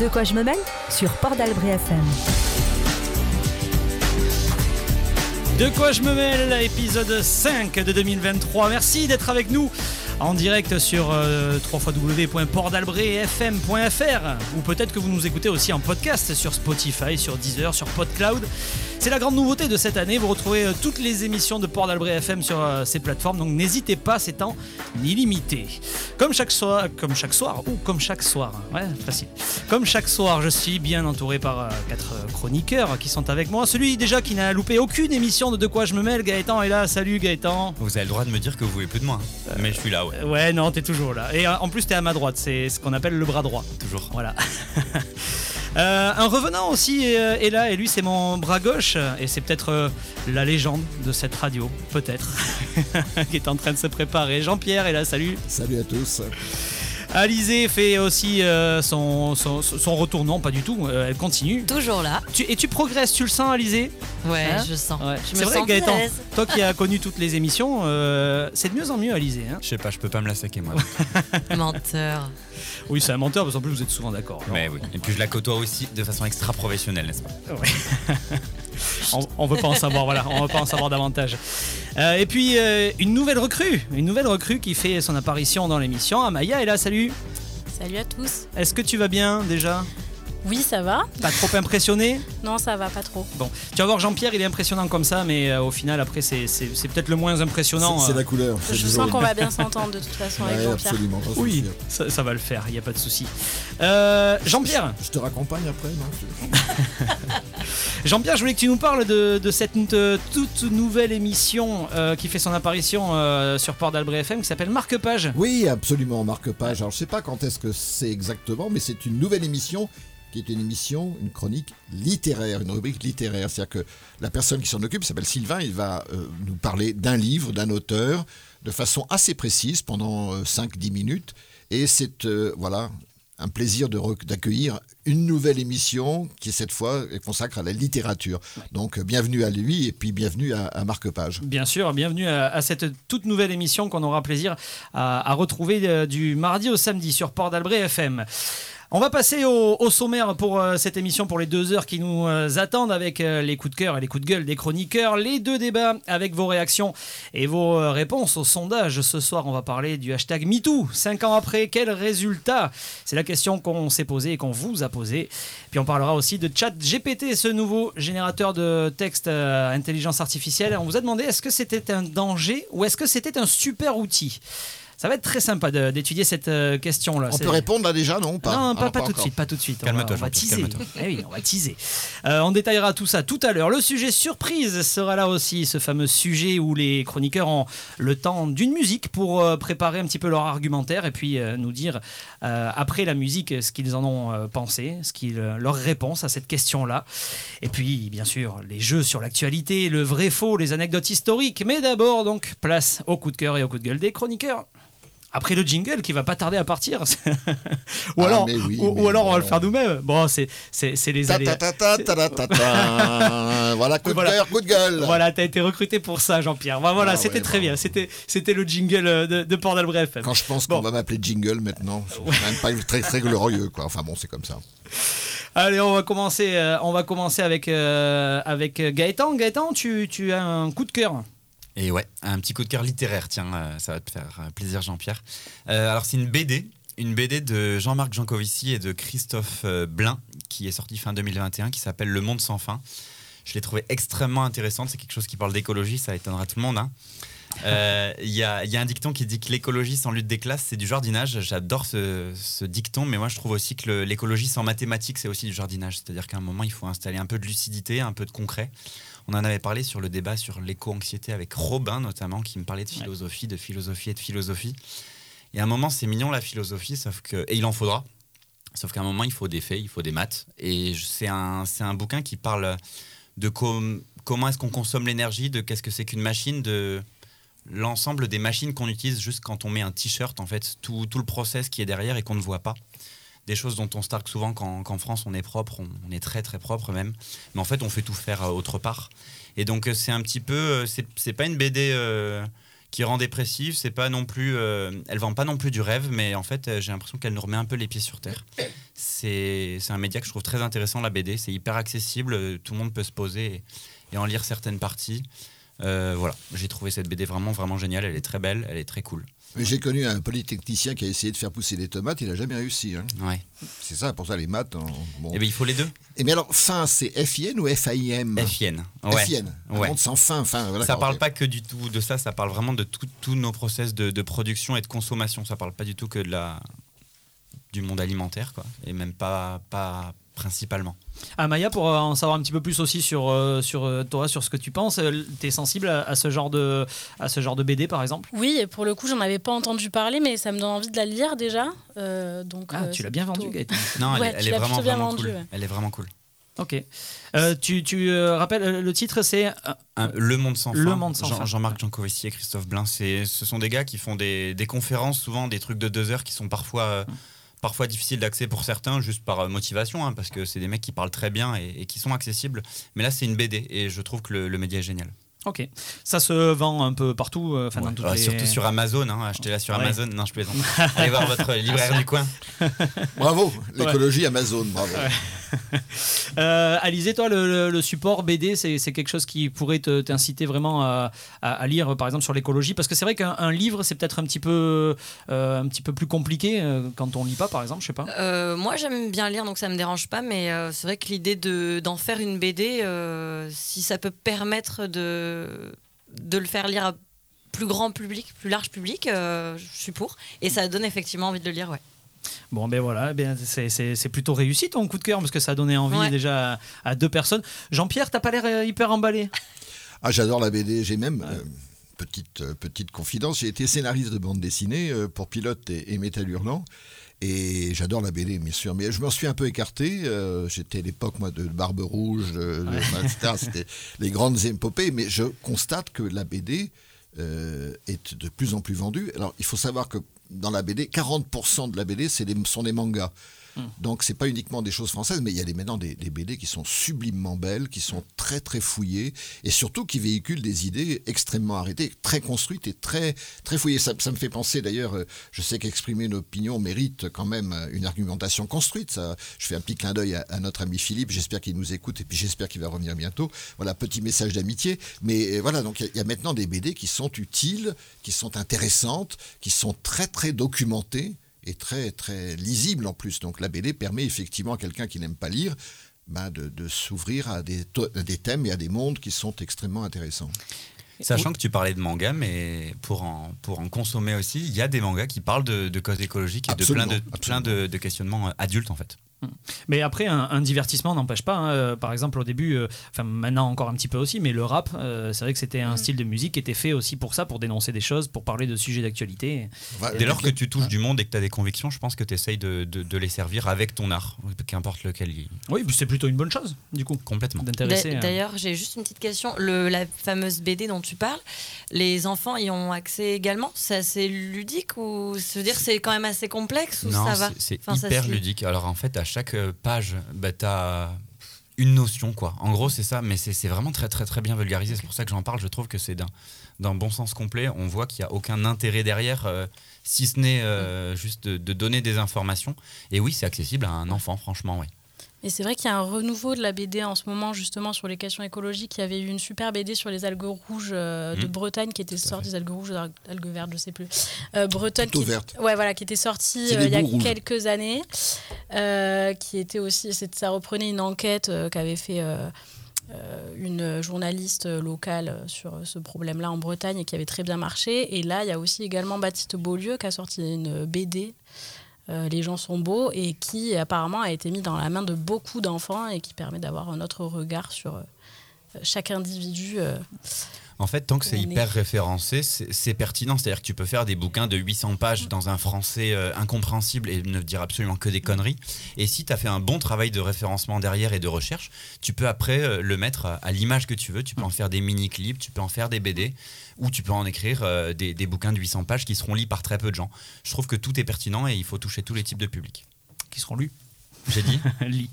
De quoi je me mêle sur Port d'Albret FM. De quoi je me mêle, épisode 5 de 2023. Merci d'être avec nous en direct sur euh, www.portdalbretfm.fr ou peut-être que vous nous écoutez aussi en podcast sur Spotify, sur Deezer, sur PodCloud. C'est la grande nouveauté de cette année. Vous retrouvez euh, toutes les émissions de Port d'Albret FM sur euh, ces plateformes, donc n'hésitez pas, c'est en illimité. Comme chaque soir, comme chaque soir, ou comme chaque soir, ouais, facile. Comme chaque soir, je suis bien entouré par euh, quatre chroniqueurs qui sont avec moi. Celui déjà qui n'a loupé aucune émission de De quoi je me mêle, Gaëtan est là. Salut Gaëtan. Vous avez le droit de me dire que vous voulez plus de moi. hein. Mais je suis là, ouais. Euh, Ouais, non, t'es toujours là. Et euh, en plus, t'es à ma droite. C'est ce qu'on appelle le bras droit. Toujours. Voilà. Euh, un revenant aussi est là, et lui c'est mon bras gauche, et c'est peut-être euh, la légende de cette radio, peut-être, qui est en train de se préparer. Jean-Pierre est là, salut. Salut à tous. Alizé fait aussi euh, son, son, son retour, non pas du tout, euh, elle continue. Toujours là. Tu, et tu progresses, tu le sens Alizé? Ouais, Hein je sens. Ouais. Je C'est me vrai sens Gaëtan, toi qui as connu toutes les émissions, euh, c'est de mieux en mieux Alizé. Hein Je sais pas, je peux pas me la saquer moi. Menteur. oui, c'est un menteur, parce qu'en plus vous êtes souvent d'accord. Mais oui. Et puis je la côtoie aussi de façon extra professionnelle, n'est-ce pas? on, on veut pas en savoir, voilà, on veut pas en savoir davantage. Euh, et puis euh, une nouvelle recrue, une nouvelle recrue qui fait son apparition dans l'émission. Amaya est là, salut. Salut à tous. Est-ce que tu vas bien déjà? Oui, ça va Pas trop impressionné Non, ça va pas trop. Bon, tu vas voir Jean-Pierre, il est impressionnant comme ça, mais euh, au final après c'est c'est- c'est peut-être le moins impressionnant. C'est c'est euh. la couleur. c'est Je sens qu'on va bien s'entendre de toute façon avec Jean-Pierre. absolument. pas de Oui, ça, ça va le faire, il n'y a pas de souci. Euh, Jean-Pierre, Je te raccompagne après, non Jean-Pierre, je voulais que tu nous parles de, de cette toute nouvelle émission euh, qui fait son apparition euh, sur Port d'Albret FM qui s'appelle Marque Page. Oui, absolument, Marque Page. Alors, je sais pas quand est-ce que c'est exactement, mais c'est une nouvelle émission qui est une émission, une chronique littéraire, une rubrique littéraire. C'est-à-dire que la personne qui s'en occupe s'appelle Sylvain, il va euh, nous parler d'un livre, d'un auteur, de façon assez précise pendant 5-10 minutes. Et c'est, euh, voilà, un plaisir d'accueillir une nouvelle émission qui, cette fois, est consacrée à la littérature. Donc, euh, bienvenue à lui et puis bienvenue à, à Marque Page. Bien sûr, bienvenue à, à cette toute nouvelle émission qu'on aura plaisir à, à retrouver euh, du mardi au samedi sur Port d'Albret FM. On va passer au, sommaire pour euh, cette émission, pour les deux heures qui nous euh, attendent avec euh, les coups de cœur et les coups de gueule des chroniqueurs, les deux débats avec vos réactions et vos réponses au sondage. Ce soir, on va parler du hashtag MeToo. Cinq ans après, quel résultat? C'est la question qu'on s'est posée et qu'on vous a posée. Puis on parlera aussi de Chat GPT, ce nouveau générateur de texte intelligence artificielle. On vous a demandé est-ce que c'était un danger ou est-ce que c'était un super outil? Ça va être très sympa d'étudier cette euh, question-là. On peut répondre là déjà, non pas? Non, pas, Ah, pas tout de suite, pas tout de suite. On Calme-toi, va, on va teaser. calme-toi. Eh oui, on va teaser. Euh, on détaillera tout ça tout à l'heure. Le sujet surprise sera là aussi, ce fameux sujet où les chroniqueurs ont le temps d'une musique pour euh, préparer un petit peu leur argumentaire et puis euh, nous dire euh, après la musique ce qu'ils en ont euh, pensé, ce qu'ils, leur réponse à cette question-là. Et puis, bien sûr, les jeux sur l'actualité, le vrai faux, les anecdotes historiques. Mais d'abord, donc, place au coup de cœur et au coup de gueule des chroniqueurs. Après le jingle qui va pas tarder à partir. ou Ah, alors, oui, ou, alors on va le faire nous-mêmes. Bon, c'est, les. Voilà, coup de Voilà. cœur, coup de gueule. Voilà, t'as été recruté pour ça, Jean-Pierre. Voilà, voilà, Ah c'était ouais, très bien. C'était, c'était le jingle euh, de, de Port FM. Quand je pense Bon. qu'on va m'appeler Jingle maintenant, c'est même pas très, très glorieux, quoi. Enfin bon, c'est comme ça. Allez, on va commencer, euh, on va commencer avec, euh, avec Gaëtan. Gaëtan, tu, tu as un coup de cœur. Et ouais, un petit coup de cœur littéraire, tiens, euh, ça va te faire euh, plaisir, Jean-Pierre. Euh, alors, c'est une BD, une BD de Jean-Marc Jancovici et de Christophe Blain, qui est sortie fin 2021, qui s'appelle Le Monde sans fin. Je l'ai trouvée extrêmement intéressante. C'est quelque chose qui parle d'écologie, ça étonnera tout le monde. hein. Il y, a, un dicton qui dit que l'écologie sans lutte des classes, c'est du jardinage. J'adore ce, ce dicton, mais moi je trouve aussi que l'écologie sans mathématiques, c'est aussi du jardinage. C'est-à-dire qu'à un moment, il faut installer un peu de lucidité, un peu de concret. On en avait parlé sur le débat sur l'éco-anxiété avec Robin notamment, qui me parlait de philosophie, de philosophie et de philosophie. Et à un moment, c'est mignon la philosophie, sauf que et il en faudra. Sauf qu'à un moment, il faut des faits, il faut des maths. Et c'est un, c'est un bouquin qui parle de com- comment est-ce qu'on consomme l'énergie, de qu'est-ce que c'est qu'une machine, de l'ensemble des machines qu'on utilise juste quand on met un t-shirt, en fait, tout, tout le process qui est derrière et qu'on ne voit pas. Des choses dont on se souvent qu'en France on est propre, on, est très très propre même. Mais en fait, on fait tout faire euh, autre part. Et donc, euh, c'est un petit peu. euh, c'est pas une BD qui rend dépressive, c'est pas non plus. elle vend pas non plus du rêve, mais en fait, j'ai l'impression qu'elle nous remet un peu les pieds sur terre. c'est un média que je trouve très intéressant, la BD. C'est hyper accessible, tout le monde peut se poser et, en lire certaines parties. Voilà, j'ai trouvé cette BD vraiment, vraiment géniale. Elle est très belle, elle est très cool. J'ai connu un polytechnicien qui a essayé de faire pousser des tomates, il n'a jamais réussi. hein. Ouais. C'est ça, pour ça, les maths. bon. Et bien, il faut les deux. Et mais alors, fin, c'est FIN ou FIM FIN. Ouais. FIN. Un Ouais. monde sans fin. fin voilà, Ça parle pas que du tout de ça, ça parle vraiment de tous nos process de, de production et de consommation. Ça parle pas du tout que de la, du monde alimentaire, quoi. Et même pas, pas principalement. Ah, Maya, pour euh, en savoir un petit peu plus aussi sur, euh, sur euh, toi, sur ce que tu penses, euh, t'es sensible à, à ce genre de, à ce genre de BD par exemple? Oui, et pour le coup, j'en avais pas entendu parler, mais ça me donne envie de la lire déjà. Euh, donc, Ah, euh, tu l'as bien plutôt- vendu, Gaëtan. Non, elle, Ouais, est- elle tu est l'as vraiment, vendu, cool. ouais. Elle est vraiment cool. Ok. Euh, tu tu euh, rappelles, euh, le titre c'est. le Monde sans Le fin. Monde sans Jean- fin. Jean-Marc Jancovici et Christophe Blain, c'est, ce sont des gars qui font des, des conférences, souvent des trucs de deux heures qui sont parfois, euh, parfois difficiles d'accès pour certains, juste par euh, motivation, hein, parce que c'est des mecs qui parlent très bien et, qui sont accessibles. Mais là, c'est une BD et je trouve que le média est génial. Ok. Ça se vend un peu partout, euh, enfin dans toutes Ouais, les- Surtout sur Amazon, hein, achetez-la sur Ouais. Amazon. Non, je plaisante. Allez voir votre libraire du coin. Bravo, l'écologie Amazon, bravo. Euh, Alizé, toi, le, le- le support BD, c'est quelque chose qui pourrait te- t'inciter vraiment à, à- à lire, par exemple, sur l'écologie? Parce que c'est vrai qu'un un livre, c'est peut-être un, petit peu, euh, un petit peu plus compliqué euh, quand on lit pas, par exemple, je sais pas. Euh, moi, j'aime bien lire, donc ça me dérange pas, mais euh, c'est vrai que l'idée de- d'en faire une BD, euh, si ça peut permettre de, de le faire lire à plus grand public, plus large public, euh, je suis pour. Et ça donne effectivement envie de le lire, ouais. Bon, ben voilà, ben c'est- plutôt réussi ton coup de cœur, parce que ça a donné envie Ouais. déjà à, à deux personnes. Jean-Pierre, t'as pas l'air euh, hyper emballé? Ah, j'adore la BD. J'ai même, euh, petite, petite confidence, j'ai été scénariste de bande dessinée pour Pilote et, et Métal Hurlant. Et j'adore la BD, bien sûr. Mais je m'en suis un peu écarté. euh, J'étais à l'époque, moi, de Barbe Rouge, de, etc. C'était les grandes épopées. Mais je constate que la BD euh, est de plus en plus vendue. Alors, il faut savoir que dans la BD, 40% de la BD, c'est sont des mangas. Donc c'est pas uniquement des choses françaises, mais il y a maintenant des, BD qui sont sublimement belles, qui sont très très fouillées et surtout qui véhiculent des idées extrêmement arrêtées, très construites et très très fouillées. Ça, me fait penser d'ailleurs, euh, je sais qu'exprimer une opinion mérite quand même euh, une argumentation construite. Ça, je fais un petit clin d'œil à, notre ami Philippe. J'espère qu'il nous écoute et puis j'espère qu'il va revenir bientôt. Voilà, petit message d'amitié. Mais euh, voilà, donc il y y, a maintenant des BD qui sont utiles, qui sont intéressantes, qui sont très très documentées et très très lisible en plus. Donc la BD permet effectivement à quelqu'un qui n'aime pas lire ben, de, de s'ouvrir à des, à des thèmes et à des mondes qui sont extrêmement intéressants. Sachant que tu parlais de manga, mais pour en, pour en consommer aussi, il y a des mangas qui parlent de, de causes écologiques et Absolument, de plein de, plein de, de questionnements euh, adultes en fait. Mais après, un, un divertissement n'empêche pas. hein. Euh, Par exemple, au début, euh, enfin maintenant encore un petit peu aussi, mais le rap, euh, c'est vrai que c'était un style de musique qui était fait aussi pour ça, pour dénoncer des choses, pour parler de sujets d'actualité. Dès lors que tu touches du monde et que tu as des convictions, je pense que tu essayes de, de- de les servir avec ton art, qu'importe lequel. il- Oui, c'est plutôt une bonne chose, du coup, Complètement. euh, D'ailleurs, j'ai juste une petite question. Le, la fameuse BD dont tu parles, les enfants y ont accès également? C'est assez ludique ou se dire c'est quand même assez complexe ou Non, ça va? c'est- Enfin, hyper ludique. Alors en fait, à chaque euh, page, bah, tu as une notion, quoi. En gros, c'est ça, mais c'est vraiment très, très, très bien vulgarisé. C'est pour ça que j'en parle. Je trouve que c'est d'un d'un bon sens complet. On voit qu'il n'y a aucun intérêt derrière, euh, si ce n'est euh, juste de, de donner des informations. Et oui, c'est accessible à un enfant, franchement, oui. Et c'est vrai qu'il y a un renouveau de la BD en ce moment, justement, sur les questions écologiques. Il y avait eu une super BD sur les algues rouges euh, de Mhm. Bretagne qui était sortie, des algues rouges ou des algues vertes, je sais plus. Euh, Bretonne qui, verte. Ouais, voilà, qui était sortie euh, il y a rouges. quelques années, euh, qui était aussi, ça reprenait une enquête qu'avait fait euh, une journaliste locale sur ce problème-là en Bretagne et qui avait très bien marché. Et là, il y a aussi également Baptiste Beaulieu qui a sorti une BD. Euh, les gens sont beaux et qui apparemment a été mis dans la main de beaucoup d'enfants et qui permet d'avoir un autre regard sur euh, chaque individu. euh. En fait, tant que c'est hyper référencé, c'est c'est pertinent. C'est-à-dire que tu peux faire des bouquins de 800 pages dans un français euh, incompréhensible et ne dire absolument que des conneries. Et si tu as fait un bon travail de référencement derrière et de recherche, tu peux après euh, le mettre à, à l'image que tu veux. Tu peux en faire des mini-clips, tu peux en faire des BD, ou tu peux en écrire euh, des, bouquins de 800 pages qui seront lus par très peu de gens. Je trouve que tout est pertinent et il faut toucher tous les types de publics. qui seront lus. J'ai dit lus.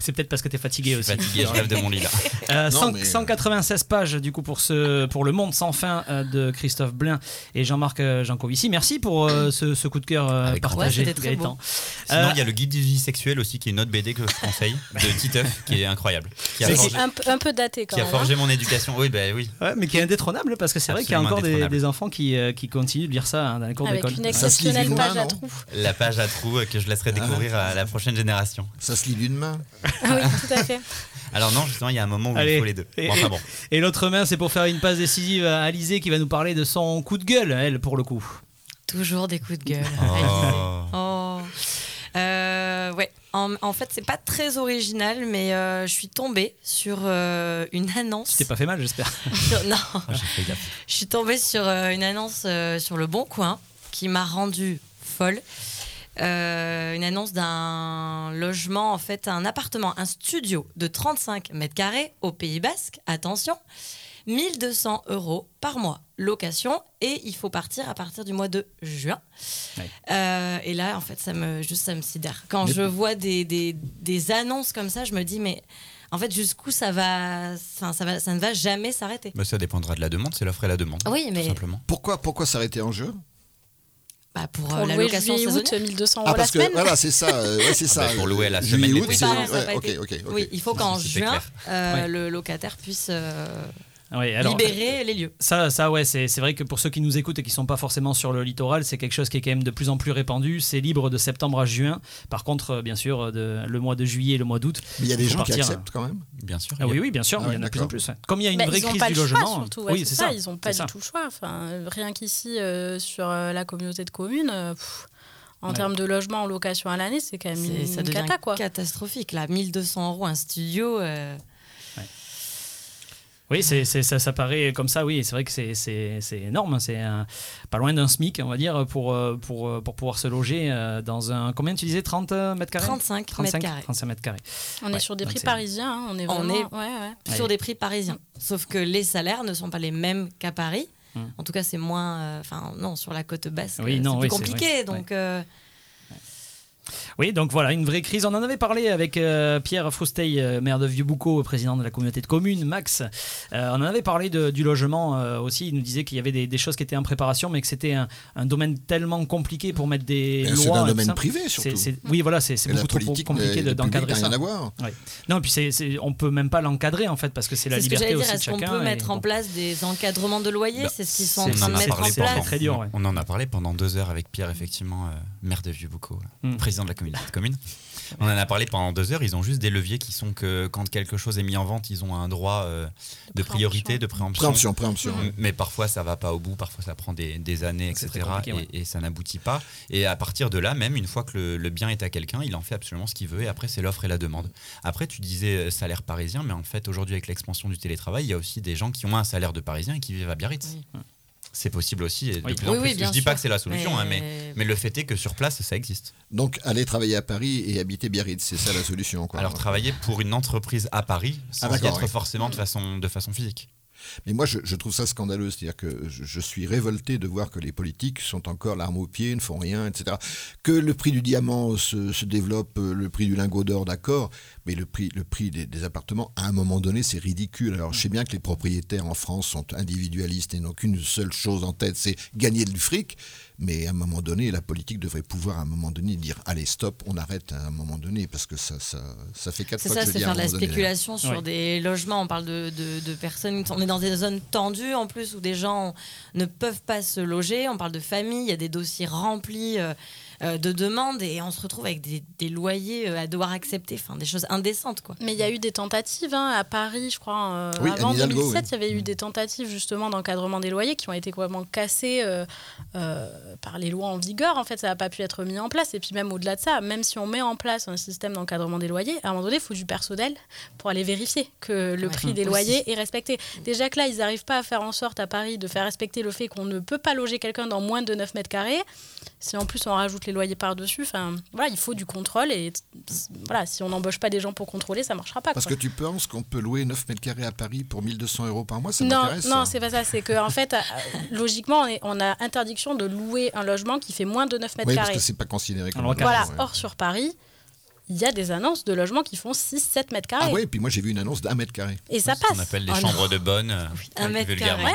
C'est peut-être parce que tu es fatigué Je suis aussi. fatigué, je rêve de mon lit là. Euh, Non, 100 mais- 196 pages du coup pour ce pour le monde sans fin euh, de Christophe Blain et Jean-Marc euh, Jancovici. Merci pour euh, ce, ce coup de cœur euh, Avec partagé, plaisir. Ouais, très Gaëtan. Sinon, Euh, il y a le guide du vie sexuel aussi, qui est une autre BD que je conseille, de Titeuf, qui est incroyable. Qui a C'est- forgé, Un, peu- un peu daté quand qui a même. hein. forgé mon éducation. Oui, bah oui. Ouais, mais qui est indétrônable parce que c'est vrai qu'il y a encore des, des enfants qui, euh, qui continuent de lire ça hein, dans les cours Avec d'école. une se lit exceptionnelle page à trous. La page à trous euh, que je laisserai découvrir à la prochaine génération. Ça se lit d'une main. Ah oui, tout à fait. Alors non, justement, il y a un moment où Allez. il faut les deux. Et- Bon, enfin bon. Et l'autre main, c'est pour faire une passe décisive à Alizé qui va nous parler de son coup de gueule, elle, pour le coup. Toujours des coups de gueule. Oh. Alizé. Oh. Euh, ouais. En, en fait, c'est pas très original, mais euh, je suis tombée sur euh, une annonce. Tu t'es pas fait mal, j'espère. non, gaffe. je suis tombée sur euh, une annonce euh, sur le Bon Coin qui m'a rendue folle. Euh, une annonce d'un logement, en fait, un appartement, un studio de 35 mètres carrés au Pays Basque. Attention, 1200 euros par mois location et il faut partir à partir du mois de juin. Ouais. Euh, et là, en fait, ça me juste ça me sidère. Quand Mais- je vois des, des, des annonces comme ça, je me dis mais en fait jusqu'où ça va, enfin ça va, ça ne va jamais s'arrêter. Bah, ça dépendra de la demande, c'est l'offre et la demande. Oui, Tout mais simplement. Pourquoi, pourquoi s'arrêter en jeu bah, pour, Pour euh, la louer location juillet août, saisonnière. 1200 euros Ah, la parce que semaine. voilà, c'est ça. euh, ouais, c'est Ah, ça. bah, pour louer la Juillet, août, c'est- Oui, pardon, ouais. Oui, il faut qu'en juin, euh, Ouais. le locataire puisse euh, Oui, alors, libérer les lieux. Ça, ça ouais, c'est c'est vrai que pour ceux qui nous écoutent et qui sont pas forcément sur le littoral, c'est quelque chose qui est quand même de plus en plus répandu. C'est libre de septembre à juin. Par contre, euh, bien sûr, euh, de, le mois de juillet et le mois d'août. Mais il y a des gens qui acceptent quand même. Bien sûr. Ah oui, oui, bien sûr, Ah il y en a de plus en plus. ouais. Comme il y a une Bah, vraie crise pas du le logement. choix, surtout. ouais, oui, c'est ça. ça. Ils n'ont pas du ça. tout le choix. Enfin, euh, rien qu'ici, euh, sur euh, la communauté de communes, euh, pff, en Ouais. termes de logement en location à l'année, c'est quand même une, ça une devient cata, quoi. catastrophique là. 1200 euros un studio. euh, Oui, c'est, ça, ça paraît comme ça, oui. C'est vrai que c'est, énorme. hein. C'est un- pas loin d'un SMIC, on va dire, pour, euh, pour, euh, pour pouvoir se loger euh, dans un. Combien tu disais 30 mètres carrés? 35, 35 mètres carrés. 35 mètres carrés. On Ouais, est sur des prix parisiens. hein, On est On vraiment. est- ouais, ouais. sur des prix parisiens. Sauf que les salaires ne sont pas les mêmes qu'à Paris. Mm. En tout cas, c'est moins. euh, Enfin, non, sur la côte basque, Oui, non, c'est oui, compliqué. Donc, euh, Oui, donc voilà, une vraie crise. On en avait parlé avec euh, Pierre Frousteil, euh, maire de Vieux-Boucau, président de la communauté de communes, Max. Euh, on en avait parlé de- du logement euh, aussi. Il nous disait qu'il y avait des, des choses qui étaient en préparation, mais que c'était un, un domaine tellement compliqué pour mettre des Mais lois. C'est un et domaine ça. privé C'est- surtout. oui, voilà, c'est Et beaucoup trop compliqué de- d'encadrer n'a ça. rien à voir. Non, puis c'est, c'est- on peut même pas l'encadrer en fait, parce que c'est la c'est ce que liberté j'allais dire. aussi de Est-ce qu'on chacun. peut et mettre en bon. place des encadrements de loyer Bah, C'est ce qu'ils sont en On train de a mettre en place. on en a parlé pendant deux heures avec Pierre, effectivement, maire de Vieux-Boucau, Mm. Président de la communauté de communes. On en a parlé pendant deux heures. Ils ont juste des leviers qui sont que quand quelque chose est mis en vente, ils ont un droit euh, de priorité, de préemption. Préemption, préemption. Mais parfois ça va pas au bout, parfois ça prend des, des années, etc. ouais. et ça n'aboutit pas. Et à partir de là, même une fois que le, le bien est à quelqu'un, il en fait absolument ce qu'il veut. Et après, c'est l'offre et la demande. Après, tu disais euh, salaire parisien, mais en fait, aujourd'hui, avec l'expansion du télétravail, il y a aussi des gens qui ont un salaire de parisien et qui vivent à Biarritz. Oui. C'est possible aussi. Et de Oui. plus en plus. Je dis sûr. pas que c'est la solution, hein, mais, mais le fait est que sur place, ça existe. Donc, aller travailler à Paris et habiter Biarritz, c'est ça la solution. Quoi. Alors, travailler pour une entreprise à Paris, sans Ah, y être oui. forcément de façon, de façon physique. Mais moi, je, trouve ça scandaleux. C'est-à-dire que je, suis révolté de voir que les politiques sont encore l'arme au pied, ne font rien, etc. Que le prix du diamant se, se développe, euh, le prix du lingot d'or, d'accord, mais le prix, le prix des, des appartements, à un moment donné, c'est ridicule. Alors, je sais bien que les propriétaires en France sont individualistes et n'ont qu'une seule chose en tête, c'est gagner du fric. Mais à un moment donné, la politique devrait pouvoir, à un moment donné, dire allez, stop, on arrête à un moment donné, parce que ça, ça, ça fait quatre C'est fois ça, que je c'est dis à un faire de la donné, là. spéculation sur des logements. On parle de, de- de personnes. On est dans des zones tendues en plus où des gens ne peuvent pas se loger. On parle de famille. Il y a des dossiers remplis euh, de demandes et on se retrouve avec des, des loyers euh, à devoir accepter. Enfin, des choses indécentes, quoi. Mais il y a eu des tentatives hein, à Paris, je crois. euh, Oui, avant Anne Hidalgo, 2017, oui. il y avait eu des tentatives justement d'encadrement des loyers qui ont été complètement cassées euh, euh, par les lois en vigueur. En fait, ça n'a pas pu être mis en place. Et puis même au-delà de ça, même si on met en place un système d'encadrement des loyers, à un moment donné, il faut du personnel pour aller vérifier que le Ouais, prix des aussi. loyers est respecté. Déjà que là, ils n'arrivent pas à faire en sorte à Paris de faire respecter le fait qu'on ne peut pas loger quelqu'un dans moins de 9 mètres carrés. Si en plus on rajoute les loyers par-dessus, enfin voilà, il faut du contrôle et voilà, si on n'embauche pas des gens pour contrôler, ça marchera pas. Parce quoi. que tu penses qu'on peut louer 9 mètres carrés à Paris pour 1200 euros par mois Ça Non, non, c'est pas ça. C'est que en fait, euh, logiquement, on, est- on a interdiction de louer un logement qui fait moins de 9 mètres Oui, parce carrés. que c'est pas considéré comme Alors, un Voilà. logement, ouais. Or sur Paris, il y a des annonces de logements qui font 6-7 mètres carrés. Ah ouais, puis moi j'ai vu une annonce d'un mètre carré. Et ça C'est ce qu'on passe. appelle les Oh chambres de bonne. euh, un mètre carré.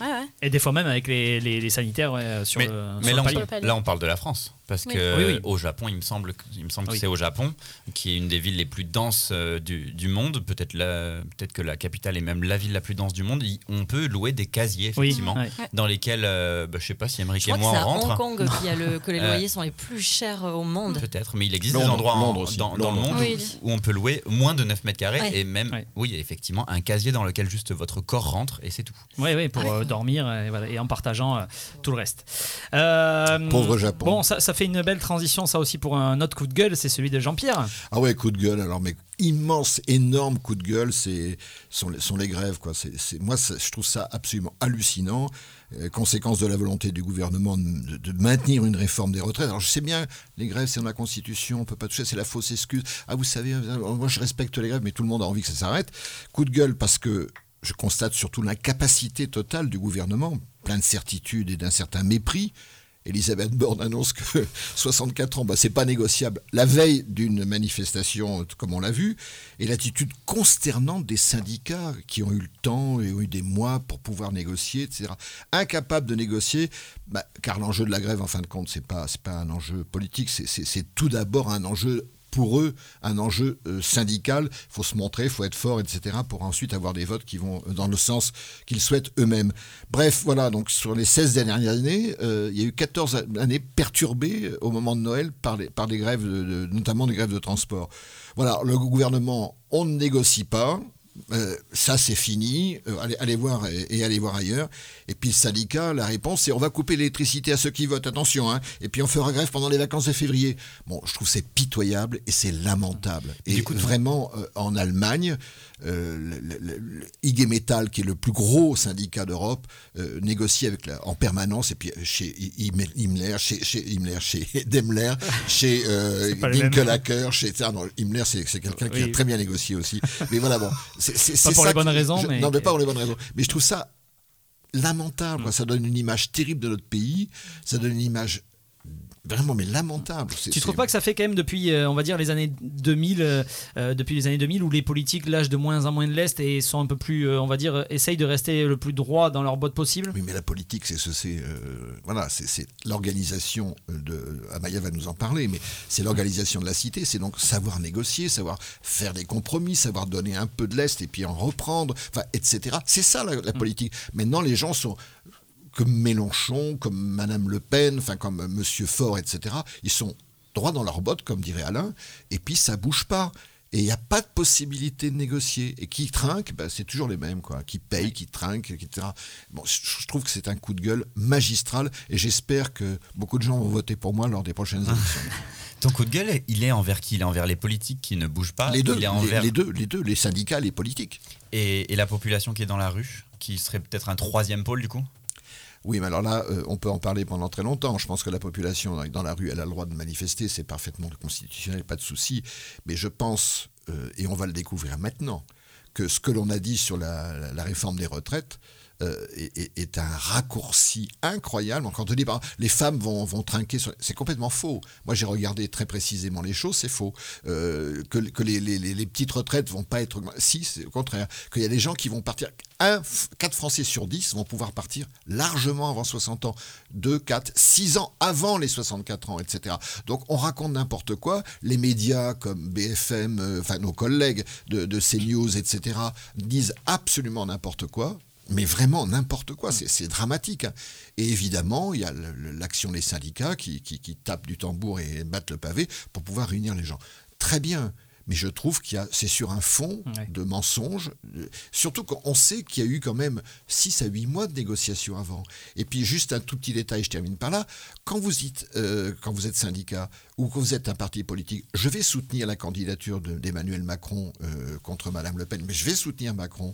Ouais, ouais. Et des fois même avec les, les, les sanitaires ouais, sur Mais, le, mais sur là, le on, palier. palier. là, on parle de la France. Parce Oui. que Oui, oui. au Japon, il me semble, que- il me semble Oui. que c'est au Japon, qui est une des villes les plus denses euh, du, du monde. Peut-être peut-être que la capitale est même la ville la plus dense du monde. On peut louer des casiers, effectivement, dans lesquels, euh, bah, je sais pas si Je et crois que moi c'est on à rentre. Hong Kong qu'il y a le, que les Euh, loyers sont les plus chers euh, au monde. Peut-être, mais il existe Londres, des endroits en- Londres aussi, dans, dans le monde Oui. où on peut louer moins de 9 mètres carrés et même, oui, effectivement, un casier dans lequel juste votre corps rentre et c'est tout. Oui, oui, pour euh, dormir et, voilà, et en partageant euh, tout le reste. Euh, Pauvre Japon. Bon, ça, ça fait une belle transition, ça aussi, pour un autre coup de gueule, c'est celui de Jean-Pierre. Ah ouais, coup de gueule. Alors, mais immense, énorme coup de gueule, c'est sont, les- grèves. Quoi. Moi, je trouve ça absolument hallucinant. Euh, conséquence de la volonté du gouvernement de, maintenir une réforme des retraites. Alors, je sais bien, les grèves, c'est dans la Constitution, on peut pas toucher, c'est la fausse excuse. Ah, vous savez, euh, moi, je respecte les grèves, mais tout le monde a envie que ça s'arrête. Coup de gueule parce que je constate surtout l'incapacité totale du gouvernement, plein de certitudes et d'un certain mépris. Elisabeth Borne annonce que 64 ans, bah, c'est pas négociable. La veille d'une manifestation, comme on l'a vu, et l'attitude consternante des syndicats qui ont eu le temps et ont eu des mois pour pouvoir négocier, etc. Incapables de négocier, bah, car l'enjeu de la grève, en fin de compte, c'est pas pas un enjeu politique, c'est tout d'abord un enjeu pour eux un enjeu euh, syndical. Il faut se montrer, il faut être fort, etc. pour ensuite avoir des votes qui vont euh, dans le sens qu'ils souhaitent eux-mêmes. Bref, voilà, donc sur les 16 dernières années, euh, il y a eu 14 années perturbées au moment de Noël par, des grèves, notamment des grèves de transport. Voilà, le gouvernement, on ne négocie pas. Euh, ça c'est fini, Euh, allez, allez voir et, et allez voir ailleurs. Et puis le syndicat, la réponse c'est on va couper l'électricité à ceux qui votent, attention, hein, et puis on fera grève pendant les vacances de février. Bon, je trouve c'est pitoyable et c'est lamentable. Et Du coup, vraiment, euh, en Allemagne, le, le- le- IG Metall, qui est le plus gros syndicat d'Europe, euh, négocie avec la, en permanence, et puis euh, chez Himmler, chez, chez Himmler, chez Daimler, chez euh, pas. Winkelacker, chez ah non, Himmler, c'est quelqu'un qui a très bien négocié aussi. Mais voilà, bon, c'est c'est pour ça les bonnes raisons, je- mais- non, mais pas pour les bonnes raisons. Mais je trouve ça lamentable. Ça donne une image terrible de notre pays. Ça donne une image vraiment mais lamentable. Tu trouves c'est- pas que ça fait quand même depuis, euh, on va dire, les années 2000, euh, euh, depuis les années 2000, où les politiques lâchent de moins en moins de l'est et sont un peu plus, euh, on va dire, essayent de rester le plus droit dans leur botte possible? Oui, mais la politique, c'est ce, c'est voilà, c'est c'est l'organisation de. Amaya va nous en parler, mais c'est l'organisation de la cité. C'est donc savoir négocier, savoir faire des compromis, savoir donner un peu de l'est et puis en reprendre, enfin, etc. C'est ça la, la politique. Maintenant, les gens sont comme Mélenchon, comme Madame Le Pen, enfin comme Monsieur Faure, etc. Ils sont droits dans leurs bottes, comme dirait Alain, et puis ça bouge pas. Et il n'y a pas de possibilité de négocier. Et qui trinque, ben, c'est toujours les mêmes, quoi. Qui payent, qui trinquent, etc. Bon, je trouve que c'est un coup de gueule magistral, et j'espère que beaucoup de gens vont voter pour moi lors des prochaines élections. Ton coup de gueule, il est envers qui? Il est envers les politiques qui ne bougent pas les deux, il est les- deux, les deux, les syndicats, les politiques. et, et la population qui est dans la rue, qui serait peut-être un troisième pôle du coup? Oui, mais alors là, euh, on peut en parler pendant très longtemps. Je pense que la population dans- la rue, elle a le droit de manifester, c'est parfaitement constitutionnel, pas de souci. Mais je pense, euh, et on va le découvrir maintenant, que ce que l'on a dit sur la réforme des retraites euh, est, un raccourci incroyable. Quand on dit exemple, les femmes vont, vont trinquer, c'est complètement faux. Moi, j'ai regardé très précisément les choses, c'est faux. Euh, que les, petites retraites vont pas être. Si, c'est au contraire. Qu'il y a des gens qui vont partir. 1, 4 Français sur 10 vont pouvoir partir largement avant 60 ans. 2, 4, 6 ans avant les 64 ans, etc. Donc on raconte n'importe quoi. Les médias comme BFM, euh, enfin nos collègues de CNews, etc., disent absolument n'importe quoi. Mais vraiment n'importe quoi, c'est c'est dramatique. hein. Et évidemment, il y a l'action des syndicats qui, qui- qui tapent du tambour et battent le pavé pour pouvoir réunir les gens. Très bien, mais je trouve qu'il y a, c'est sur un fond Ouais. de mensonges, de- surtout qu'on sait qu'il y a eu quand même 6 à 8 mois de négociations avant. Et puis juste un tout petit détail, je termine par là, quand vous, dites, euh, quand vous êtes syndicat ou que vous êtes un parti politique, je vais soutenir la candidature de- d'Emmanuel Macron euh, contre Madame Le Pen, mais je vais soutenir Macron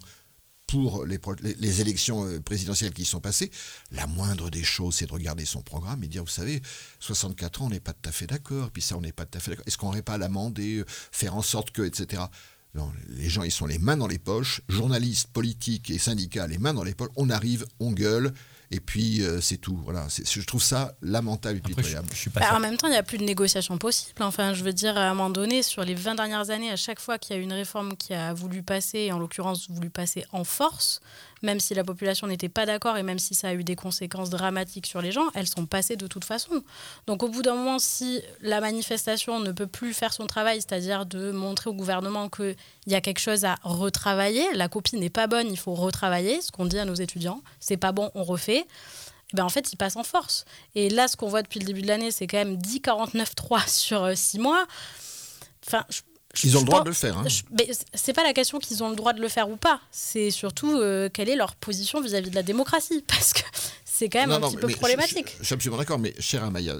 pour les, élections euh, présidentielles qui sont passées, la moindre des choses, c'est de regarder son programme et dire, vous savez, 64 ans, on n'est pas tout à fait d'accord, puis ça, on n'est pas tout à fait d'accord. Est-ce qu'on n'aurait pas à l'amender, euh, faire en sorte que, etc. Les gens, ils sont les mains dans les poches, journalistes, politiques et syndicats, les mains dans les poches, on arrive, on gueule, et puis euh, c'est tout. Voilà, c'est- je trouve ça lamentable et Après, pitoyable. je suis pas Bah, en même temps, il n'y a plus de négociation possible. Enfin, je veux dire, à un moment donné, sur les 20 dernières années, à chaque fois qu'il y a une réforme qui a voulu passer, et en l'occurrence voulu passer en force, même si la population n'était pas d'accord et même si ça a eu des conséquences dramatiques sur les gens, elles sont passées de toute façon. Donc au bout d'un moment, si la manifestation ne peut plus faire son travail, c'est-à-dire de montrer au gouvernement qu'il y a quelque chose à retravailler, la copie n'est pas bonne, il faut retravailler, ce qu'on dit à nos étudiants, c'est pas bon, on refait. Eh ben en fait, il passe en force. Et là, ce qu'on voit depuis le début de l'année, c'est quand même 10 49-3 sur 6 mois. Enfin, je- Ils ont le droit pense- de le faire. hein. c'est pas la question qu'ils ont le droit de le faire ou pas. C'est surtout euh, quelle est leur position vis-à-vis de la démocratie, parce que c'est quand même Non, un non, petit mais- peu je- problématique. Je, je suis absolument d'accord, mais cher Amaya,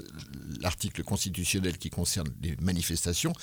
l'article constitutionnel qui concerne les manifestations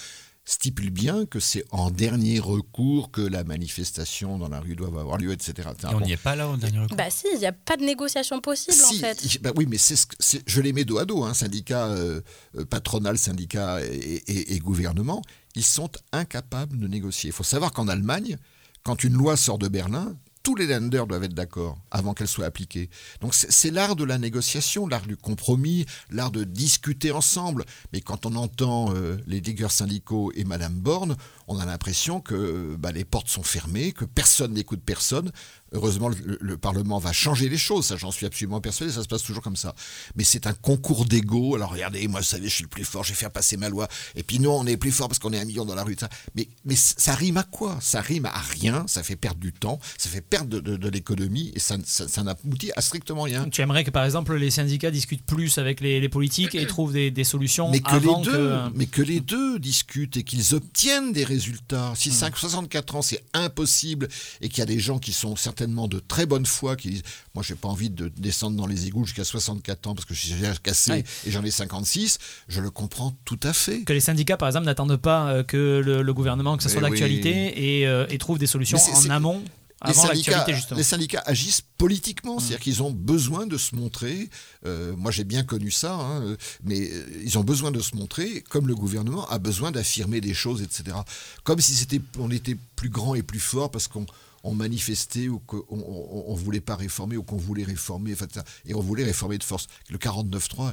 stipule bien que c'est en dernier recours que la manifestation dans la rue doit avoir lieu, etc. Et on Bon. n'y est pas là au dernier recours Bah si, il n'y a pas de négociation possible Si, en fait. bah oui, mais c'est ce je les mets dos à dos, hein, syndicat euh, euh, patronal, syndicat et, et- et gouvernement, ils sont incapables de négocier. Il faut savoir qu'en Allemagne, quand une loi sort de Berlin, tous les lenders doivent être d'accord avant qu'elle soit appliquée. Donc c'est l'art de la négociation, l'art du compromis, l'art de discuter ensemble. Mais quand on entend euh, les leaders syndicaux et Madame Borne, on a l'impression que bah, les portes sont fermées, que personne n'écoute personne. Heureusement, le, le Parlement va changer les choses, ça j'en suis absolument persuadé, ça se passe toujours comme ça. Mais c'est un concours d'ego. Alors regardez, moi vous savez, je suis le plus fort, je vais faire passer ma loi. Et puis nous, on est plus fort parce qu'on est un million dans la rue. ça. Mais, mais ça rime à quoi? Ça rime à rien, ça fait perdre du temps, ça fait perdre de, de- de l'économie et ça, ça, ça n'aboutit à strictement rien. Tu aimerais que par exemple les syndicats discutent plus avec les, les politiques et trouvent des, des solutions Mais que, les deux, que. mais que les deux discutent et qu'ils obtiennent des résultats. Hmm. Si 5, 64 ans, c'est impossible et qu'il y a des gens qui sont certainement de très bonne foi qui disent Moi, j'ai pas envie de descendre dans les égouts jusqu'à 64 ans parce que je suis déjà cassé Ouais. et j'en ai 56, je le comprends tout à fait. Que les syndicats, par exemple, n'attendent pas euh, que le, le gouvernement, que ce soit oui. d'actualité, et, euh, et trouvent des solutions en amont, Les syndicats, l'actualité, justement. les syndicats agissent politiquement, c'est-à-dire qu'ils ont besoin de se montrer. euh, moi, j'ai bien connu ça, hein, euh, mais euh, ils ont besoin de se montrer, comme le gouvernement a besoin d'affirmer des choses, etc. Comme si c'était, on était plus grand et plus fort parce qu'on on manifestait ou qu'on on, on voulait pas réformer ou qu'on voulait réformer, enfin, et on voulait réformer de force. Le 49.3,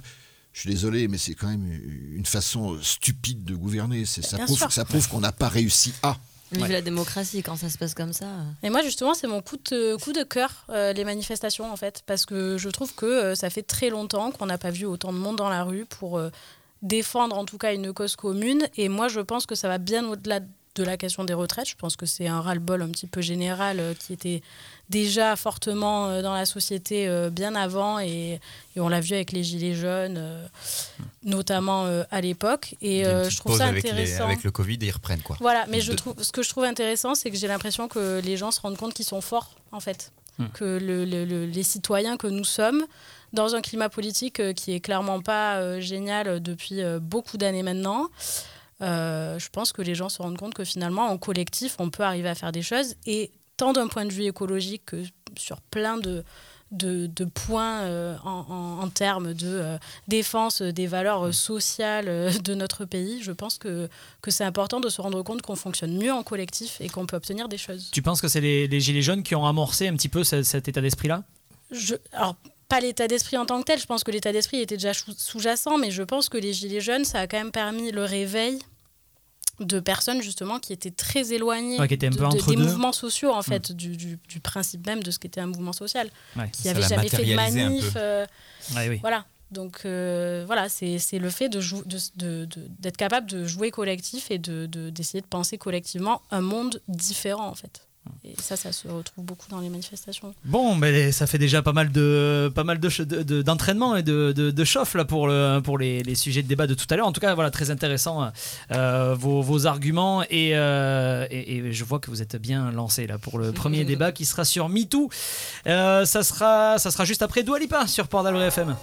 je suis désolé, mais c'est quand même une façon stupide de gouverner. C'est- Ça prouve, ça prouve qu'on n'a pas réussi à. Vive Ouais. la démocratie quand ça se passe comme ça. Et moi, justement, c'est mon coup de, coup de cœur, euh, les manifestations, en fait, parce que je trouve que euh, ça fait très longtemps qu'on n'a pas vu autant de monde dans la rue pour euh, défendre, en tout cas, une cause commune. Et moi, je pense que ça va bien au-delà de la question des retraites. Je pense que c'est un ras-le-bol un petit peu général euh, qui était déjà fortement euh, dans la société euh, bien avant, et, et on l'a vu avec les Gilets jaunes, euh, notamment à l'époque. Et je trouve ça avec, les- intéressant. avec le Covid et ils reprennent quoi. Voilà, mais je trouve, ce que je trouve intéressant, c'est que j'ai l'impression que les gens se rendent compte qu'ils sont forts, en fait. Hmm. Que le- le- le- les citoyens que nous sommes, dans un climat politique qui est clairement pas génial depuis beaucoup d'années maintenant, euh, je pense que les gens se rendent compte que finalement, en collectif, on peut arriver à faire des choses. Et tant d'un point de vue écologique que sur plein de, de, de points euh, en, en- en termes de euh, défense des valeurs euh, sociales euh, de notre pays, je pense que, que c'est important de se rendre compte qu'on fonctionne mieux en collectif et qu'on peut obtenir des choses. Tu penses que c'est les, les Gilets jaunes qui ont amorcé un petit peu ce- cet état d'esprit-là? Alors, pas l'état d'esprit en tant que tel, je pense que l'état d'esprit était déjà sous-jacent, mais je pense que les Gilets jaunes, ça a quand même permis le réveil de personnes justement qui étaient très éloignées Ouais, qui étaient un de- peu de- entre des deux. mouvements sociaux en fait, du, du- du principe même de ce qu'était un mouvement social, Ouais. qui l'a jamais fait de manif. euh, Ouais, oui. voilà. Donc euh, voilà, c'est le fait de d'être capable de jouer collectif et de de- d'essayer de, penser collectivement un monde différent en fait. Et ça, ça se retrouve beaucoup dans les manifestations. Bon, mais ça fait déjà pas mal de pas mal de d'entraînement et de, de, de chauffe là pour le pour les, les sujets de débat de tout à l'heure. En tout cas, voilà, très intéressant euh, vos, vos arguments et, euh, et, et je vois que vous êtes bien lancé là pour le premier débat qui sera sur MeToo. Euh, ça sera ça sera juste après Dua Lipa sur Port FM.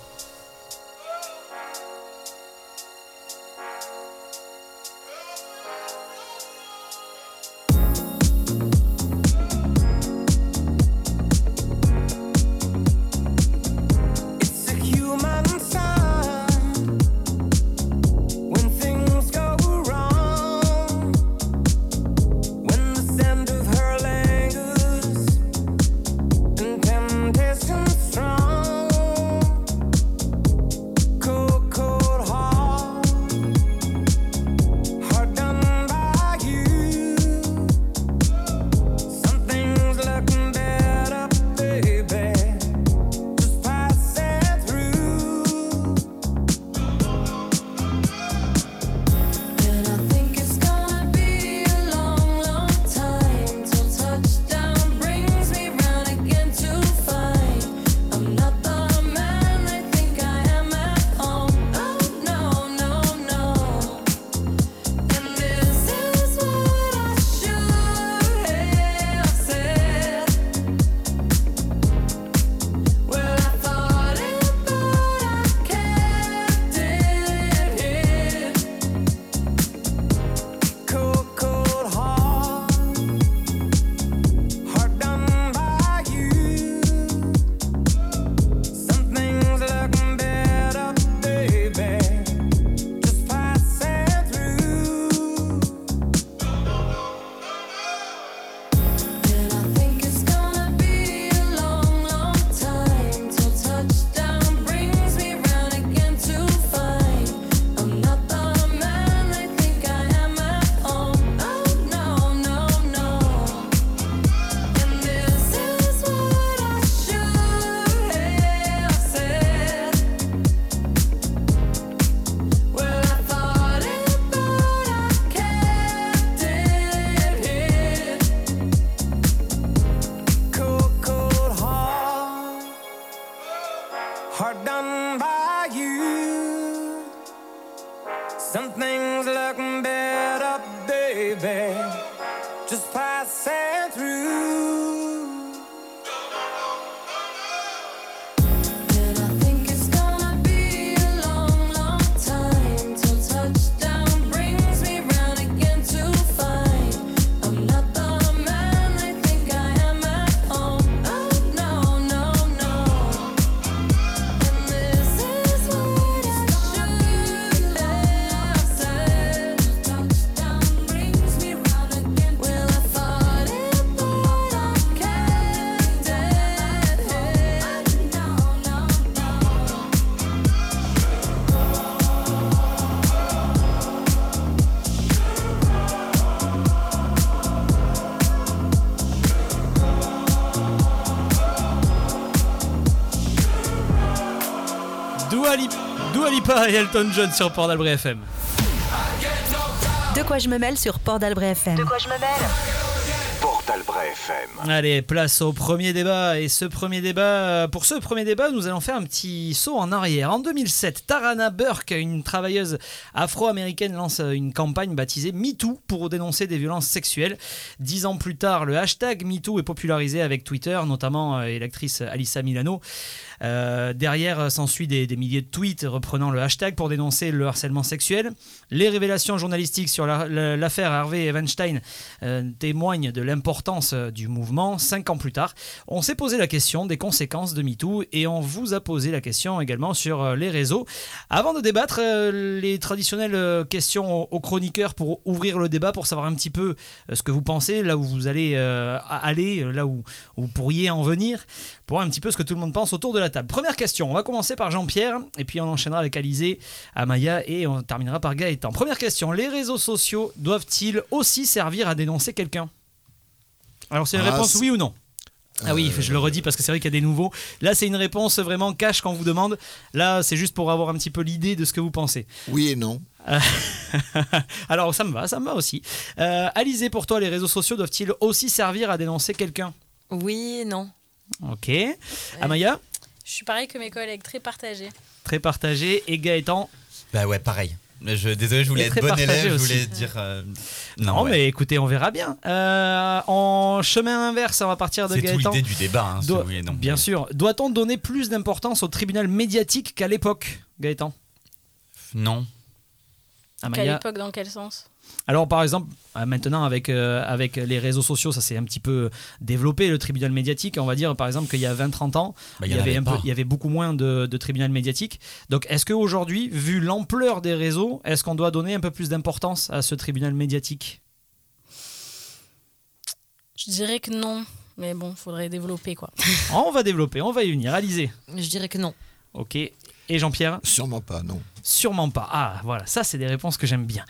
Lipa et Elton John sur Port d'Albret FM. De quoi je me mêle sur Port d'Albret FM. Port d'Albret FM. Allez, place au premier débat. Et ce premier débat, euh, pour ce premier débat, nous allons faire un petit saut en arrière. En 2007, Tarana Burke, une travailleuse afro-américaine, lance euh, une campagne baptisée MeToo pour dénoncer des violences sexuelles. Dix ans plus tard, le hashtag MeToo est popularisé avec Twitter, notamment euh, et l'actrice Alissa Milano. Euh, derrière euh, s'ensuit des, milliers de tweets reprenant le hashtag pour dénoncer le harcèlement sexuel. Les révélations journalistiques sur la- la- l'affaire Harvey Weinstein euh, témoignent de l'importance du mouvement. Cinq ans plus tard, on s'est posé la question des conséquences de MeToo et on vous a posé la question également sur les réseaux. Avant de débattre, les traditionnelles questions aux, chroniqueurs pour ouvrir le débat, pour savoir un petit peu ce que vous pensez, là où vous allez aller, là où vous pourriez en venir, pour voir un petit peu ce que tout le monde pense autour de la table. Première question, on va commencer par Jean-Pierre, et puis on enchaînera avec Alizé, Amaya, et on terminera par Gaëtan. Première question, les réseaux sociaux doivent-ils aussi servir à dénoncer quelqu'un? Alors c'est une Ah, réponse oui ou non? Ah oui, Euh, je le redis parce que c'est vrai qu'il y a des nouveaux. Là, c'est une réponse vraiment cash qu'on vous demande. Là, c'est juste pour avoir un petit peu l'idée de ce que vous pensez. Oui et non. Alors, ça me va, ça me va aussi. Euh, Alizé, pour toi, les réseaux sociaux doivent-ils aussi servir à dénoncer quelqu'un? Oui et non. Ok. Amaya, Je suis pareil que mes collègues, très partagés. très partagé. Et Gaëtan Bah ouais, pareil. Je, désolé, je voulais être bon élève, je aussi. voulais dire. euh, Non, Non, ouais. mais écoutez, on verra bien. Euh, en chemin inverse, on va partir de c'est tout Gaëtan. l'idée du débat. Hein, Doit- oui non. Bien sûr. Doit-on donner plus d'importance au tribunal médiatique qu'à l'époque, Gaëtan? Non. Amaya l'époque, dans quel sens? Alors par exemple, euh, maintenant avec, euh, avec les réseaux sociaux, ça s'est un petit peu développé, le tribunal médiatique. On va dire par exemple qu'il y a 20-30 ans, Bah, il, y y en avait avait un peu- pas. il y avait beaucoup moins de, de tribunal médiatique. Donc est-ce qu'aujourd'hui, vu l'ampleur des réseaux, est-ce qu'on doit donner un peu plus d'importance à ce tribunal médiatique? Je dirais que non. Mais bon, faudrait développer quoi. On va développer, on va y venir. Alizé. Je dirais que non. Ok. Et Jean-Pierre Sûrement pas, non. Sûrement pas. Ah, voilà, ça, c'est des réponses que j'aime bien.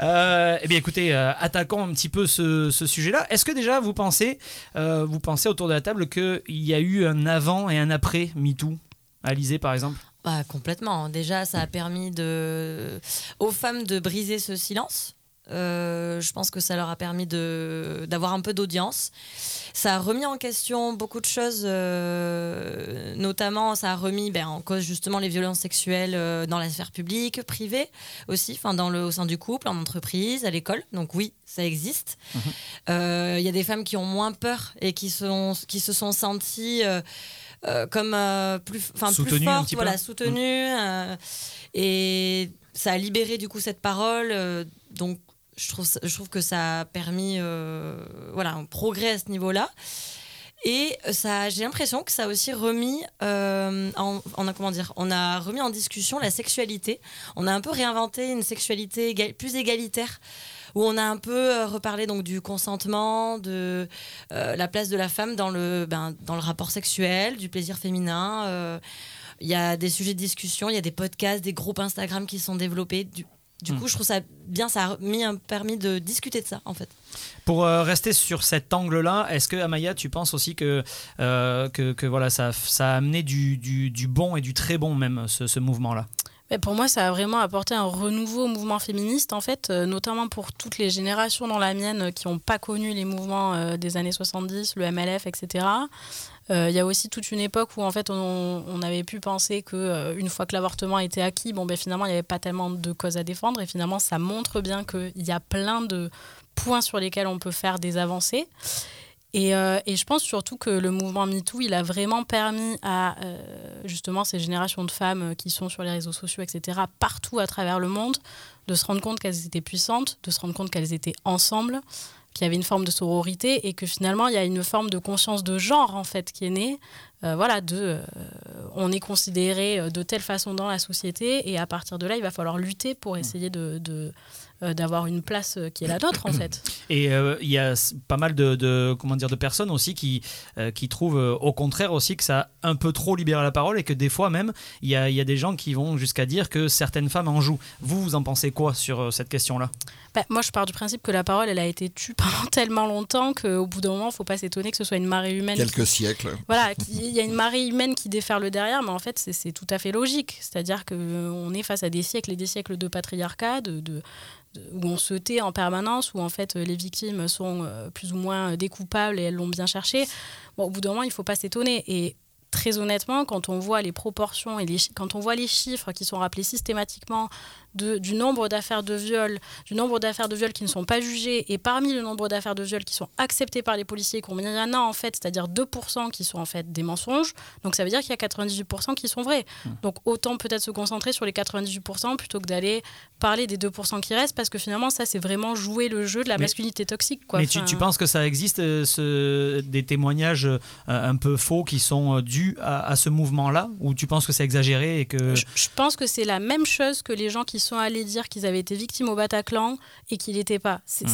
Euh, eh bien, écoutez, euh, attaquons un petit peu ce, ce sujet-là. Est-ce que déjà, vous pensez, euh, vous pensez autour de la table qu'il y a eu un avant et un après MeToo Alizé, par exemple? Bah, complètement. Déjà, ça a permis de... aux femmes de briser ce silence. Euh, je pense que ça leur a permis de... d'avoir un peu d'audience. Ça a remis en question beaucoup de choses, euh, notamment ça a remis ben, en cause justement les violences sexuelles euh, dans la sphère publique, privée aussi, enfin dans le au sein du couple, en entreprise, à l'école. Donc oui, ça existe. Euh, Il y a des femmes qui ont moins peur et qui, sont, qui se sont senties comme plus, plus fortes, voilà, soutenues. et ça a libéré du coup cette parole. donc je trouve, que ça a permis euh, voilà, un progrès à ce niveau-là. Et ça, j'ai l'impression que ça a aussi remis, euh, en, en- comment dire, on a remis en discussion la sexualité. On a un peu réinventé une sexualité plus égalitaire, où on a un peu euh, reparlé donc du consentement, de euh, la place de la femme dans le, ben, rapport sexuel, du plaisir féminin. Il y a des sujets de discussion, il y a des podcasts, des groupes Instagram qui sont développés. Du Hmm. coup, je trouve ça bien, ça a mis un permis de discuter de ça, en fait. Pour euh, rester sur cet angle-là, est-ce que Amaya, tu penses aussi que, euh, que, que voilà, ça, ça a amené du, du, du bon et du très bon même, ce, ce mouvement-là? Mais pour moi, ça a vraiment apporté un renouveau au mouvement féministe, en fait, euh, notamment pour toutes les générations dans la mienne euh, qui n'ont pas connu les mouvements euh, des années 70, le MLF, etc. Euh, Il y a aussi toute une époque où en fait on, avait pu penser que euh, une fois que l'avortement était acquis, bon ben finalement il n'y avait pas tellement de causes à défendre et finalement ça montre bien qu'il y a plein de points sur lesquels on peut faire des avancées. Et, euh, et je pense surtout que le mouvement MeToo, il a vraiment permis à justement ces générations de femmes qui sont sur les réseaux sociaux, etc., partout à travers le monde, de se rendre compte qu'elles étaient puissantes, de se rendre compte qu'elles étaient ensemble, qu'il y avait une forme de sororité et que finalement il y a une forme de conscience de genre en fait qui est née. Euh, voilà, de euh, on est considéré euh, de telle façon dans la société et à partir de là il va falloir lutter pour essayer de, de, d'avoir une place euh, qui est la nôtre en fait. Et euh, il y a pas mal de, de- comment dire, de personnes aussi qui, euh, qui trouvent euh, au contraire aussi que ça a un peu trop libéré la parole et que des fois même, il y a, il y a des gens qui vont jusqu'à dire que certaines femmes en jouent. Vous, vous en pensez quoi sur euh, cette question-là? Bah, moi, je pars du principe que la parole, elle a été tue pendant tellement longtemps qu'au bout d'un moment, il ne faut pas s'étonner que ce soit une marée humaine. qui- Quelques siècles. Voilà, il y a une marée humaine qui déferle derrière, mais en fait, c'est- tout à fait logique. C'est-à-dire qu'on est face à des siècles et des siècles de patriarcat, de- où on se tait en permanence, où en fait les victimes sont euh, plus ou moins découpables et elles l'ont bien cherché. Bon, au bout d'un moment, il ne faut pas s'étonner. Et très honnêtement, quand on voit les proportions et quand on voit les chiffres qui sont rappelés systématiquement de, du nombre d'affaires de viol, du nombre d'affaires de viol qui ne sont pas jugées, et parmi le nombre d'affaires de viol qui sont acceptées par les policiers, combien il y en a en fait, c'est-à-dire 2% qui sont en fait des mensonges, donc ça veut dire qu'il y a 98% qui sont vrais. Donc autant peut-être se concentrer sur les 98% plutôt que d'aller parler des 2% qui restent, parce que finalement ça c'est vraiment jouer le jeu de la Mais- masculinité toxique. Quoi. Mais tu, Enfin, tu penses que ça existe euh, ce- des témoignages euh, un peu faux qui sont euh, dus à, à ce mouvement-là Ou tu penses que c'est exagéré et que... Je, je pense que c'est la même chose que les gens qui sont allés dire qu'ils avaient été victimes au Bataclan et qu'ils l'étaient pas. Hmm.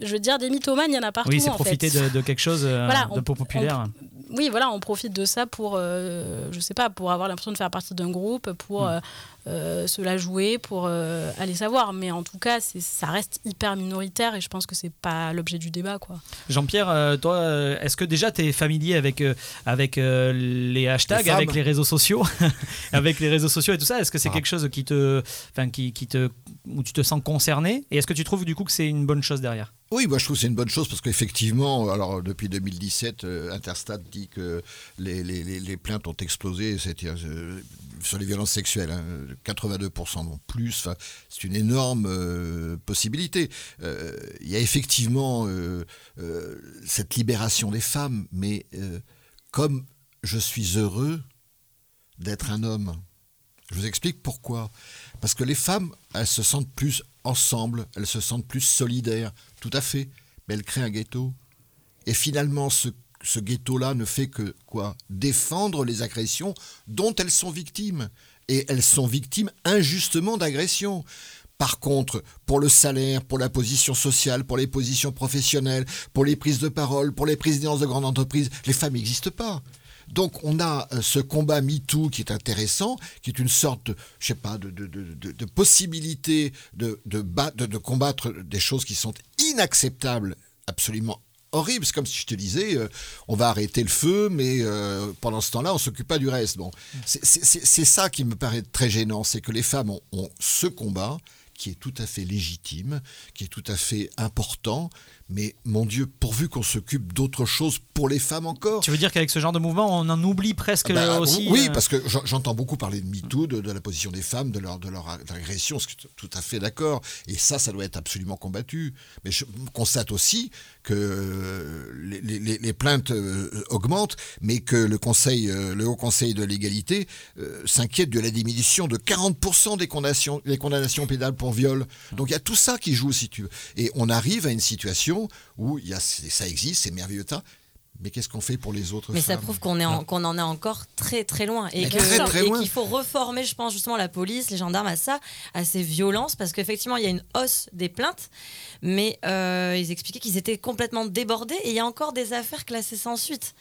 je veux dire, des mythomanes, il y en a partout. oui, c'est profiter de, de quelque chose euh, Voilà, de on- populaire. oui, voilà, on profite de ça pour, euh, je sais pas, pour avoir l'impression de faire partie d'un groupe, pour Hmm. euh, euh, se la jouer, pour euh, aller savoir. Mais en tout cas, c'est- ça reste hyper minoritaire et je pense que c'est pas l'objet du débat, quoi. Jean-Pierre, euh, toi, euh, est-ce que déjà tu es familier avec, euh, avec euh, les hashtags, Les avec les réseaux sociaux Avec les réseaux sociaux et tout ça, est-ce que c'est Ah. quelque chose qui te, enfin, qui, qui te, où tu te sens concerné Et est-ce que tu trouves du coup que c'est une bonne chose derrière? Oui, moi je trouve que c'est une bonne chose parce qu'effectivement, alors depuis 2017, euh, Interstat dit que les, les- les- plaintes ont explosé c'est-à-dire, euh, sur les violences sexuelles, hein, 82% non plus. C'est une énorme euh, possibilité. Euh, Il y a effectivement euh, cette libération des femmes, mais comme je suis heureux d'être un homme. Je vous explique pourquoi. Parce que les femmes, elles se sentent plus ensemble, elles se sentent plus solidaires, tout à fait. Mais elles créent un ghetto. Et finalement, ce, ce ghetto-là ne fait que quoi Défendre les agressions dont elles sont victimes. Et elles sont victimes injustement d'agressions. Par contre, pour le salaire, pour la position sociale, pour les positions professionnelles, pour les prises de parole, pour les présidences de grandes entreprises, les femmes n'existent pas. Donc on a euh, ce combat MeToo qui est intéressant, qui est une sorte, je sais pas, de, de, de, de- possibilité de, de combattre des choses qui sont inacceptables, absolument horribles. C'est comme si je te disais, euh, on va arrêter le feu, mais euh, pendant ce temps-là, on s'occupe pas du reste. Bon, c'est- ça qui me paraît très gênant, c'est que les femmes ont, ont ce combat qui est tout à fait légitime, qui est tout à fait important, mais mon Dieu, pourvu qu'on s'occupe d'autre chose pour les femmes encore. Tu veux dire qu'avec ce genre de mouvement, on en oublie presque Ah bah, aussi oui, euh, parce que j'en- j'entends beaucoup parler de MeToo, de, de la position des femmes, de leur, de leur ag- agression, ce qui est tout à fait d'accord. Et ça, ça doit être absolument combattu. Mais je constate aussi que euh, les, plaintes euh, augmentent, mais que le, conseil, euh, le Haut Conseil de l'égalité s'inquiète de la diminution de 40% des condamnations, des condamnations pénales pour viol. Donc il y a tout ça qui joue, si tu veux. Et on arrive à une situation où ça existe, c'est merveilleux. Mais qu'est-ce qu'on fait pour les autres Mais ça prouve qu'on est en, qu'on en est encore très très loin et Mais que- très, très et loin. qu'il faut reformer, je pense justement la police, les gendarmes à ça, à ces violences, parce qu'effectivement il y a une hausse des plaintes, mais euh, ils expliquaient qu'ils étaient complètement débordés et il y a encore des affaires classées sans suite.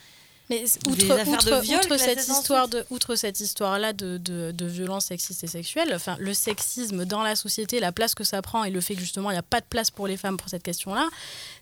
Mais outre, viol cette sans histoire suite. de, outre cette histoire-là de, de, de violence sexiste et sexuelle, enfin, le sexisme dans la société, la place que ça prend et le fait que justement il n'y a pas de place pour les femmes pour cette question-là,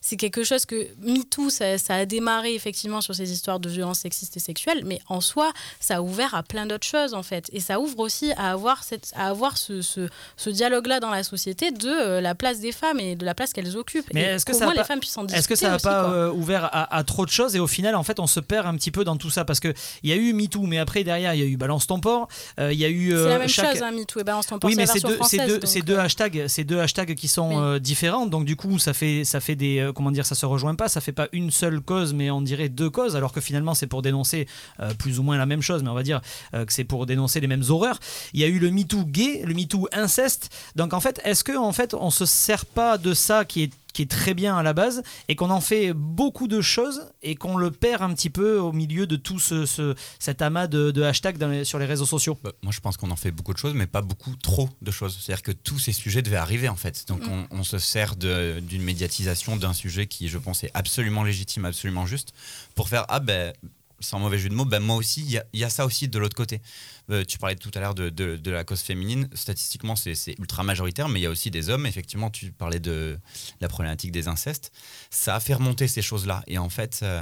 c'est quelque chose que MeToo, ça, ça a démarré effectivement sur ces histoires de violence sexiste et sexuelle, mais en soi, ça a ouvert à plein d'autres choses en fait. Et ça ouvre aussi à avoir, cette, à avoir ce, ce, ce dialogue-là dans la société de euh, la place des femmes et de la place qu'elles occupent. Mais est-ce que ça a moins pas- les femmes puissent en discuter Est-ce que ça n'a pas euh, ouvert à, à trop de choses et au final, en fait, on se perd un petit peu dans tout ça Parce qu'il y a eu MeToo, mais après, derrière, il y a eu Balance ton port. euh, Il y a eu. C'est la même chaque- chose, hein, MeToo et Balance ton port, oui, mais c'est deux, deux, donc, deux hashtags, c'est deux hashtags qui sont Oui. différents. Donc du coup, ça fait, ça fait des, comment dire, ça se rejoint pas. Ça fait pas une seule cause, mais on dirait deux causes, alors que finalement c'est pour dénoncer euh, plus ou moins la même chose. Mais on va dire euh, que c'est pour dénoncer les mêmes horreurs. Il y a eu le MeToo gay, le MeToo inceste. Donc en fait, est-ce que en fait on se sert pas de ça qui est qui est très bien à la base et qu'on en fait beaucoup de choses et qu'on le perd un petit peu au milieu de tout ce, ce- cet amas de, de hashtags dans les- sur les réseaux sociaux. Bah, moi, je pense qu'on en fait beaucoup de choses, mais pas beaucoup trop de choses. C'est-à-dire que tous ces sujets devaient arriver, en fait. Donc, Mm. on, on se sert d'une médiatisation d'un sujet qui, je pense, est absolument légitime, absolument juste, pour faire Ah, ben, sans mauvais jeu de mots, ben, moi aussi, il y a, il y a ça aussi de l'autre côté. Euh, tu parlais tout à l'heure de, de- de la cause féminine. Statistiquement, c'est ultra majoritaire, mais il y a aussi des hommes. Effectivement, tu parlais de la problématique des incestes. Ça a fait remonter ces choses-là. Et en fait, euh,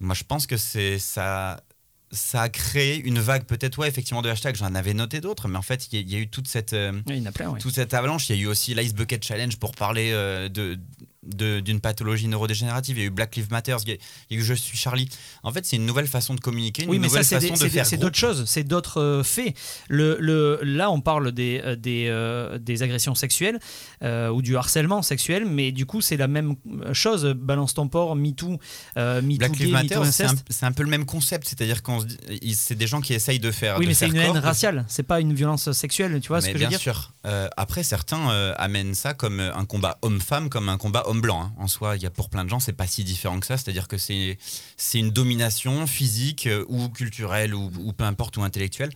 moi, je pense que c'est ça ça a créé une vague, peut-être, ouais, effectivement, de hashtags. J'en avais noté d'autres, mais en fait, il y, a- il y a eu toute cette, euh, Il y en a plein, oui. toute cette avalanche. Il y a eu aussi l'Ice Bucket Challenge pour parler euh, de- d'une pathologie neurodégénérative. Il y a eu Black Lives Matter. Il y a, il y a eu Je suis Charlie. En fait, c'est une nouvelle façon de communiquer, une Oui, mais ça, nouvelle c'est façon des- de faire c'est d'autres choses, c'est d'autres euh, faits. Le, le- là, on parle des, euh, des, euh, des agressions sexuelles euh, ou du harcèlement sexuel, mais du coup, c'est la même chose. Balance ton port, MeToo, MeToo Black Lives Matter, c'est un, peu le même concept, c'est-à-dire qu'on c'est des gens qui essayent de faire. Oui, de mais c'est une haine corps, de- raciale, c'est pas une violence sexuelle, tu vois ce que je veux bien dire sûr. Euh, après, certains amènent ça comme un combat homme-femme, comme un combat homme-blanc. hein. En soi, il y a pour plein de gens, c'est pas si différent que ça. C'est-à-dire que c'est une domination physique euh, ou culturelle ou, peu importe ou intellectuelle.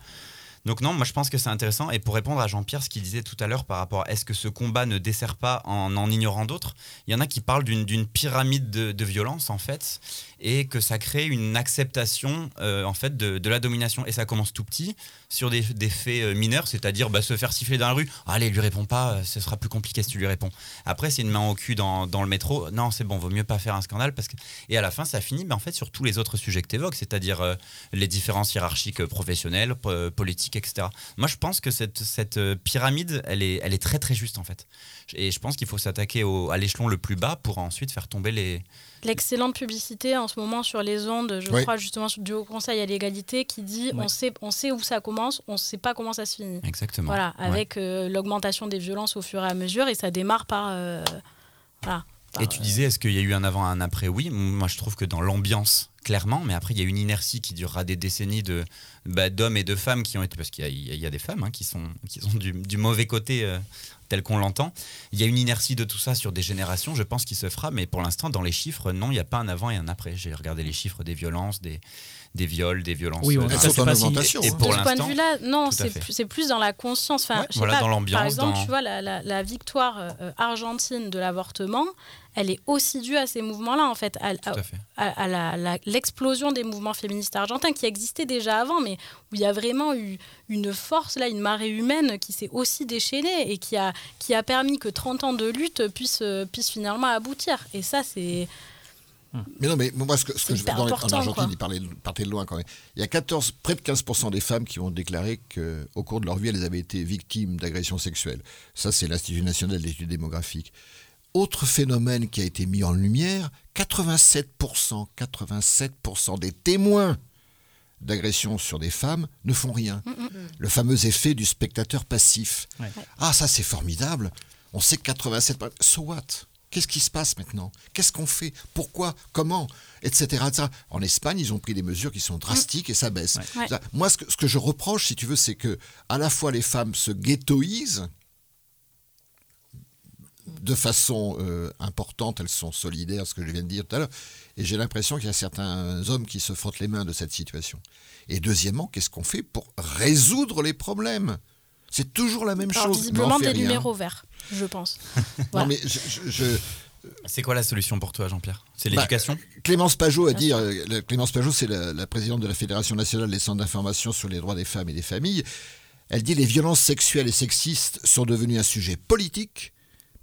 Donc non, moi je pense que c'est intéressant. Et pour répondre à Jean-Pierre, ce qu'il disait tout à l'heure par rapport à est-ce que ce combat ne dessert pas en en ignorant d'autres, il y en a qui parlent d'une d'une pyramide de, de violence en fait, et que ça crée une acceptation euh, en fait de, la domination. Et ça commence tout petit sur des, faits euh, mineurs, c'est-à-dire bah, se faire siffler dans la rue. Ah, allez, lui réponds pas, euh, ce sera plus compliqué si tu lui réponds. Après, c'est une main au cul dans, le métro. Non, c'est bon, vaut mieux pas faire un scandale parce que. Et à la fin, ça finit bah, en fait sur tous les autres sujets que tu évoques, c'est-à-dire les différences hiérarchiques professionnelles, po- politiques, etc. Moi, je pense que cette, pyramide, elle est, elle est très très juste en fait. Et je pense qu'il faut s'attaquer à l'échelon le plus bas pour ensuite faire tomber les. L'excellente publicité en ce moment sur les ondes, je Oui. crois justement du Haut Conseil à l'égalité, qui dit on, sait, on sait où ça commence, on ne sait pas comment ça se finit. Exactement. Voilà, Ouais. avec euh, l'augmentation des violences au fur et à mesure, et ça démarre par. euh, voilà, par, Et tu disais, est-ce qu'il y a eu un avant, un après? Oui, moi je trouve que dans l'ambiance, clairement, mais après il y a une inertie qui durera des décennies de bah, d'hommes et de femmes qui ont été, parce qu'il y a- y des femmes hein, qui sont, qui sont du, du mauvais côté euh, tel qu'on l'entend. Il y a une inertie de tout ça sur des générations, je pense, qui se fera, mais pour l'instant, dans les chiffres, non, il n'y a pas un avant et un après. J'ai regardé les chiffres des violences, des, des viols, des violences. Oui, on- euh, sont en augmentation. et hein. pour de ce point de vue-là, non, c'est plus, c'est plus dans la conscience. Enfin, Ouais, je sais voilà, pas, dans l'ambiance, Par exemple, dans- tu vois, la, la- la victoire euh, argentine de l'avortement, elle est aussi due à ces mouvements-là, en fait, à, Tout à fait. à- à la- la- l'explosion des mouvements féministes argentins qui existaient déjà avant, mais où il y a vraiment eu une force, là, une marée humaine qui s'est aussi déchaînée et qui a, qui a permis que 30 ans de lutte puissent, puissent finalement aboutir. Et ça, c'est... Mais non, mais moi, ce que, ce que C'est je hyper dans en Argentine, quoi. il parlait, partait de loin quand même. Il y a 14, près de 15% des femmes qui ont déclaré qu'au cours de leur vie, elles avaient été victimes d'agressions sexuelles. Ça, c'est l'Institut national d'études démographiques. Autre phénomène qui a été mis en lumière 87%, 87% des témoins d'agressions sur des femmes ne font rien. Le fameux effet du spectateur passif. Ouais. Ah, ça, c'est formidable. On sait que 87%. So what? Qu'est-ce qui se passe maintenant? Qu'est-ce qu'on fait? Pourquoi? Comment? Etc. etc. En Espagne, ils ont pris des mesures qui sont drastiques et ça baisse. Ouais. Moi, ce que, ce que je reproche, si tu veux, c'est que à la fois les femmes se ghettoisent de façon euh, importante, elles sont solidaires, ce que je viens de dire tout à l'heure, et j'ai l'impression qu'il y a certains hommes qui se frottent les mains de cette situation. Et deuxièmement, qu'est-ce qu'on fait pour résoudre les problèmes? C'est toujours la même Alors, chose. visiblement des rien. numéros verts, je pense. Non, mais je- je- je, C'est quoi la solution pour toi, Jean-Pierre? C'est Bah, l'éducation? Clémence Pajot a dit, euh, Clémence Pajot, c'est la, la présidente de la Fédération nationale des centres d'information sur les droits des femmes et des familles. Elle dit les violences sexuelles et sexistes sont devenues un sujet politique,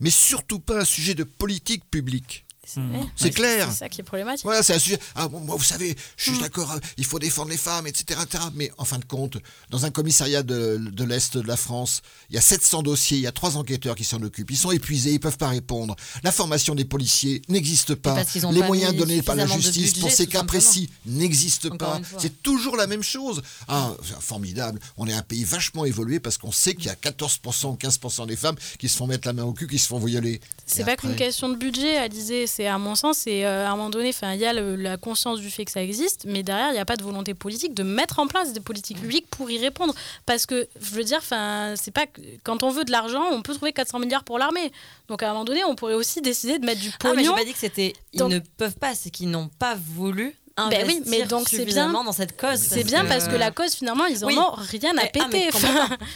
mais surtout pas un sujet de politique publique. C'est Mmh. C'est clair. C'est ça qui est problématique. Voilà, c'est un sujet. Ah, bon, moi, vous savez, je Mm. suis d'accord, euh, il faut défendre les femmes, etc., etc. Mais en fin de compte, dans un commissariat de, de l'Est de la France, il y a 700 dossiers, il y a trois enquêteurs qui s'en occupent. Ils sont épuisés, ils peuvent pas répondre. La formation des policiers n'existe pas. parce Les pas moyens donnés par la justice pour ces cas précis n'existent pas. C'est toujours la même chose. Ah, formidable. On est un pays vachement évolué parce qu'on sait qu'il y a 14% ou 15% des femmes qui se font mettre la main au cul, qui se font violer. C'est pas après- qu'une question de budget, Alizé. C'est à mon sens, c'est euh, à un moment donné, il y a le- la conscience du fait que ça existe, mais derrière, il n'y a pas de volonté politique de mettre en place des politiques publiques pour y répondre. Parce que, je veux dire, c'est pas quand on veut de l'argent, on peut trouver 400 milliards pour l'armée. Donc à un moment donné, on pourrait aussi décider de mettre du Ah, mais j'ai pognon. pas dit que c'était. Ils Donc- ne peuvent pas, c'est qu'ils n'ont pas voulu. Ben Investir oui, mais donc c'est bien. dans cette cause. c'est bien parce que la cause, finalement, ils en Oui. ont rien à Mais- ah, mais péter.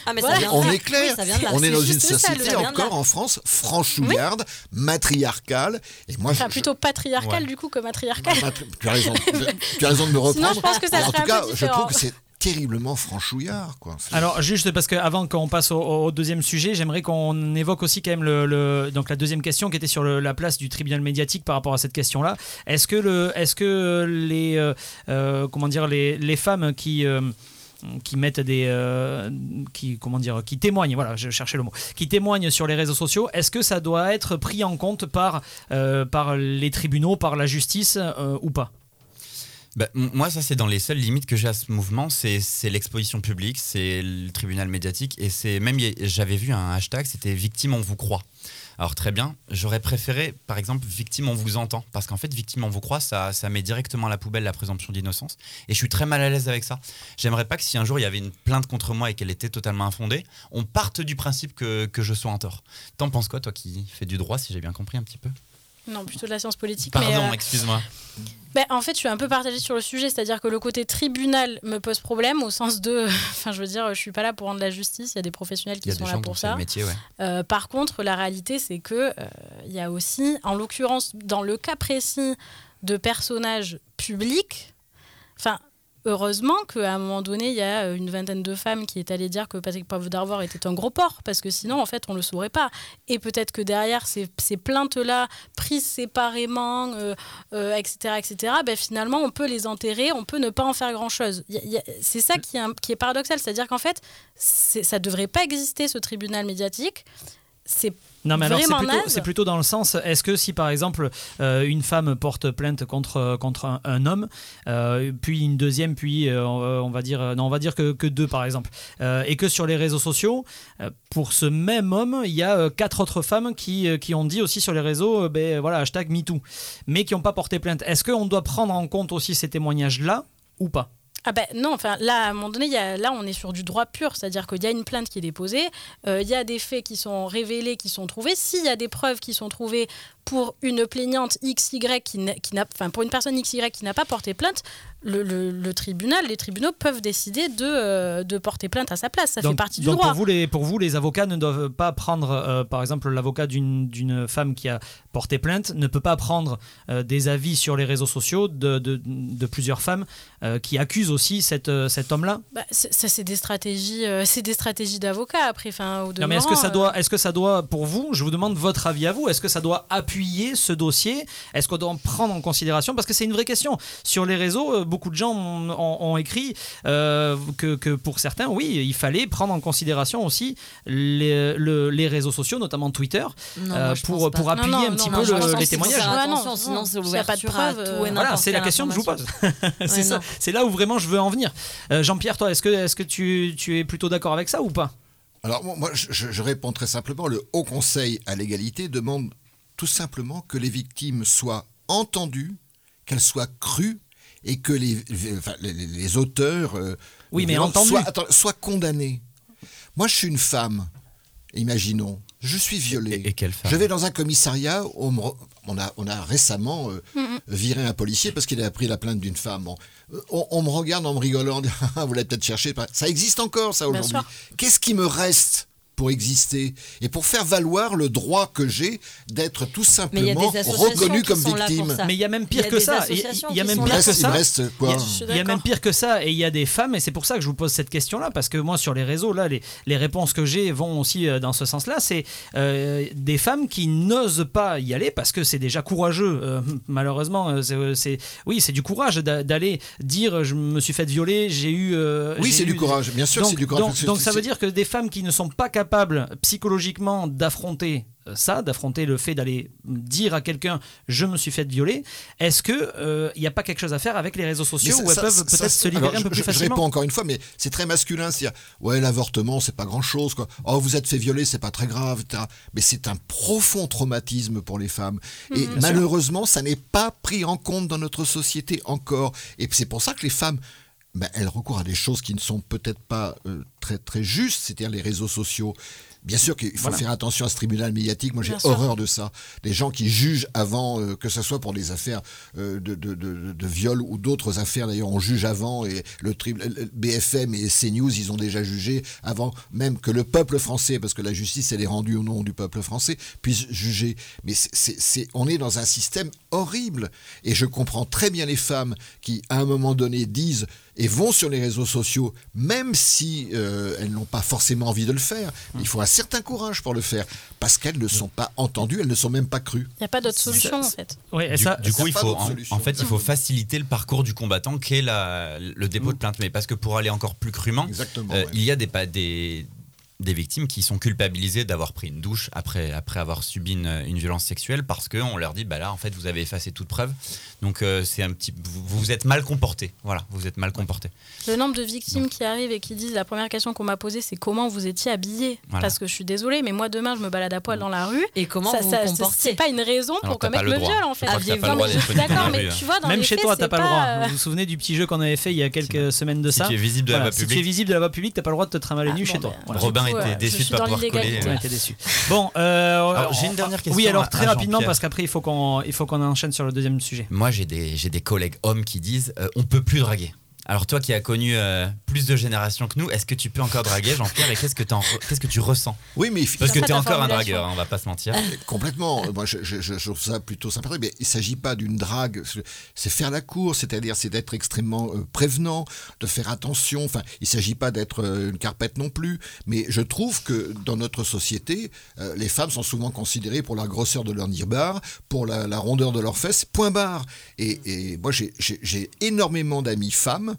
Ah, mais Voilà. ça vient de On est clair, Oui, ça vient de là. on est dans une société encore en France franchouillarde, matriarcale. Et moi, enfin, je- plutôt patriarcal Ouais. du coup que matriarcal. je- tu, tu as raison, tu as raison de me reprendre. Sinon, je pense que ça en tout cas, je trouve que c'est terriblement franchouillard. Alors juste parce que avant qu'on passe au, deuxième sujet, j'aimerais qu'on évoque aussi quand même le, donc la deuxième question qui était sur la place du tribunal médiatique par rapport à cette question-là. Est-ce que le est-ce que les euh, euh, comment dire les, les femmes qui euh, qui mettent des qui comment dire qui témoignent voilà je cherchais le mot qui témoignent sur les réseaux sociaux est-ce que ça doit être pris en compte par par les tribunaux par la justice ou pas? Bah, moi, ça, c'est dans les seules limites que j'ai à ce mouvement. C'est l'exposition publique, c'est le tribunal médiatique. Et c'est même, j'avais vu un hashtag, c'était victime, on vous croit. Alors, très bien. J'aurais préféré, par exemple, victime, on vous entend. Parce qu'en fait, victime, on vous croit, ça, ça met directement à la poubelle la présomption d'innocence. Et je suis très mal à l'aise avec ça. J'aimerais pas que si un jour il y avait une plainte contre moi et qu'elle était totalement infondée, on parte du principe que, que je sois en tort. T'en penses quoi, toi qui fais du droit, si j'ai bien compris un petit peu? Non, plutôt de la science politique. Pardon, euh, excuse-moi. Ben, en fait, je suis un peu partagée sur le sujet, c'est-à-dire que le côté tribunal me pose problème au sens de, enfin, je veux dire, je suis pas là pour rendre la justice. Il y a des professionnels qui sont là pour ça. le métier, ouais. Euh, par contre, la réalité, c'est que euh, il y a aussi, en l'occurrence, dans le cas précis de personnages publics, enfin. Heureusement qu'à un moment donné, il y a euh, une vingtaine de femmes qui est allée dire que Patrick Poivre d'Arvor était un gros porc, parce que sinon, en fait, on ne le saurait pas. Et peut-être que derrière ces, ces plaintes-là, prises séparément, euh, euh, etc., etc., ben, finalement, on peut les enterrer, on peut ne pas en faire grand-chose. C'est ça qui est, qui est paradoxal, c'est-à-dire qu'en fait, ça ne devrait pas exister, ce tribunal médiatique. C'est Non, mais alors c'est plutôt, dans le sens, est-ce que si par exemple euh, une femme porte plainte contre, contre un, un homme, euh, puis une deuxième, puis euh, on va dire, non, on va dire que, que deux par exemple, euh, et que sur les réseaux sociaux, euh, pour ce même homme, il y a euh, quatre autres femmes qui, euh, qui ont dit aussi sur les réseaux, euh, ben voilà, hashtag MeToo, mais qui n'ont pas porté plainte. Est-ce qu'on doit prendre en compte aussi ces témoignages-là ou pas? Ah ben non, enfin là, à un moment donné, là on est sur du droit pur, c'est-à-dire qu'il y a une plainte qui est déposée, euh, il y a des faits qui sont révélés, qui sont trouvés. S'il y a des preuves qui sont trouvées pour une plaignante XY qui, n'a- qui n'a, enfin pour une personne XY qui n'a pas porté plainte, le, le- le tribunal, les tribunaux peuvent décider de, euh, de porter plainte à sa place. Ça donc, fait partie du donc droit. Pour vous, les, pour vous, les avocats ne doivent pas prendre, euh, par exemple, l'avocat d'une femme qui a porté plainte ne peut pas prendre euh, des avis sur les réseaux sociaux de, de- de plusieurs femmes qui accusent aussi cette, cet homme-là. Bah, c'est- ça c'est des stratégies, c'est des stratégies d'avocats après. Au Non, mais est-ce que ça doit, est-ce que ça doit, pour vous, je vous demande votre avis à vous, est-ce que ça doit appuyer ce dossier? Est-ce qu'on doit en prendre en considération? Parce que c'est une vraie question. Sur les réseaux, euh, beaucoup de gens ont, ont- ont écrit euh, que, que pour certains, oui, il fallait prendre en considération aussi les, le- les réseaux sociaux, notamment Twitter, Non, euh, pour, appuyer non, un petit non, peu le- les témoignages. attention, sinon non, c'est l'ouverture à tout et Voilà, c'est la question que je vous pose. c'est Ouais, ça, non. c'est là où vraiment je veux en venir. Euh, Jean-Pierre, toi, est-ce que, est-ce que tu, tu es plutôt d'accord avec ça ou pas? Alors moi, je réponds très simplement. Le Haut Conseil à l'égalité demande tout simplement que les victimes soient entendues, qu'elles soient crues et que les, les- enfin, les- les- les auteurs euh, Oui, mais soient, attends, soient condamnés. Moi, je suis une femme. Imaginons, je suis violée. Et- et quelle femme Je vais dans un commissariat. On, me re- on a, on a récemment euh, viré un policier parce qu'il a pris la plainte d'une femme. Bon, euh, on, on me regarde en me rigolant. on dit, Ah, vous l'avez peut-être cherché. Ça existe encore, ça, aujourd'hui. Qu'est-ce qui me reste pour exister et pour faire valoir le droit que j'ai d'être tout simplement reconnu comme victime. Mais il y a même pire que ça. Il y a- même pire que ça. reste quoi Il y a- même pire que ça, et il y a des femmes, et c'est pour ça que je vous pose cette question-là, parce que moi, sur les réseaux, là, les, les réponses que j'ai vont aussi euh, dans ce sens-là. C'est euh, des femmes qui n'osent pas y aller parce que c'est déjà courageux. euh, malheureusement, c'est, oui, c'est du courage d'a- d'aller dire je me suis fait violer, j'ai eu. euh, Oui, c'est du courage. Bien sûr, donc, c'est du courage. donc- donc ça veut dire que des femmes qui ne sont pas capables psychologiquement d'affronter euh, ça, d'affronter le fait d'aller dire à quelqu'un je me suis fait violer, est-ce que euh, il n'y a pas quelque chose à faire avec les réseaux sociaux ça- où elles ça- peuvent peut-être se libérer alors, un peu je- plus je, je facilement réponds encore une fois, mais c'est très masculin. C'est-à-dire, ouais, l'avortement, c'est pas grand-chose. quoi. Oh, vous êtes fait violer, c'est pas très grave. etc. Mais c'est un profond traumatisme pour les femmes. Et malheureusement, ça n'est pas pris en compte dans notre société encore. Et c'est pour ça que les femmes. Ben, elles recourent à des choses qui ne sont peut-être pas euh, très, très justes, c'est-à-dire les réseaux sociaux. Bien sûr qu'il faut Voilà. faire attention à ce tribunal médiatique. Moi, j'ai horreur de ça. Des gens qui jugent avant, euh, que ce soit pour des affaires euh, de, de, de- de viol ou d'autres affaires. D'ailleurs, on juge avant et le, tri- le BFM et CNews, ils ont déjà jugé avant même que le peuple français, parce que la justice, elle est rendue au nom du peuple français, puisse juger. Mais c'est- on est dans un système horrible. Et je comprends très bien les femmes qui, à un moment donné, disent et vont sur les réseaux sociaux, même si euh, elles n'ont pas forcément envie de le faire. Il faut un certain courage pour le faire, parce qu'elles ne sont pas entendues, elles ne sont même pas crues. Il n'y a pas d'autre solution en fait. Ouais, et Du, ça, du coup, il faut, en, solution. en fait, il faut faciliter le parcours du combattant qu'est la, le dépôt de plainte. Mais parce que pour aller encore plus crûment, Exactement. euh, ouais. il y a des, des, des victimes qui sont culpabilisées d'avoir pris une douche après, après avoir subi une, une violence sexuelle parce qu'on leur dit bah là en fait vous avez effacé toute preuve. Donc euh, c'est un petit vous vous êtes mal comporté. Voilà vous êtes mal comporté. Le nombre de victimes qui arrivent et qui disent la première question qu'on m'a posée, c'est comment vous étiez habillé Voilà. Parce que je suis désolée, mais moi demain je me balade à poil dans la rue. Et comment ça, vous ça- vous comportez c'est pas une raison Alors, pour pas mec le viole en fait. Pas d'accord, mais tu vois, dans même les chez faits, toi, t'as pas le droit. Vous vous souvenez du petit jeu qu'on avait fait il y a quelques semaines de si ça? tu es visible de la voie si tu es publique. visible de la voie publique, t'as pas le droit de te trimballer Ah, nu chez toi. Robin déçu je de pas pouvoir coller. On était déçus. Bon, euh, j'ai une dernière question Oui, alors très rapidement parce qu'après il faut qu'on il faut qu'on enchaîne sur le deuxième sujet. Moi, j'ai des, j'ai des collègues hommes qui disent euh, on peut plus draguer. Alors, toi qui as connu euh, plus de générations que nous, est-ce que tu peux encore draguer, Jean-Pierre Et qu'est-ce que, qu'est-ce tu ressens? Oui, mais Parce que tu es encore un dragueur, hein, on va pas se mentir. Complètement. Moi, je, je- je- je trouve ça plutôt sympathique. Mais il ne s'agit pas d'une drague. C'est faire la cour, c'est-à-dire c'est d'être extrêmement euh, prévenant, de faire attention. Enfin, il ne s'agit pas d'être euh, une carpette non plus. Mais je trouve que dans notre société, euh, les femmes sont souvent considérées pour la grosseur de leur nirbar, pour la, la rondeur de leurs fesses, point barre. Et, et moi, j'ai- énormément d'amis femmes, euh,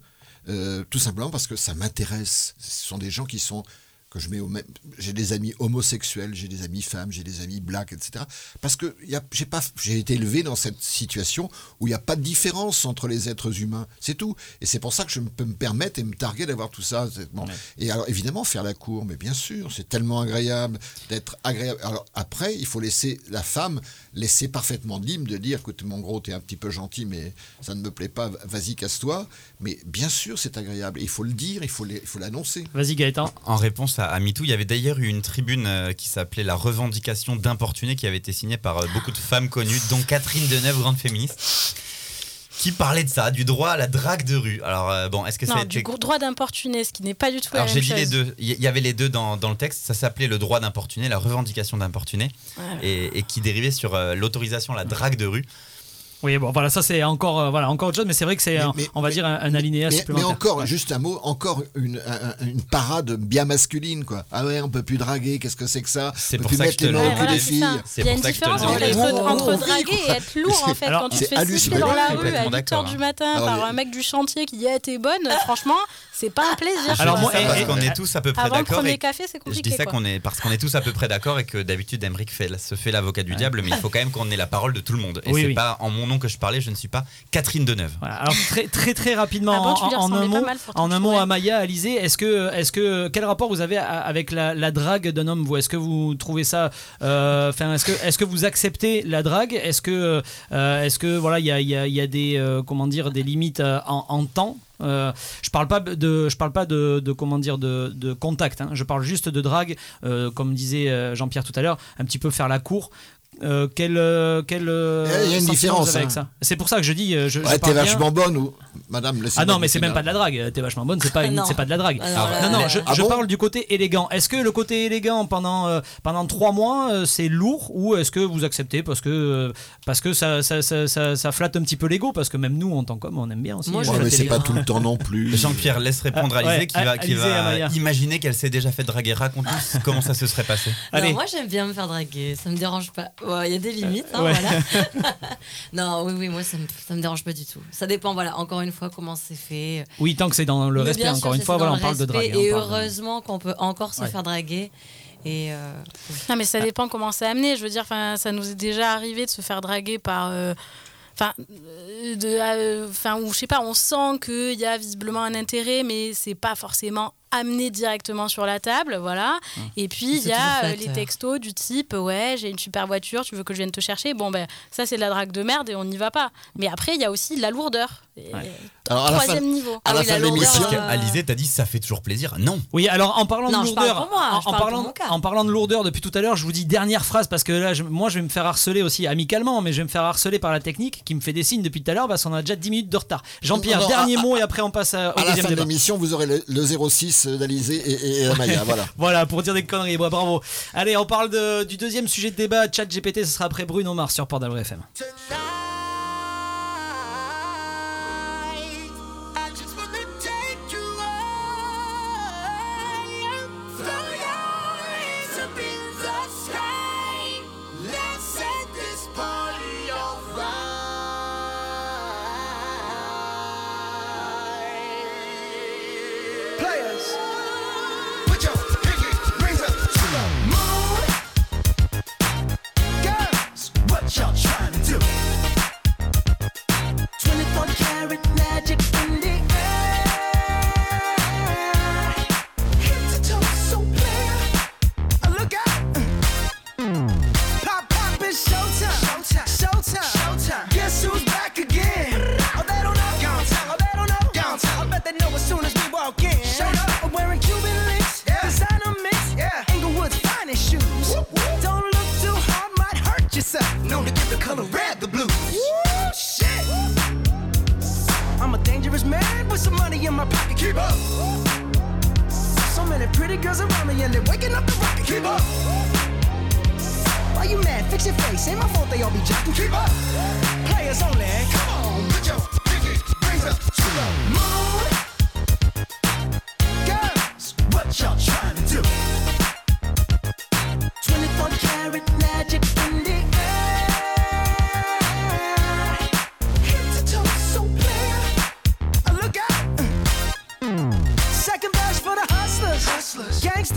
tout simplement parce que ça m'intéresse. Ce sont des gens qui sont que je mets au même. J'ai des amis homosexuels, j'ai des amis femmes, j'ai des amis blacks, etc. Parce que j'ai pas, j'ai été élevé dans cette situation où il n'y a pas de différence entre les êtres humains. C'est tout. Et c'est pour ça que je peux me permettre et me targuer d'avoir tout ça. Bon. Et alors évidemment faire la cour, mais bien sûr, c'est tellement agréable d'être agréable. Alors après, il faut laisser la femme laisser parfaitement libre de dire, écoute mon gros, t'es un petit peu gentil, mais ça ne me plaît pas. Vas-y, casse-toi. Mais bien sûr, c'est agréable. Et il faut le dire, il faut les- il faut l'annoncer. Vas-y Gaëtan. En réponse à, à MeToo, il y avait d'ailleurs eu une tribune euh, qui s'appelait La revendication d'importuner qui avait été signée par euh, beaucoup de femmes connues, dont Catherine Deneuve, grande féministe, qui parlait de ça, du droit à la drague de rue. Alors, euh, bon, est-ce que c'est. du droit d'importuner, ce qui n'est pas du tout Alors j'ai dit les deux. Il y avait les deux dans, dans le texte. Ça s'appelait le droit d'importuner, la revendication d'importuner, Voilà. et, et qui dérivait sur euh, l'autorisation à la drague de rue. Oui, bon, voilà, ça c'est encore, euh, voilà, encore autre chose, mais c'est vrai que c'est, Mais- un- mais- on va mais- dire, un, un alinéa Mais, mais supplémentaire. encore, Ouais. juste un mot, encore une, un- un- une parade bien masculine, quoi. Ah ouais, on peut plus draguer, qu'est-ce que c'est que ça C'est On peut pour plus ça que mettre je te les mains au cul des filles. Il y a pour une ça que je te le différence dis. entre, On- entre draguer et être lourd en fait. Alors, quand tu te fais siffler dans la rue à 8h d'accord, du hein. matin Alors, par les- un mec du chantier qui dit Eh, t'es bonne, franchement, c'est pas un plaisir. Alors, je moi, parce qu'on est tous à peu près Avant le d'accord. café, c'est Je compliqué. dis ça qu'on est parce qu'on est tous à peu près d'accord et que d'habitude Emmerich fait, se fait l'avocat du diable, mais il faut quand même qu'on ait la parole de tout le monde. Et Oui, c'est oui. pas en mon nom que je parlais, je ne suis pas Catherine Deneuve. Voilà, alors très très très rapidement Ah bon, en, en un mot, en un mot à Maya, Alizé, est-ce que est-ce que quel rapport vous avez avec la, la drague d'un homme vous? Est-ce que vous trouvez ça euh, enfin est-ce que est-ce que vous acceptez la drague? Est-ce que euh, est-ce que voilà il y a, il y a- y a des euh, comment dire des limites euh, en, en temps? Euh, je parle pas de je parle pas de, de, comment dire de, de contact hein. je parle juste de drague euh, comme disait euh, Jean-Pierre tout à l'heure un petit peu faire la cour euh, quelle, euh, quelle euh, Eh, il y a une sentiment différence, avec hein. ça C'est pour ça que je dis. euh, Je, Ouais, t'es vachement bonne ou. Madame, laissez Ah non, mais c'est même pas de la drague. T'es vachement bonne, c'est pas, une- pas de la drague. Ah non, non, je, Ah je bon parle du côté élégant. Est-ce que le côté élégant pendant, euh, pendant trois mois, euh, c'est lourd ou est-ce que vous acceptez parce que, euh, parce que ça, ça, ça, ça, ça flatte un petit peu l'ego? Parce que même nous, en tant qu'homme, on aime bien aussi. Moi, euh, je Ouais, mais c'est pas tout le temps non plus. Jean-Pierre, laisse répondre Ah, Alizé ouais, qui va, qui va imaginer qu'elle s'est déjà fait draguer. Raconte-nous comment ça se serait passé. Allez. Moi j'aime bien me faire draguer, ça me dérange pas. Il y a des limites, hein, Ouais. voilà. non, oui, oui, moi ça me, ça me dérange pas du tout. Ça dépend, voilà, encore une fois, comment c'est fait. Oui, tant que c'est dans le Mais respect, encore sûr, une fois, voilà, on le parle de drague. Et de- heureusement qu'on peut encore se Ouais. faire draguer. Et euh, Non, mais ça dépend comment c'est amené. Je veux dire, ça nous est déjà arrivé de se faire draguer par. euh, Enfin, euh, de, euh, enfin, ou je sais pas, on sent qu'il y a visiblement un intérêt, mais c'est pas forcément amené directement sur la table, voilà. Et puis il y a euh, les textos du type, ouais, j'ai une super voiture, tu veux que je vienne te chercher? Bon ben, ça c'est de la drague de merde et on n'y va pas. Mais après il y a aussi la lourdeur. Ouais. Alors, à la fin, Troisième niveau. à Ah la oui, fin de l'émission. lourdeur, Parce qu'Alizé t'a dit ça fait toujours plaisir. Non. Oui, alors en parlant Non, de lourdeur, moi, en, parlant, en de lourdeur depuis tout à l'heure, je vous dis dernière phrase parce que là, je- moi, je vais me faire harceler aussi amicalement, mais je vais me faire harceler par la technique qui me fait des signes depuis tout à l'heure parce qu'on a déjà 10 minutes de retard. Jean-Pierre, dernier à- mot et après on passe à- au À la fin de l'émission, vous aurez le, le 06 d'Alizé et, et Amaya. Voilà. Voilà, pour dire des conneries, ouais, bravo. Allez, on parle de- du deuxième sujet de débat, chat GPT, ce sera après Bruno Mars sur Port FM. Color red the blues. Woo, shit. I'm a dangerous man with some money in my pocket. Keep up. So many pretty girls around me and they're waking up the rocket. Keep up. Why you mad? Fix your face. Ain't my fault they all be jocking. Keep up. Players only. Come on, put your pinky rings up to the moon. Girls, what y'all trying to do? 24 karat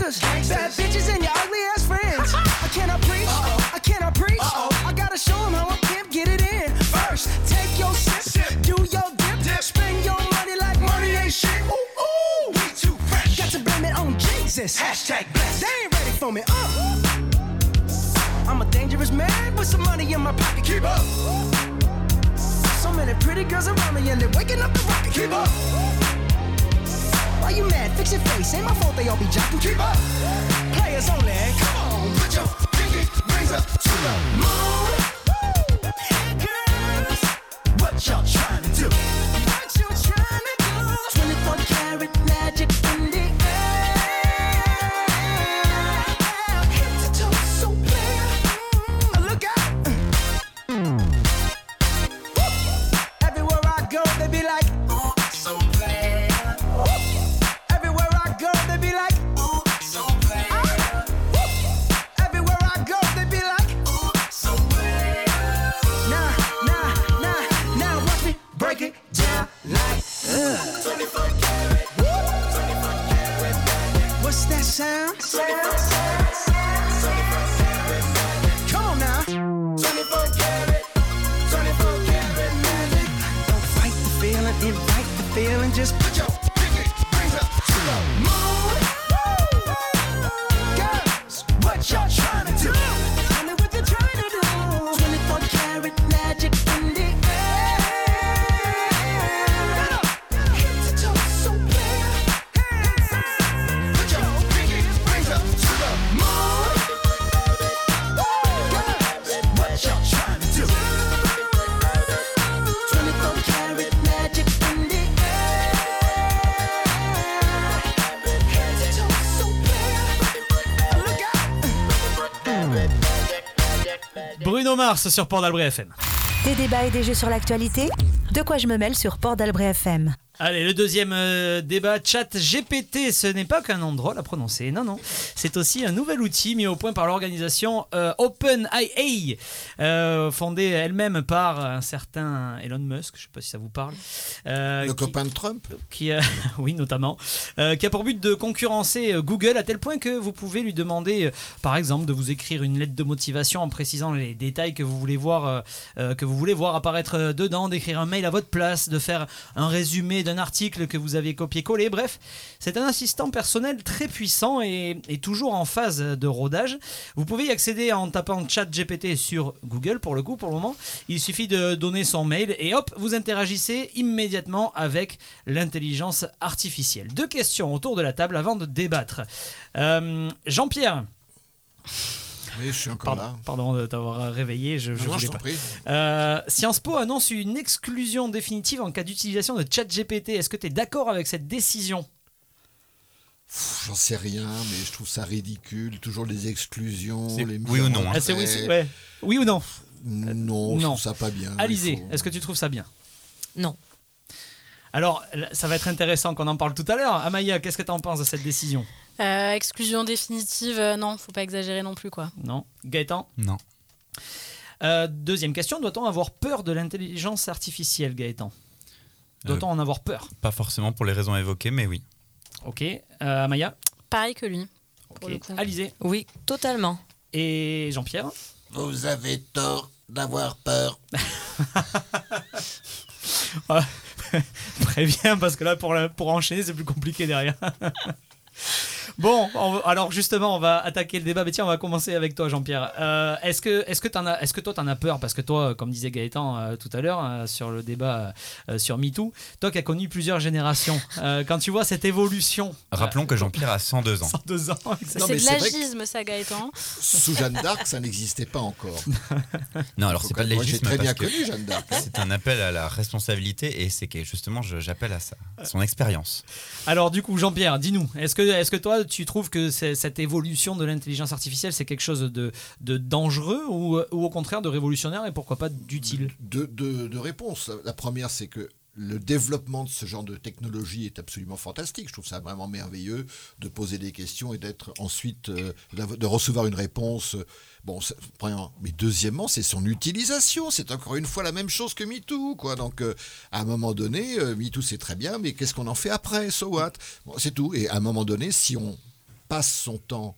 hustlers, gangsters, bad bitches, and your ugly ass friends. I cannot preach, I cannot preach. I gotta show 'em how a pimp get it in. First, take your sip, sip. do your dip, spend your money like money ain't shit. Ooh, ooh, we too fresh. Got to blame it on Jesus. Hashtag blessed. They ain't ready for me. Uh. I'm a dangerous man with some money in my pocket. Keep up. So many pretty girls around me and they're waking up the rocket. Keep up. Why you mad? Fix your face. Ain't my fault they all be jocking. Keep up. Players only. Come on, put your pinky rings up to the moon. Mars sur Port d'Albret FM. Des débats et des jeux sur l'actualité De quoi je me mêle sur Port d'Albret FM. Allez, le deuxième euh, débat, chat GPT, ce n'est pas qu'un nom drôle à prononcer, non, non. C'est aussi un nouvel outil mis au point par l'organisation euh, OpenIA, euh, fondée elle-même par un certain Elon Musk, je ne sais pas si ça vous parle. euh, Le qui- copain de Trump qui a, oui notamment, euh, qui a pour but de concurrencer euh, Google à tel point que vous pouvez lui demander, euh, par exemple, de vous écrire une lettre de motivation en précisant les détails que vous voulez voir, euh, euh, que vous voulez voir apparaître euh, dedans, d'écrire un mail à votre place, de faire un résumé d'un article que vous avez copié-collé. Bref, c'est un assistant personnel très puissant et, et toujours en phase de rodage. Vous pouvez y accéder en tapant chat GPT sur Google pour le coup pour le moment. Il suffit de donner son mail et hop, vous interagissez immédiatement avec l'intelligence artificielle. Deux questions autour de la table avant de débattre. Euh, Jean-Pierre, Oui, je suis encore pardon, là. pardon de t'avoir réveillé, je, je Non, pas. prie. Euh, Sciences Po annonce une exclusion définitive en cas d'utilisation de ChatGPT. Est-ce que tu es d'accord avec cette décision? J'en sais rien, mais je trouve ça ridicule. Toujours les exclusions. Les oui ou non, hein. Ah, oui, c'est- ouais. oui ou non Non, je Non. trouve ça pas bien. Alizé, faut- est-ce que tu trouves ça bien Non. Alors, ça va être intéressant qu'on en parle tout à l'heure. Amaya, qu'est-ce que tu en penses de cette décision Euh, exclusion définitive, euh, non, faut pas exagérer non plus quoi. Non Gaëtan Non. Euh, Deuxième question, doit-on avoir peur de l'intelligence artificielle, Gaëtan? Doit-on en avoir peur? Pas forcément pour les raisons évoquées, mais oui. Ok. Euh, Amaya Pareil que lui. pour Ok. le coup. Alizé Oui, totalement. Et Jean-Pierre Vous avez tort d'avoir peur. Très bien, parce que là, pour, la- pour enchaîner, c'est plus compliqué derrière. Bon, on- alors justement, on va attaquer le débat. Mais tiens, on va commencer avec toi, Jean-Pierre. Euh, est-ce que, est-ce que t'en as, est-ce que toi, t'en as peur? Parce que toi, comme disait Gaëtan euh, tout à l'heure euh, sur le débat euh, sur MeToo, toi qui as connu plusieurs générations, euh, quand tu vois cette évolution, Rappelons que Jean-Pierre a 102 ans. 102 ans, C'est de l'agisme ça Gaëtan. Sous Jeanne d'Arc, ça n'existait pas encore. Non, alors c'est pas de légisme très bien connu Jeanne d'Arc. hein. c'est un appel à la responsabilité et c'est que justement je- j'appelle à ça, à son expérience. Alors du coup, Jean-Pierre, dis-nous, est-ce que, est-ce que toi, tu trouves que cette évolution de l'intelligence artificielle, c'est quelque chose de, de dangereux ou, au contraire de révolutionnaire et pourquoi pas d'utile? Deux- deux réponses. La première, c'est que le développement de ce genre de technologie est absolument fantastique. Je trouve ça vraiment merveilleux de poser des questions et d'être ensuite euh, de recevoir une réponse. Bon, premièrement. mais deuxièmement, c'est son utilisation. C'est encore une fois la même chose que MeToo, quoi. Donc, euh, à un moment donné, euh, MeToo c'est très bien, mais qu'est-ce qu'on en fait après? So what? Bon, C'est tout. Et à un moment donné, si on passe son temps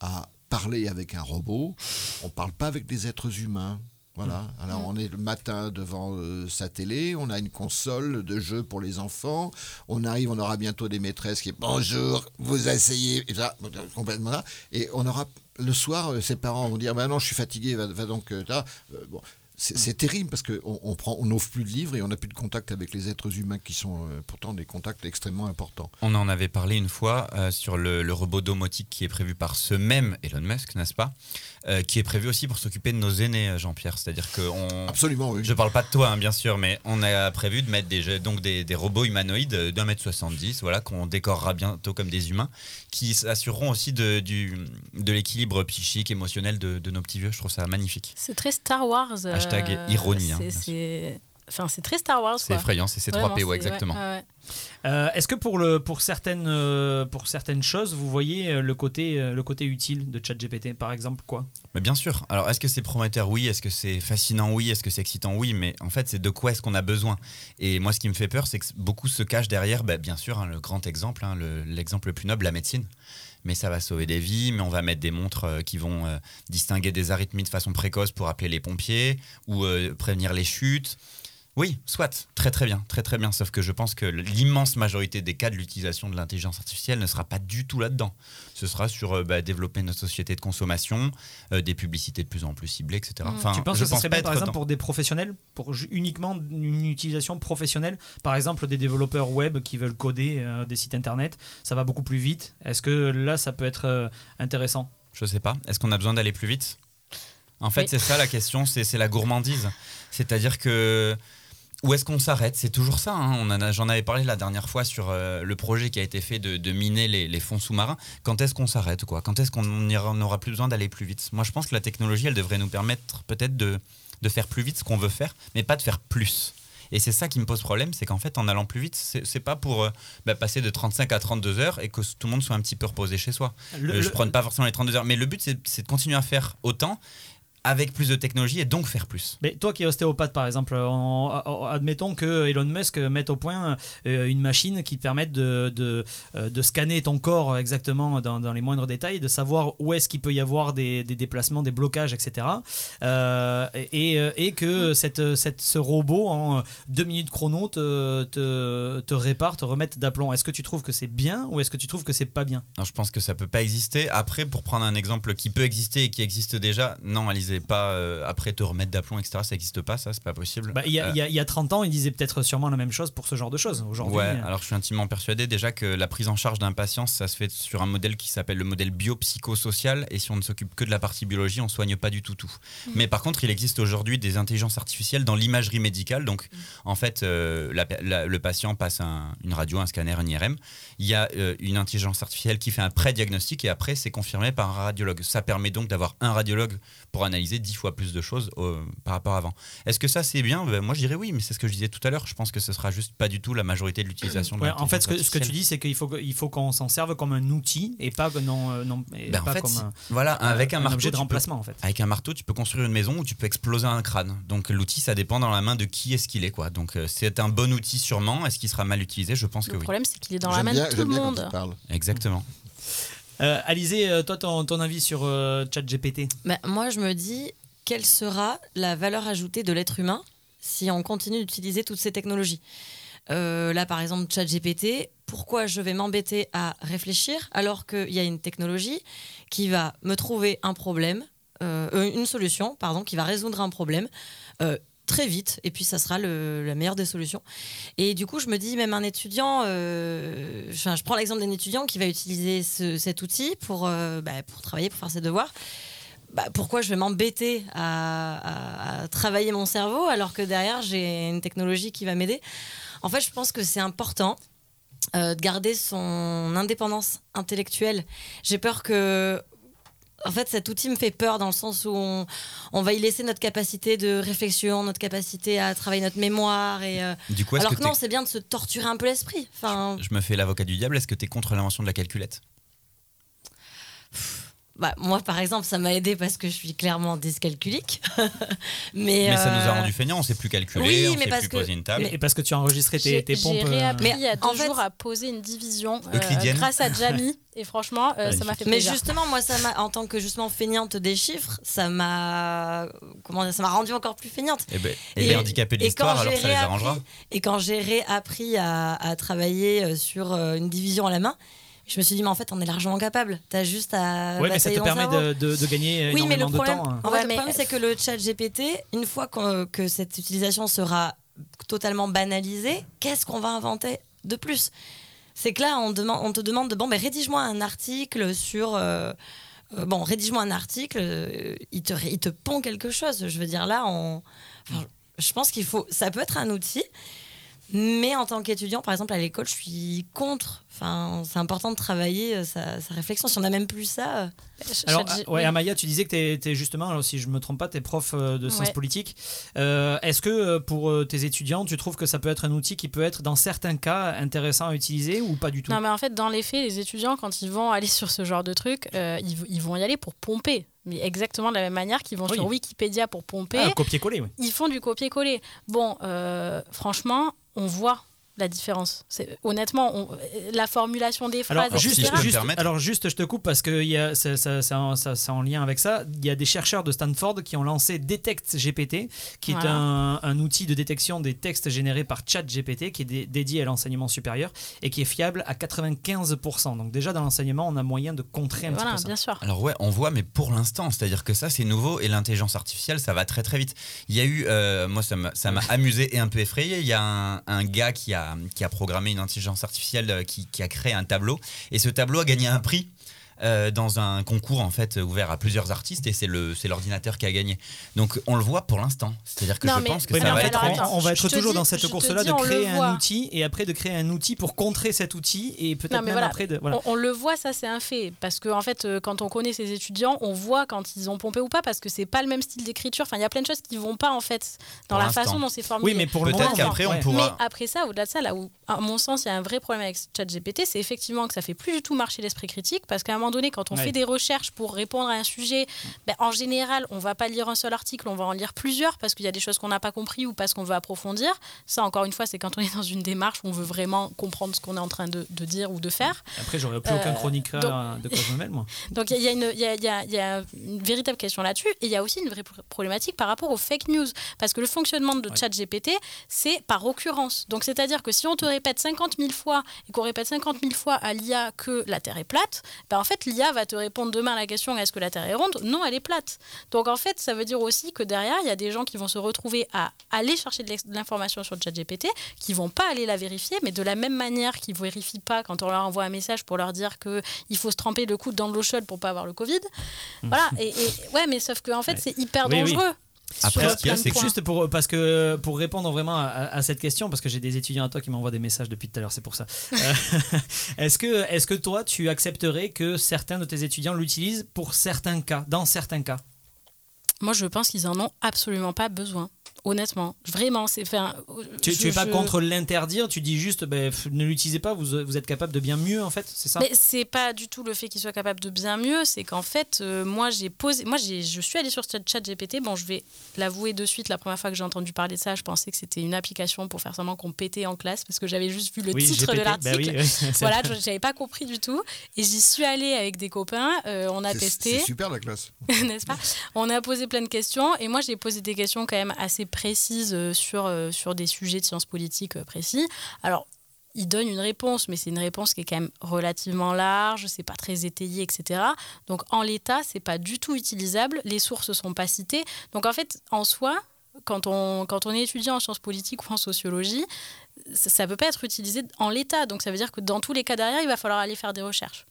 à parler avec un robot, on parle pas avec des êtres humains. Voilà. Alors on est le matin devant euh, sa télé, on a une console de jeux pour les enfants, on arrive, on aura bientôt des maîtresses qui bonjour, vous asseyez, et ça, complètement là, et on aura le soir, euh, ses parents vont dire, bah non, je suis fatigué, va, donc euh. Euh, c'est terrible parce qu'on on n'offre plus de livres et on n'a plus de contact avec les êtres humains qui sont pourtant des contacts extrêmement importants. On en avait parlé une fois sur le robot domotique qui est prévu par ce même Elon Musk, n'est-ce pas? Euh, Qui est prévu aussi pour s'occuper de nos aînés, euh, Jean-Pierre. C'est-à-dire que on... Absolument, oui. Je parle pas de toi, hein, bien sûr, mais on a prévu de mettre des, donc des, des robots humanoïdes euh, d'un mètre 70, voilà, qu'on décorera bientôt comme des humains, qui assureront aussi de, du, de l'équilibre psychique, émotionnel de, de nos petits vieux. Je trouve ça magnifique. C'est très Star Wars. Hashtag ironie, hein, c'est- Enfin, c'est très Star Wars. C'est effrayant, c'est Vraiment, C3PO, c'est- ouais, exactement. ouais, ouais. Euh, Est-ce que pour, le, pour, certaines, euh, pour certaines choses, vous voyez euh, le côté, euh, le côté utile de ChatGPT Par exemple, quoi? Mais bien sûr. Alors, est-ce que c'est prometteur? Oui. Est-ce que c'est fascinant? Oui. Est-ce que c'est excitant? Oui. Mais en fait, c'est de quoi est-ce qu'on a besoin? Et moi, ce qui me fait peur, c'est que beaucoup se cachent derrière, bah, bien sûr, hein, le grand exemple, hein, le- l'exemple le, plus noble, la médecine. Mais ça va sauver des vies, mais on va mettre des montres euh, qui vont euh, distinguer des arythmies de façon précoce pour appeler les pompiers ou euh, prévenir les chutes. Oui, soit, très très bien, très très bien. Sauf que je pense que l'immense majorité des cas de l'utilisation de l'intelligence artificielle ne sera pas du tout là-dedans. Ce sera sur euh, bah, développer notre société de consommation, euh, des publicités de plus en plus ciblées, etc. Mm. Enfin, Tu penses je que ça serait pas bien, par être exemple, pour des professionnels Pour uniquement une utilisation professionnelle Par exemple, des développeurs web qui veulent coder euh, des sites internet, ça va beaucoup plus vite. Est-ce que là, ça peut être euh, intéressant? Je sais pas. Est-ce qu'on a besoin d'aller plus vite? En fait, Oui. c'est ça la question, c'est c'est la gourmandise. C'est-à-dire que Où est-ce qu'on s'arrête? C'est toujours ça. hein. On en a- J'en avais parlé la dernière fois sur euh, le projet qui a été fait de, de miner les, les fonds sous-marins. Quand est-ce qu'on s'arrête quoi? Quand est-ce qu'on n'aura plus besoin d'aller plus vite? Moi, je pense que la technologie, elle devrait nous permettre peut-être de, de faire plus vite ce qu'on veut faire, mais pas de faire plus. Et c'est ça qui me pose problème, c'est qu'en fait, en allant plus vite, c'est pas pour euh, bah, passer de 35 à 32 heures et que tout le monde soit un petit peu reposé chez soi. Le- Euh, je le- prends pas forcément les 32 heures, mais le but, c'est de continuer à faire autant avec plus de technologie et donc faire plus. Mais toi qui es ostéopathe par exemple, en- en- admettons que Elon Musk mette au point euh, une machine qui te permette de, de, euh, de scanner ton corps exactement dans, dans les moindres détails, de savoir où est-ce qu'il peut y avoir des, des déplacements, des blocages, etc. Euh, et, et que cette, cette, ce robot en deux minutes chrono te, te, te répare, te remette d'aplomb. Est-ce que tu trouves que c'est bien ou est-ce que tu trouves que c'est pas bien? Non, je pense que ça peut pas exister. Après, pour prendre un exemple qui peut exister et qui existe déjà, non, Alizé, pas euh, après te remettre d'aplomb, etc. Ça n'existe pas, ça, c'est pas possible. Bah, il, y a, Euh, il y a- il y a 30 ans, il disait peut-être sûrement la même chose pour ce genre de choses. Aujourd'hui, Ouais, euh, alors je suis intimement persuadé déjà que la prise en charge d'un patient, ça se fait sur un modèle qui s'appelle le modèle biopsychosocial. Et si on ne s'occupe que de la partie biologie, on soigne pas du tout tout. Mais par contre, il existe aujourd'hui des intelligences artificielles dans l'imagerie médicale. Donc, en fait, euh, la- la- le patient passe un- une radio, un scanner, un IRM. Il y a euh, une intelligence artificielle qui fait un pré-diagnostic et après, c'est confirmé par un radiologue. Ça permet donc d'avoir un radiologue pour analyser dix fois plus de choses euh, par rapport à avant. Est-ce que ça, c'est bien? Ben, Moi, je dirais oui, mais c'est ce que je disais tout à l'heure. Je pense que ce sera juste pas du tout la majorité de l'utilisation de Ouais, en fait, ce que, l'intelligence ce que tu dis, c'est qu'il faut, il faut qu'on s'en serve comme un outil et pas, non, euh, non, et Ben, en fait, comme un, voilà, avec un, marteau, objet de peux- remplacement. En fait. Avec un marteau, tu peux construire une maison ou tu peux exploser un crâne. Donc l'outil, ça dépend dans la main de qui est-ce qu'il est. Quoi. Donc euh, c'est un bon outil sûrement. Est-ce qu'il sera mal utilisé? Je pense que Le oui. problème, c'est qu'il est dans la main bien, de tout le monde. Exactement. Euh, Alizé, euh, toi, ton, ton avis sur euh, ChatGPT? Bah, moi, je me dis, quelle sera la valeur ajoutée de l'être humain si on continue d'utiliser toutes ces technologies? Là, par exemple, ChatGPT, pourquoi je vais m'embêter à réfléchir alors qu'il y a une technologie qui va me trouver un problème, une solution, pardon, qui va résoudre un problème très vite, et puis ça sera le- la meilleure des solutions. Et du coup, je me dis, même un étudiant, euh, je prends l'exemple d'un étudiant qui va utiliser ce- cet outil pour, euh, bah, pour travailler, pour faire ses devoirs. Bah, pourquoi je vais m'embêter à travailler mon cerveau alors que derrière j'ai une technologie qui va m'aider? En fait, je pense que c'est important euh, de garder son indépendance intellectuelle. J'ai peur que. En fait, cet outil me fait peur dans le sens où on, on va y laisser notre capacité de réflexion, notre capacité à travailler notre mémoire. Et, euh, Du coup, alors que que non, c'est bien de se torturer un peu l'esprit. Enfin, je me fais l'avocat du diable. Est-ce que tu es contre l'invention de la calculette? Bah, moi, par exemple, ça m'a aidé parce que je suis clairement dyscalculique. mais Mais ça nous a euh, rendu feignants. On sait plus calculer, oui, on mais sait parce plus que- poser une table. Et parce que tu as enregistré tes, tes pompes. j'ai euh, réappris Mais il y a deux en fait- jours à poser une division euh, Euclidienne. grâce à Jamie. Et franchement, euh, ça m'a fait Mais plaisir. justement, moi, ça m'a, en tant que justement feignante des chiffres, ça m'a, comment dire, ça m'a rendu encore plus feignante. Eh ben, et, les handicapés de et l'histoire, quand alors j'ai ça les réappris- arrangera. Et quand j'ai réappris à, à travailler sur une division à la main, je me suis dit, mais en fait, on est largement capable. T'as juste à. Ouais, mais ça te permet de, de- de gagner Oui, mais le de problème, temps. hein. en Ouais, fait, le mais- problème, c'est que le chat GPT, une fois que cette utilisation sera totalement banalisée, qu'est-ce qu'on va inventer de plus? C'est que là, on, te demande de bon, ben, rédige-moi un article sur. euh, euh, bon, rédige-moi un article, euh, il, te, il te pond quelque chose. Je veux dire, là, on, enfin, je pense qu'il faut. Ça peut être un outil, mais en tant qu'étudiant, par exemple, à l'école, je suis contre. Enfin, c'est important de travailler euh, sa, sa réflexion. Si on n'a même plus ça. euh, Alors, Chat- euh, ouais, oui. Amaya, tu disais que tu es, justement, alors, si je me trompe pas, tu es prof euh, de sciences Ouais. politiques. Euh, Est-ce que euh, pour euh, tes étudiants, tu trouves que ça peut être un outil qui peut être, dans certains cas, intéressant à utiliser ou pas du tout? Non, mais en fait, dans les faits, les étudiants, quand ils vont aller sur ce genre de truc, euh, ils, ils vont y aller pour pomper. Mais exactement de la même manière qu'ils vont Oui. sur Wikipédia pour pomper, Ah, Copier-coller, oui. ils font du copier-coller. Bon, euh, franchement, on voit la différence. C'est- Honnêtement, on- la formulation des phrases, Alors juste, si je juste- alors juste, je te coupe parce que il y a- ça- ça- ça- en- ça- c'est en lien avec ça. Il y a des chercheurs de Stanford qui ont lancé Detect GPT, qui est un, un outil de détection des textes générés par ChatGPT, qui est dé- dédié à l'enseignement supérieur et qui est fiable à 95%. Donc déjà dans l'enseignement, on a moyen de contrer un Voilà, petit peu ça. sûr. Alors ouais, on voit, mais pour l'instant, c'est-à-dire que ça c'est nouveau et l'intelligence artificielle, ça va très très vite. Il y a eu, euh, moi ça m'a ça m'a amusé et un peu effrayé. Il y a un, un gars qui a qui a programmé une intelligence artificielle euh, qui, qui a créé un tableau et ce tableau a gagné un prix. Euh, dans un concours en fait ouvert à plusieurs artistes et c'est le c'est l'ordinateur qui a gagné. Donc on le voit pour l'instant. C'est-à-dire que Non, je mais- pense que Oui, ça va fait, être alors, on- attends, on, va être toujours dis- dans cette course-là de créer un voit. outil et après de créer un outil pour contrer cet outil et peut-être même voilà. après de voilà. On, on le voit, ça c'est un fait. Parce que en fait, euh, quand on connaît ces étudiants, on voit quand ils ont pompé ou pas, parce que c'est pas le même style d'écriture. Enfin, il y a plein de choses qui vont pas en fait dans Pour la façon dont c'est formulé. Oui, mais pour le moment, qu'après, on pourra- Mais après ça, au-delà de ça, là où, à mon sens, il y a un vrai problème avec ChatGPT, c'est effectivement que ça fait plus du tout marcher l'esprit critique, parce qu'à un moment donné, quand on Ouais. fait des recherches pour répondre à un sujet, ben, en général, on va pas lire un seul article, on va en lire plusieurs, parce qu'il y a des choses qu'on n'a pas compris ou parce qu'on veut approfondir. Ça, encore une fois, c'est quand on est dans une démarche où on veut vraiment comprendre ce qu'on est en train de, de dire ou de faire. Après, j'aurais plus aucun Euh, chroniqueur donc- de quoi je me mêle, moi. Donc il y, a- y une- y y a- véritable question là-dessus et il y a aussi une vraie pr- problématique par rapport aux fake news. Parce que le fonctionnement de Ouais. ChatGPT, c'est par occurrence. Donc c'est-à-dire que si on te répète 50 000 fois et qu'on répète 50 000 fois à l'IA que la Terre est plate, ben en fait l'IA va te répondre demain à la question est-ce que la Terre est ronde? Non, elle est plate. Donc en fait, ça veut dire aussi que derrière, il y a des gens qui vont se retrouver à aller chercher de l'information sur ChatGPT, qui vont pas aller la vérifier, mais de la même manière qu'ils vérifient pas quand on leur envoie un message pour leur dire que il faut se tremper le coude dans de l'eau chaude pour pas avoir le Covid. Voilà. Et, et- ouais, mais sauf que en fait, Ouais. c'est hyper Oui, oui. Après, sur ce qu'il y a, plein de c'est que. Juste pour, parce que, pour répondre vraiment à, à cette question, parce que j'ai des étudiants à toi qui m'envoient des messages depuis tout à l'heure, c'est pour ça. Euh, est-ce, que, est-ce que toi, tu accepterais que certains de tes étudiants l'utilisent pour certains cas, dans certains cas? Moi, je pense qu'ils en ont absolument pas besoin. Honnêtement, vraiment, c'est. Enfin, Tu, je- tu es pas je- contre l'interdire, tu dis juste ben, ne l'utilisez pas, vous, vous êtes capable de bien mieux en fait, c'est ça? Mais c'est pas du tout le fait qu'il soit capable de bien mieux, c'est qu'en fait, euh, moi j'ai posé, moi je suis allée sur Chat- ChatGPT. Bon, je vais l'avouer de suite. La première fois que j'ai entendu parler de ça, je pensais que c'était une application pour faire seulement qu'on pétait en classe parce que j'avais juste vu le Oui, titre GPT, de l'article. ben oui, Voilà, je n'avais pas compris du tout. Et j'y suis allée avec des copains. euh, on a testé. C'est super la classe. n'est-ce pas? On a posé plein de questions et moi j'ai posé des questions quand même assez précises euh, sur, euh, sur des sujets de sciences politiques euh, précis. Alors, il donne une réponse, mais c'est une réponse qui est quand même relativement large, c'est pas très étayé, etc. Donc en l'état, c'est pas du tout utilisable, les sources sont pas citées. Donc en fait, en soi, quand on, quand on est étudiant en sciences politiques ou en sociologie, ça ne peut pas être utilisé en l'état. Donc ça veut dire que dans tous les cas derrière, il va falloir aller faire des recherches.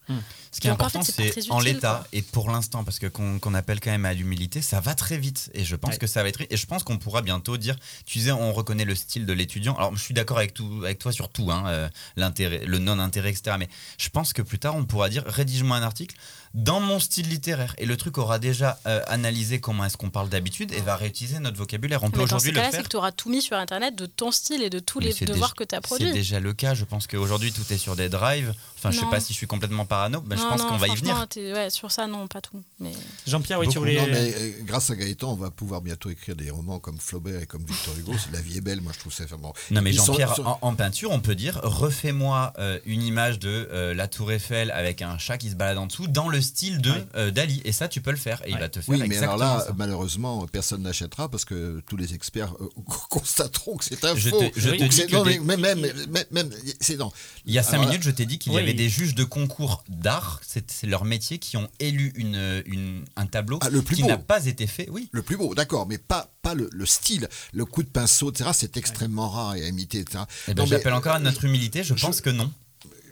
Ce qui est en important, fait, c'est en l'état et pour l'instant, parce que qu'on appelle quand même à l'humilité, ça va très vite. Et je pense Ouais. que ça va être. Et je pense qu'on pourra bientôt dire. Tu disais, on reconnaît le style de l'étudiant. Alors, je suis d'accord avec tout, avec toi sur tout, hein, euh, l'intérêt, le non-intérêt, etc. Mais je pense que plus tard, on pourra dire, rédige-moi un article dans mon style littéraire. Et le truc aura déjà euh, analysé comment est-ce qu'on parle d'habitude et va réutiliser notre vocabulaire. On peut aujourd'hui le faire. c'est que tu auras tout mis sur Internet de ton style et de tous Mais les c'est devoirs déjà- que tu as C'est produits. déjà le cas. Je pense qu'aujourd'hui, tout est sur des drives. Enfin, je sais Non. pas si je suis complètement parano, mais je Non, pense non, qu'on va y venir. Ouais, sur ça, non, pas tout. Mais... Jean-Pierre, oui, tu voulais. Non, mais euh, grâce à Gaëtan, on va pouvoir bientôt écrire des romans comme Flaubert et comme Victor Hugo. C'est La vie est belle, moi je trouve ça vraiment. Non mais Jean-Pierre, sont- en, en peinture, on peut dire refais-moi euh, une image de euh, la Tour Eiffel avec un chat qui se balade en dessous dans le style de Ouais. euh, Dali. Et ça, tu peux le faire. Et il va te faire Oui, mais alors là, ça. malheureusement, personne n'achètera parce que tous les experts euh, constateront que c'est un Je faux. te- je te Donc dis c'est- que non, des- mais même, même, même, même- c'est non. Il y a cinq Alors minutes, je t'ai dit qu'il y avait des juges de concours d'art, c'est leur métier, qui ont élu une, une- un tableau Ah, le plus qui beau. n'a pas été fait. Oui. Le plus beau, d'accord, mais pas, pas le, le style, le coup de pinceau, etc. C'est extrêmement rare à imiter, etc. Ben, mais, J'appelle encore à euh, notre humilité. Je je- pense que non.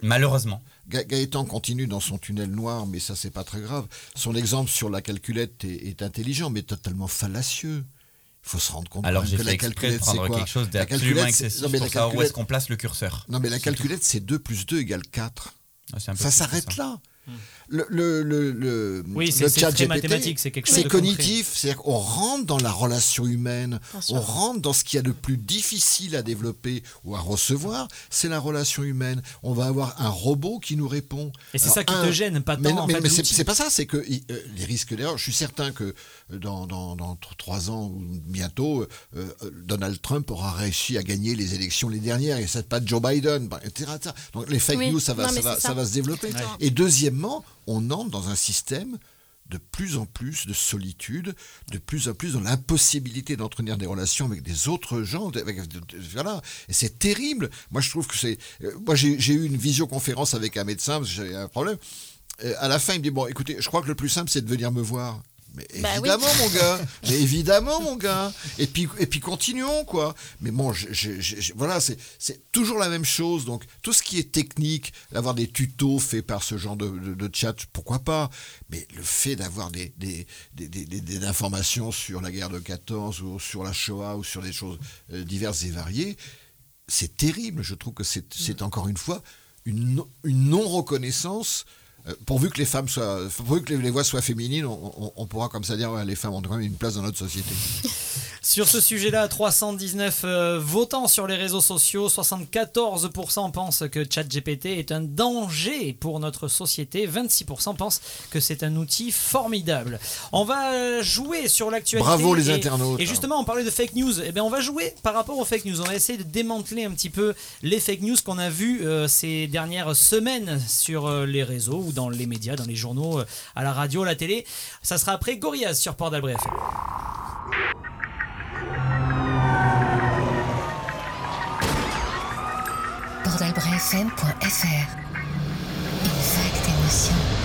Malheureusement. Ga- Gaëtan continue dans son tunnel noir, mais ça, c'est pas très grave. Son exemple sur la calculette est, est intelligent, mais totalement fallacieux. Il faut se rendre compte Alors que la calculette, c'est prendre quoi? quelque chose La d'absolument calculette, c'est- excessif non, mais pour la savoir où est-ce qu'on place le curseur. Non, mais la calculette, c'est 2 plus 2 égale 4. Ah, c'est un peu Ça s'arrête là. Le, le, le, le- Oui, le chat GPT, mathématique, c'est quelque chose C'est de concret. cognitif, c'est-à-dire qu'on rentre dans la relation humaine, on rentre dans ce qu'il y a de plus difficile à développer ou à recevoir, c'est la relation humaine. On va avoir un robot qui nous répond. Et c'est ça qui un- te gêne, pas mais tant non, en mais, fait, mais c'est pas ça, c'est que euh, les risques d'erreur, je suis certain que euh, dans, dans, dans tr- trois ans ou bientôt, euh, Donald Trump aura réussi à gagner les élections les dernières et c'est pas Joe Biden, bah, etc., etc. Donc les fake Oui. news, ça va, Non, ça mais va, ça ça. va se développer. Ouais. Et deuxièmement, on entre dans un système de plus en plus de solitude, de plus en plus dans l'impossibilité d'entretenir des relations avec des autres gens. voilà. Et c'est terrible. Moi, je trouve que c'est. euh, Moi, j'ai eu une visioconférence avec un médecin parce que j'avais un problème. À la fin, il me dit Bon, écoutez, je crois que le plus simple, c'est de venir me voir. Mais Bah oui. évidemment, mon gars. Mais évidemment, mon gars. Et puis, et puis continuons, quoi. Mais bon, je- je- je- je- voilà, c'est c'est toujours la même chose. Donc, tout ce qui est technique, d'avoir des tutos faits par ce genre de, de- de chat, pourquoi pas. Mais le fait d'avoir des, des, des, des- informations sur la guerre de 14 ou sur la Shoah ou sur des choses euh, diverses et variées, c'est terrible. Je trouve que c'est c'est encore une fois une, une non-reconnaissance. Euh, pourvu que les femmes soient, pourvu que les, voix soient féminines, on, on- on pourra comme ça dire ouais, les femmes ont quand même une place dans notre société. Sur ce sujet-là, 319 euh, votants sur les réseaux sociaux, 74% pensent que ChatGPT est un danger pour notre société, 26% pensent que c'est un outil formidable. On va jouer sur l'actualité. Bravo les et- internautes. Et justement, on parlait de fake news. Eh bien, on va jouer par rapport aux fake news. On va essayer de démanteler un petit peu les fake news qu'on a vues euh, ces dernières semaines sur euh, les réseaux ou dans les médias, dans les journaux, à la radio, à la télé. Ça sera après Gorillaz sur Port d'Albret FM. Portalbrefm.fr Une vague d'émotion.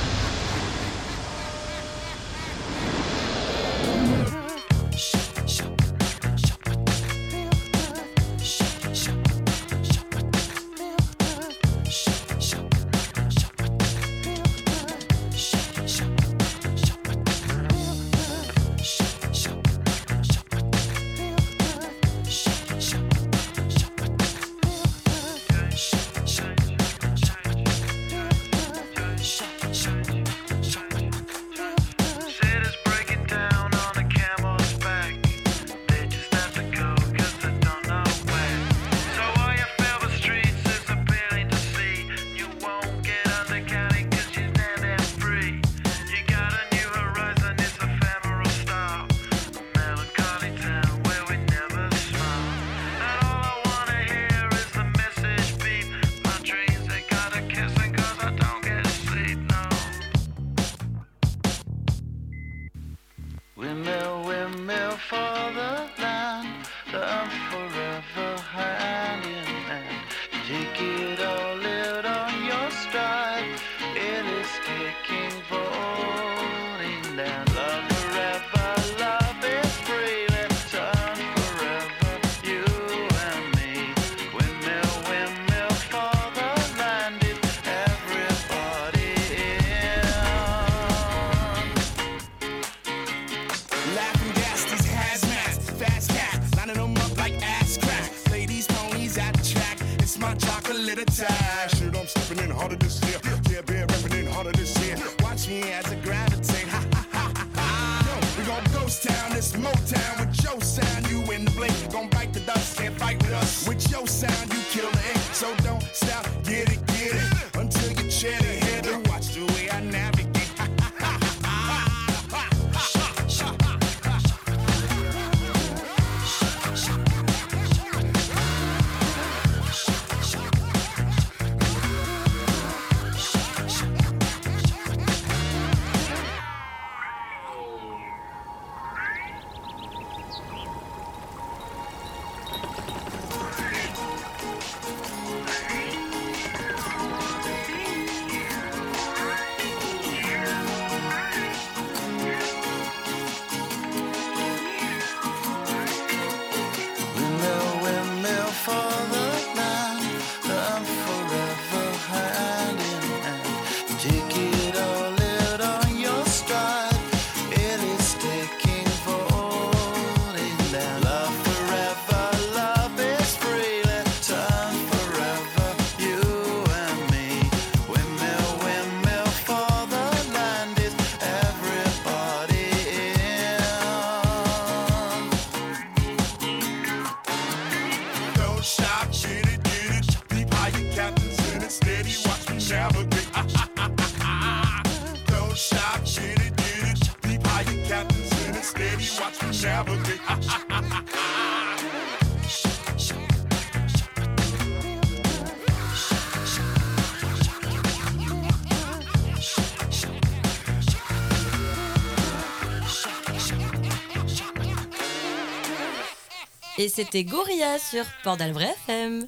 Et c'était Gorilla sur Port d'Albret FM.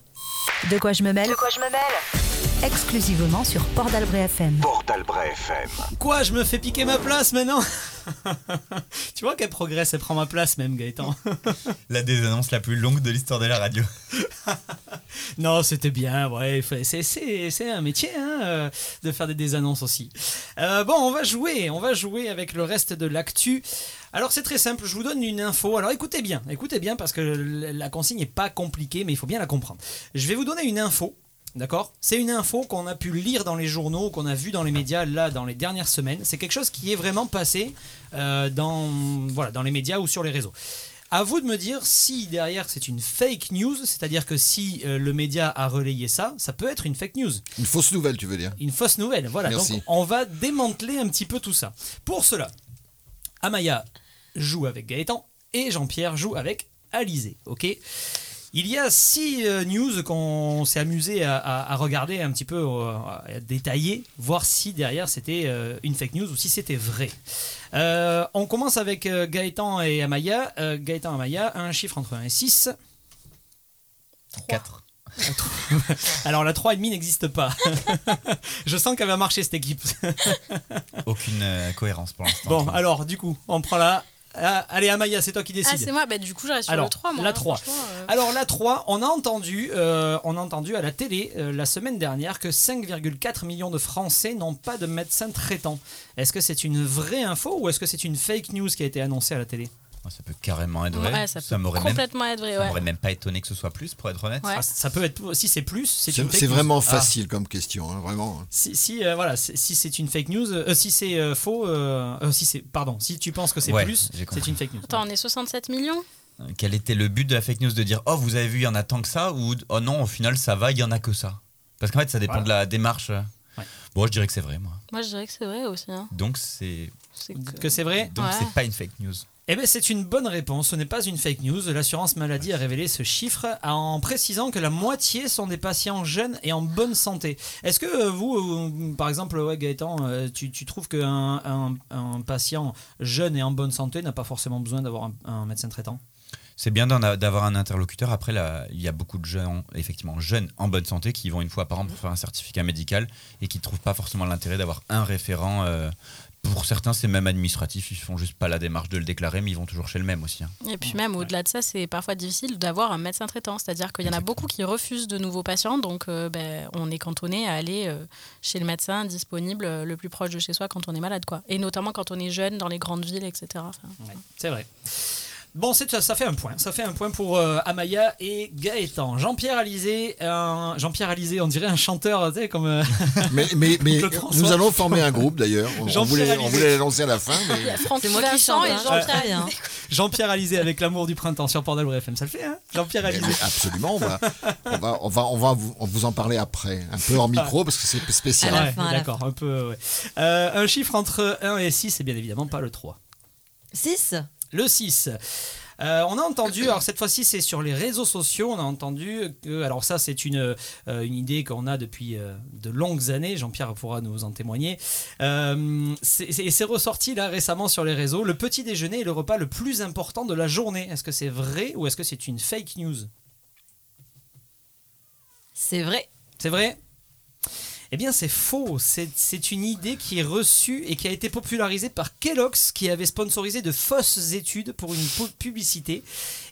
De quoi je me mêle De quoi je me mêle Exclusivement sur Port d'Albret FM. Port d'Albret FM. Quoi, je me fais piquer ma place maintenant Tu vois qu'elle progresse, elle prend ma place même, Gaëtan. La désannonce la plus longue de l'histoire de la radio. Non, c'était bien, ouais. C'est, c'est, c'est un métier hein, euh, de faire des, des annonces aussi. Euh, bon, on va jouer, on va jouer avec le reste de l'actu. Alors c'est très simple, je vous donne une info. Alors écoutez bien, écoutez bien parce que la consigne n'est pas compliquée, mais il faut bien la comprendre. Je vais vous donner une info. D'accord? C'est une info qu'on a pu lire dans les journaux, qu'on a vu dans les médias là dans les dernières semaines. C'est quelque chose qui est vraiment passé euh, dans, voilà, dans les médias ou sur les réseaux. À vous de me dire si derrière c'est une fake news, c'est-à-dire que si euh, le média a relayé ça, ça peut être une fake news. Une fausse nouvelle, tu veux dire? Une fausse nouvelle. Voilà, Merci. donc on va démanteler un petit peu tout ça. Pour cela, Amaya joue avec Gaëtan et Jean-Pierre joue avec Alizé. Ok? Il y a six euh, news qu'on s'est amusé à, à- à regarder un petit peu, euh, à détailler, voir si derrière c'était euh, une fake news ou si c'était vrai. Euh, on commence avec euh, Gaëtan et Amaya. Euh, Gaëtan et Amaya, un chiffre entre 1 et 6. 4. Alors la 3,5 n'existe pas. Je sens qu'elle va marcher cette équipe. Aucune euh, cohérence pour l'instant. Bon, alors du coup, on prend la. Ah, allez, Amaya, c'est toi qui décides. Ah, c'est moi, bah, du coup, je reste sur Alors, le 3, moi. la hein, 3. franchement, euh. Alors la 3, on a entendu, euh, on a entendu à la télé euh, la semaine dernière que 5,4 millions de Français n'ont pas de médecin traitant. Est-ce que c'est une vraie info ou est-ce que c'est une fake news qui a été annoncée à la télé? Ah, Ça peut carrément être vrai. Ouais, ça peut m'aurait même, complètement être vrai, ça ouais. m'aurait même pas étonné que ce soit plus, pour être honnête. Ouais. Ah, Ça peut être, si c'est plus, c'est C'est une fake c'est news. vraiment Ah. facile comme question, hein, vraiment. Si, si, euh, voilà, si si c'est une fake news, euh, si c'est euh, faux, si c'est, pardon, si tu penses que c'est Ouais, plus, c'est une fake news. Attends, on est 67 millions? Quel était le but de la fake news? De dire oh vous avez vu il y en a tant que ça? Ou oh non au final ça va il y en a que ça? Parce qu'en fait ça dépend Voilà. de la démarche. Ouais. Bon je dirais que c'est vrai moi. Moi, je dirais que c'est vrai aussi. Hein. Donc c'est C'est Que c'est vrai? Donc Ouais. c'est pas une fake news. Eh bien, c'est une bonne réponse. Ce n'est pas une fake news. L'assurance maladie a révélé ce chiffre en précisant que la moitié sont des patients jeunes et en bonne santé. Est-ce que euh, vous, euh, par exemple, ouais, Gaëtan, euh, tu, tu trouves qu'un un, un patient jeune et en bonne santé n'a pas forcément besoin d'avoir un, un médecin traitant? C'est bien d'avoir un interlocuteur. Après, là, il y a beaucoup de jeunes, effectivement, jeunes en bonne santé qui vont une fois par an pour faire un certificat médical et qui ne trouvent pas forcément l'intérêt d'avoir un référent. euh, pour certains, c'est même administratif. Ils font juste pas la démarche de le déclarer, mais ils vont toujours chez le même aussi. hein. Et puis même au-delà de ça, c'est parfois difficile d'avoir un médecin traitant. C'est-à-dire qu'il y en a beaucoup qui refusent de nouveaux patients, donc euh, ben, on est cantonné à aller euh, chez le médecin disponible euh, le plus proche de chez soi quand on est malade. quoi. Et notamment quand on est jeune dans les grandes villes, etc. Enfin, Ouais, c'est vrai. Bon, c'est ça, ça fait un point. Ça fait un point pour euh, Amaya et Gaëtan. Jean-Pierre Alizé, un- Jean-Pierre Alizé, on dirait un chanteur, tu sais, comme. euh, Mais, mais, mais François. nous allons former un groupe d'ailleurs. On, on Jean-Pierre voulait, on Alizé. voulait l'annoncer à la fin. Mais... C'est moi qui chante, et hein. Jean Très bien. Jean-Pierre Alizé avec l'amour du printemps sur Port d'Albret FM. Ça le fait, hein Jean-Pierre Alizé. mais absolument, on va, on va, on va, on va vous, vous en parler après, un peu hors micro parce que c'est spécial. Ouais, D'accord, un peu. ouais. Euh, un chiffre entre 1 et 6, c'est bien évidemment pas le 3. 6 Le 6. Euh, on a entendu, alors cette fois-ci c'est sur les réseaux sociaux, on a entendu que, alors ça c'est une, euh, une idée qu'on a depuis euh, de longues années, Jean-Pierre pourra nous en témoigner, et c'est ressorti là récemment sur les réseaux, le petit déjeuner est le repas le plus important de la journée. Est-ce que c'est vrai ou est-ce que c'est une fake news? C'est vrai. C'est vrai? Eh bien, c'est faux. C'est une idée qui est reçue et qui a été popularisée par Kellogg's, qui avait sponsorisé de fausses études pour une pu- publicité.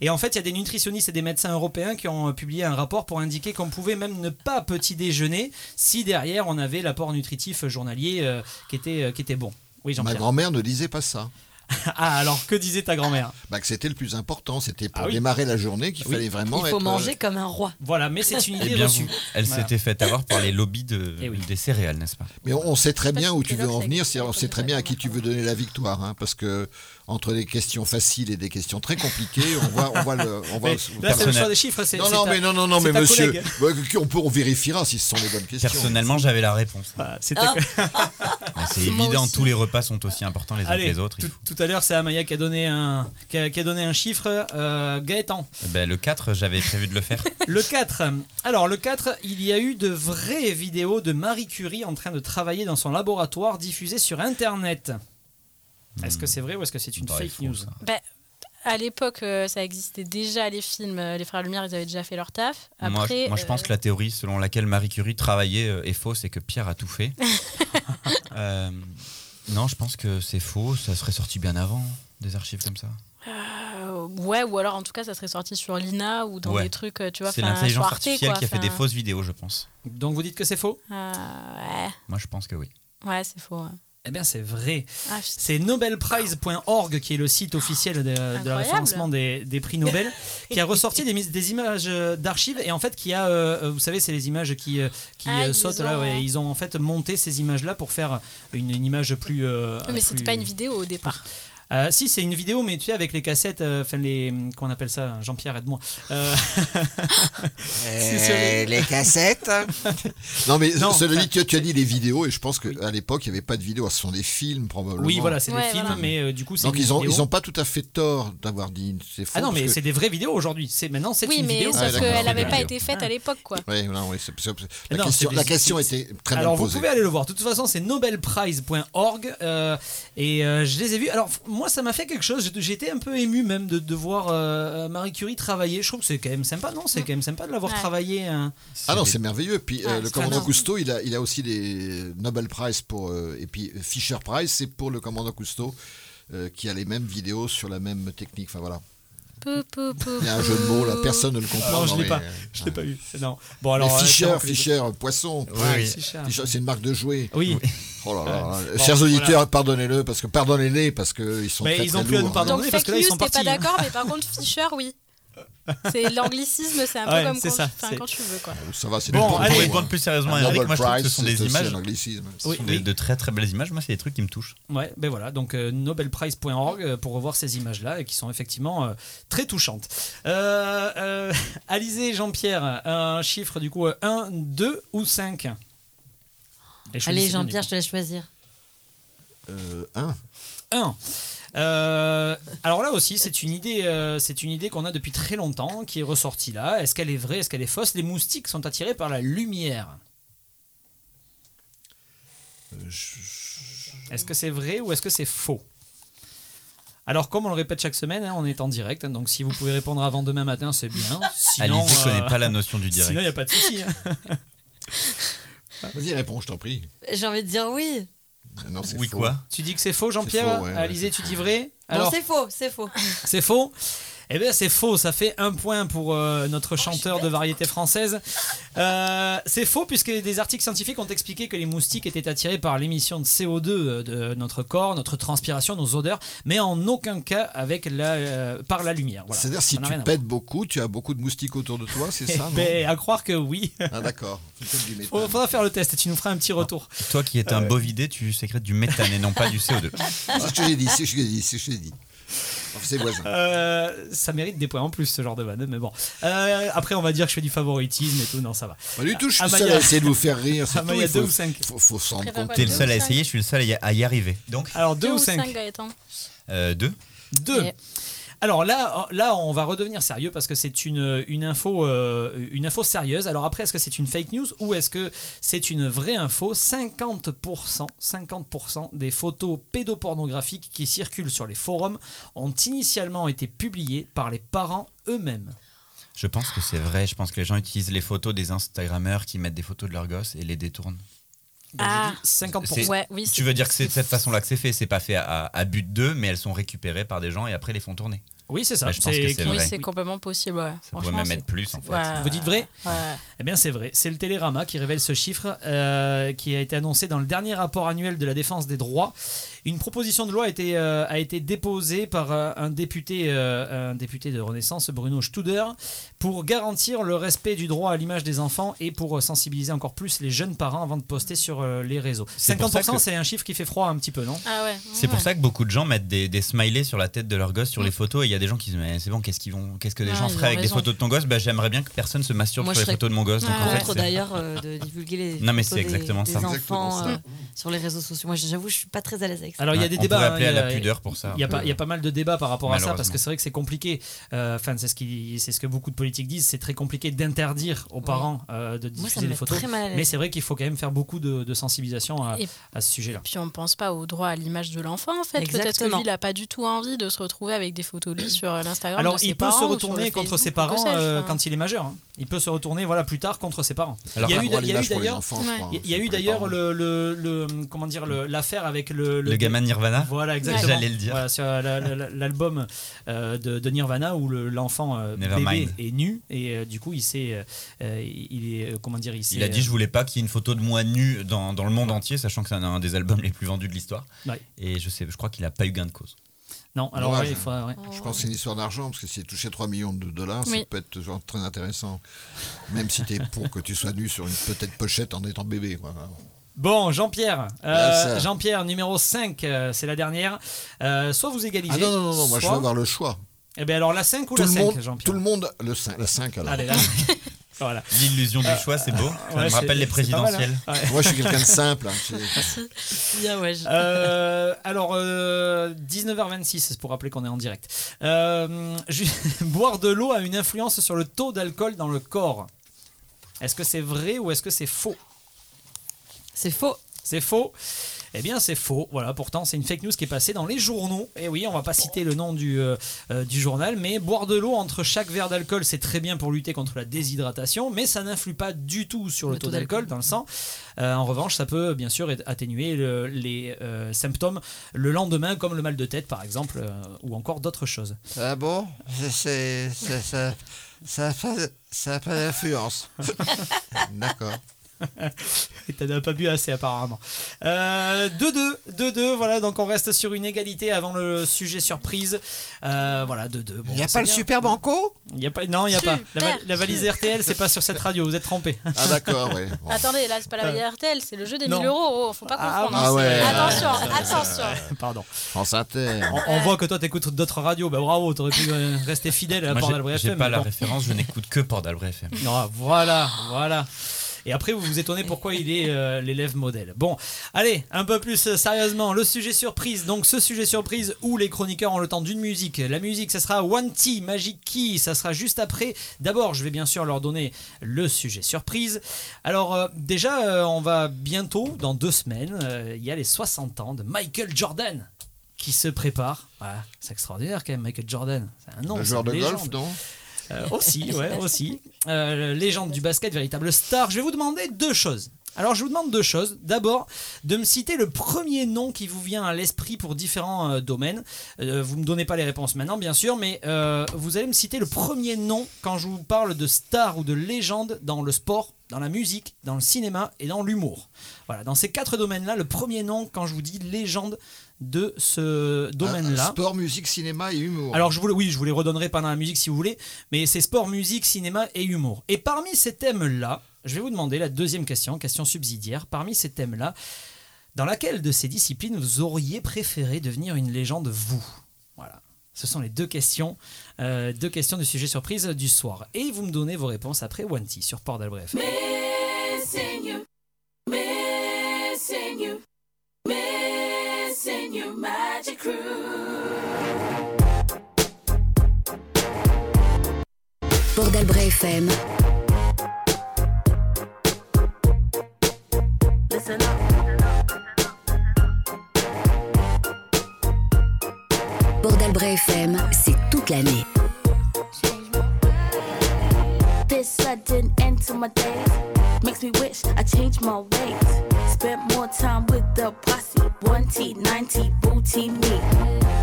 Et en fait, il y a des nutritionnistes et des médecins européens qui ont euh, publié un rapport pour indiquer qu'on pouvait même ne pas petit déjeuner si derrière on avait l'apport nutritif journalier euh, qui, était, euh, qui était bon. Oui, Ma grand-mère ne disait pas ça. Ah, alors que disait ta grand-mère? Bah, que c'était le plus important. C'était pour Ah oui. démarrer la journée qu'il Oui. fallait vraiment Il faut être. manger comme un roi. Voilà, mais c'est une Eh idée bien, reçue. elle Voilà. s'était fait avoir par les lobbies de, Eh oui. des céréales, n'est-ce pas? Mais on, on sait très bien où tu veux en venir. On sait très bien à qui tu veux donner la victoire, hein, parce que entre des questions faciles et des questions très compliquées, on voit, on voit le. On voit là, c'est le choix des chiffres. c'est- non, non, ta- mais non, non, non, mais monsieur, bah, on, peut, on vérifiera si ce sont les bonnes questions. Personnellement, j'avais la réponse. Ah, c'était- Mais C'est évident, aussi. tous les repas sont aussi importants les uns que les autres. tout, à l'heure, c'est Amaya qui a donné un, qui a, qui a donné un chiffre. Euh, Gaëtan, Eh ben, le 4, j'avais prévu de le faire. le 4. Alors, le 4, il y a eu de vraies vidéos de Marie Curie en train de travailler dans son laboratoire diffusées sur Internet. Est-ce que c'est vrai ou est-ce que c'est une Bah, fake news ben, à l'époque, euh, ça existait déjà les films. euh, Les Frères Lumière, ils avaient déjà fait leur taf. moi, Après, je- moi, je pense euh, que la théorie selon laquelle Marie Curie travaillait euh, est fausse et que Pierre a tout fait. Euh, Non, je pense que c'est faux. Ça serait sorti bien avant des archives comme ça. Euh, ouais, ou alors en tout cas, ça serait sorti sur l'INA ou dans Ouais. des trucs, tu vois, C'est l'intelligence artificielle quoi, qui a fait des fausses vidéos, je pense. Donc vous dites que c'est faux? Euh, ouais, Moi, je pense que oui. ouais, c'est faux. ouais. Eh bien, c'est vrai. Ah. C'est nobelprize.org qui est le site officiel de, de Incroyable. référencement des, des prix Nobel, qui a ressorti des, images euh, d'archives et en fait qui a, euh, vous savez, c'est les images qui, euh, qui Ah, sautent ont- là. ouais. ils ont en fait monté ces images-là pour faire une, une image plus. euh, mais c'était pas une vidéo au départ. Euh, si, c'est une vidéo, mais tu sais, avec les cassettes, euh, enfin les. Comment on appelle ça Jean-Pierre, aide-moi. Euh, C'est sur les- les cassettes Non, mais Non, cela dit, tu, tu as dit les vidéos, et je pense qu'à l'époque, il n'y avait pas de vidéos. Ce sont des films, probablement. oui, voilà, c'est Ouais, des films, voilà. mais euh, du coup, c'est Donc, une ils n'ont ils ont pas tout à fait tort d'avoir dit c'est faux. Ah non, mais que- c'est des vraies vidéos aujourd'hui. C'est maintenant, c'est Oui, une mais vidéo. sauf Ah, d'accord, qu'elle n'avait pas été faite à l'époque, quoi. Ouais, non, oui, la, Non, question, la était très bien Alors vous pouvez aller le voir. De toute façon, c'est nobelprize.org euh, et euh, je les ai vus. Alors moi, ça m'a fait quelque chose. J'étais un peu ému même de, de voir euh, Marie Curie travailler. Je trouve que c'est quand même sympa, non? C'est quand même sympa de l'avoir Ouais. travaillé. hein. Ah non, c'est merveilleux. Puis euh, le commandant. Cousteau, il a, il a aussi les Nobel Prize pour. euh, et puis Fisher Prize, c'est pour le commandant Cousteau, euh, qui a les mêmes vidéos sur la même technique. Enfin voilà. Il y a un jeu de mots là, personne ne le comprend. Non, je l'ai mais, pas. euh, Je l'ai pas eu. Non. Bon alors. euh, m'a fait- Fisher, poisson. Oui, oui. Fisher, c'est une marque de jouets. Oui. Oh là là. là. Bon, Chers voilà. auditeurs, pardonnez-le parce que pardonnez-les parce que ils sont Mais très ils très ont plus à nous lourds. pardonner. Parce que fake là, ils news, sont t'es pas partis, hein. d'accord, mais par contre Fischer, oui. C'est l'anglicisme, c'est un peu Ouais, comme c'est quand, ça, c'est- quand tu veux, quoi. Ça va, c'est Bon, Pour allez. bon, répondre plus sérieusement Eric, moi je trouve que ce sont des images. Ce Oui, sont oui. des- de très très belles images. Moi, c'est des trucs qui me touchent. Ouais, ben voilà, donc euh, nobelprize.org euh, pour revoir ces images-là et qui sont effectivement euh, très touchantes. Euh, euh, Alizé, Jean-Pierre, un chiffre du coup 1, 2 ou 5 Allez, Jean-Pierre, je te laisse choisir. Euh, un. 1. Euh, alors là aussi, c'est une idée, euh, c'est une idée qu'on a depuis très longtemps, qui est ressortie là. Est-ce qu'elle est vraie, est-ce qu'elle est fausse? Les moustiques sont attirés par la lumière. Euh, Est-ce que c'est vrai ou est-ce que c'est faux? Alors, comme on le répète chaque semaine, hein, on est en direct, hein, donc si vous pouvez répondre avant demain matin, c'est bien. Sinon, Alizé euh, connaît pas la notion du Sinon, il n'y direct. a pas de souci. hein. Vas-y, réponds, je t'en prie. J'ai envie de dire oui. Non, c'est Oui faux. quoi Tu dis que c'est faux, Jean-Pierre faux, ouais, ouais, Alizé, tu dis vrai? Non, Alors, c'est faux, c'est faux. c'est faux? Eh bien, c'est faux. Ça fait un point pour euh, notre chanteur de variété française. Euh, c'est faux puisque des articles scientifiques ont expliqué que les moustiques étaient attirés par l'émission de CO2 euh, de notre corps, notre transpiration, nos odeurs, mais en aucun cas avec la, euh, par la lumière. Voilà. C'est-à-dire, si tu pètes beaucoup, tu as beaucoup de moustiques autour de toi, c'est ça non Ben, à croire que oui. Ah, d'accord. C'est peut-être du méthane. Faudra faire le test. Tu nous feras un petit retour. Toi qui es un bovidé, tu sécrètes du méthane et non pas du CO2. C'est ce que j'ai dit, c'est ce que j'ai dit, c'est ce que j'ai dit ses voisins. Euh, ça mérite des points en plus, ce genre de vanne, mais bon. Euh, après, on va dire que je fais du favoritisme et tout, non, ça va. Pas du tout, je suis le seul à essayer de vous faire rire. c'est tout, il faut, 2 ou 5. Faut, faut s'en rendre compte. T'es le seul à essayer, je suis le seul à y, arriver. Donc, Alors, 2 ou 5 2 2. Alors là, on va redevenir sérieux parce que c'est une, une, info, euh, une info sérieuse. Alors après, est-ce que c'est une fake news ou est-ce que c'est une vraie info? 50%, 50% des photos pédopornographiques qui circulent sur les forums ont initialement été publiées par les parents eux-mêmes. Je pense que c'est vrai. Je pense que les gens utilisent les photos des Instagrammeurs qui mettent des photos de leurs gosses et les détournent. Donc, Ah. j'ai dit 50%. C'est- Ouais, oui. Tu veux dire que c'est de cette façon-là que c'est fait C'est pas fait à, à but d'eux, mais elles sont récupérées par des gens et après les font tourner. Oui, c'est ça. Bah, je pense que c'est Oui, c'est complètement possible, ouais. Ça pourrait même être plus en fait. Ouais. Vous dites vrai Ouais. Eh bien, c'est vrai. C'est le Télérama qui révèle ce chiffre euh, qui a été annoncé dans le dernier rapport annuel de la défense des droits. Une proposition de loi a été, euh, a été déposée par euh, un, député, euh, un député de Renaissance, Bruno Studer, pour garantir le respect du droit à l'image des enfants et pour sensibiliser encore plus les jeunes parents avant de poster sur euh, les réseaux. C'est pour ça 50%, que- c'est un chiffre qui fait froid un petit peu, non? Ah ouais. C'est pour ça que beaucoup de gens mettent des, des smileys sur la tête de leur gosse sur les photos et il y a des gens qui se disent mais c'est bon qu'est-ce qu'ils vont qu'est-ce que les gens feraient avec des raison. photos de ton gosse? Bah, j'aimerais bien que personne se masturbe Moi, sur les serais photos de mon gosse donc en fait d'ailleurs euh, de divulguer les Non, mais photos c'est des- exactement des ça. enfants Exactement ça. euh, sur les réseaux sociaux. Moi, j'avoue, je suis pas très à l'aise avec Alors il y a des on débats. hein, appeler il à y a- la pudeur pour ça. Il y, a pas, peu. il y a pas mal de débats par rapport à ça parce que c'est vrai que c'est compliqué. Euh, Enfin, c'est ce qui, c'est ce que beaucoup de politiques disent. C'est très compliqué d'interdire aux parents euh, de diffuser des photos. très mal à Mais c'est vrai qu'il faut quand même faire beaucoup de, de sensibilisation à, Et- à ce sujet-là. Puis on pense pas au droit à l'image de l'enfant en fait. Peut-être que lui, il a pas du tout envie de se retrouver avec des photos de lui sur euh, l'Instagram. Alors de ses il peut se retourner contre ses parents euh, quand il est majeur. hein. Il peut se retourner voilà plus tard contre ses parents. Alors, il y a eu, à d'ailleurs, crois, il y a eu d'ailleurs le, comment dire l'affaire avec Le gamin Nirvana. Voilà, exactement. J'allais le dire. Voilà, sur la- la- la- l'album euh, de, de Nirvana où le- l'enfant euh, bébé est nu et euh, du coup il s'est, euh, euh, il est, euh, comment dire, il, s'est, Il a dit euh, je voulais pas qu'il y ait une photo de moi nu dans, dans le monde entier, sachant que c'est un, un des albums les plus vendus de l'histoire. Ouais. Et je sais, je crois qu'il a pas eu gain de cause. Non, alors Ouais, ouais, je- il faudra- ouais. Je pense que c'est une histoire d'argent, parce que s'il touché 3 millions de dollars, Oui. ça peut être genre très intéressant. Même si tu es pour que tu sois nu sur une peut-être pochette en étant bébé. quoi. Bon, Jean-Pierre, euh, Jean-Pierre numéro 5, euh, c'est la dernière. Euh, soit vous égalisez. Ah non, non, non, non, moi je veux avoir le choix. Eh bien alors la 5 ou Tout la le, 5, monde, tout Jean-Pierre le monde, le 5, la 5 alors. Allez, là. voilà. L'illusion du choix, c'est beau. Ça Ouais, me rappelle les mal, hein. présidentielles. Ouais. Moi je suis quelqu'un de simple. hein, ouais, je- Euh, alors, euh, 19h26, c'est pour rappeler qu'on est en direct. Euh, boire de l'eau a une influence sur le taux d'alcool dans le corps. Est-ce que c'est vrai ou est-ce que c'est faux? C'est faux. C'est faux eh bien, c'est faux. Voilà, pourtant, c'est une fake news qui est passée dans les journaux. Et oui, on va pas citer le nom du, euh, euh, du journal, mais boire de l'eau entre chaque verre d'alcool, c'est très bien pour lutter contre la déshydratation, mais ça n'influe pas du tout sur le, Le taux taux d'alcool dans le sang. Euh, en revanche, ça peut bien sûr atténuer le- les euh, symptômes le lendemain, comme le mal de tête, par exemple, euh, ou encore d'autres choses. Ah bon? C'est- ça, ça, a pas- ça a pas d'influence. D'accord. T'en as pas bu assez apparemment. Euh, 2-2, 2-2, voilà, donc on reste sur une égalité avant le sujet surprise. Euh, voilà, 2-2. Bon, Il n'y a pas le super banco? Il y a pas, Non, il n'y a pas. La, valise RTL, c'est pas sur cette radio, vous êtes trompés. Ah d'accord, oui. Bon. Attendez, là, c'est pas la valise RTL, c'est le jeu des Non. 1000 euros. Oh, faut pas Ah, confondre. ah ouais. Attention, attention. Pardon. France Inter. On, on voit que toi, t'écoutes d'autres radios. Bah bravo, t'aurais pu euh, rester fidèle à Moi, Port d'Albret j'ai FM. pas la bon. référence, je n'écoute que Port d'Albret FM. Non, voilà, voilà. Et après, vous vous étonnez pourquoi il est euh, l'élève modèle. Bon, allez, un peu plus euh, sérieusement, le sujet surprise. Donc, ce sujet surprise où les chroniqueurs ont le temps d'une musique. La musique, ça sera One T, Magic Key. Ça sera juste après. D'abord, je vais bien sûr leur donner le sujet surprise. Alors, euh, déjà, euh, on va bientôt, dans deux semaines, il y a les 60 ans de Michael Jordan qui se prépare. Voilà, c'est extraordinaire quand même, Michael Jordan. C'est un nom. Le joueur de golf, non? Euh, aussi, ouais, aussi. Euh, légende du basket, véritable star. Je vais vous demander deux choses. Alors, je vous demande deux choses. D'abord, de me citer le premier nom qui vous vient à l'esprit pour différents euh, domaines. Vous me donnez pas les réponses maintenant, bien sûr, mais vous allez me citer le premier nom quand je vous parle de star ou de légende dans le sport, dans la musique, dans le cinéma et dans l'humour. Voilà, dans ces quatre domaines-là, le premier nom quand je vous dis légende de ce domaine-là. Sport, musique, cinéma et humour. Alors je le, oui, je vous les redonnerai pendant la musique si vous voulez, mais c'est sport, musique, cinéma et humour. Et parmi ces thèmes-là, je vais vous demander la deuxième question, question subsidiaire. Parmi ces thèmes-là, dans laquelle de ces disciplines vous auriez préféré devenir une légende vous? Voilà. Ce sont les deux questions, euh, deux questions du sujet surprise du soir. Et vous me donnez vos réponses après One T sur Port d'Albret FM. Missing you, missing you, missing you, magic crew. Port d'Albret FM, Listen up. Port d'Albret FM, c'est toute l'année. This sudden end to my days makes me wish I changed my ways. Spent more time with the posse. One T, 90, booty me.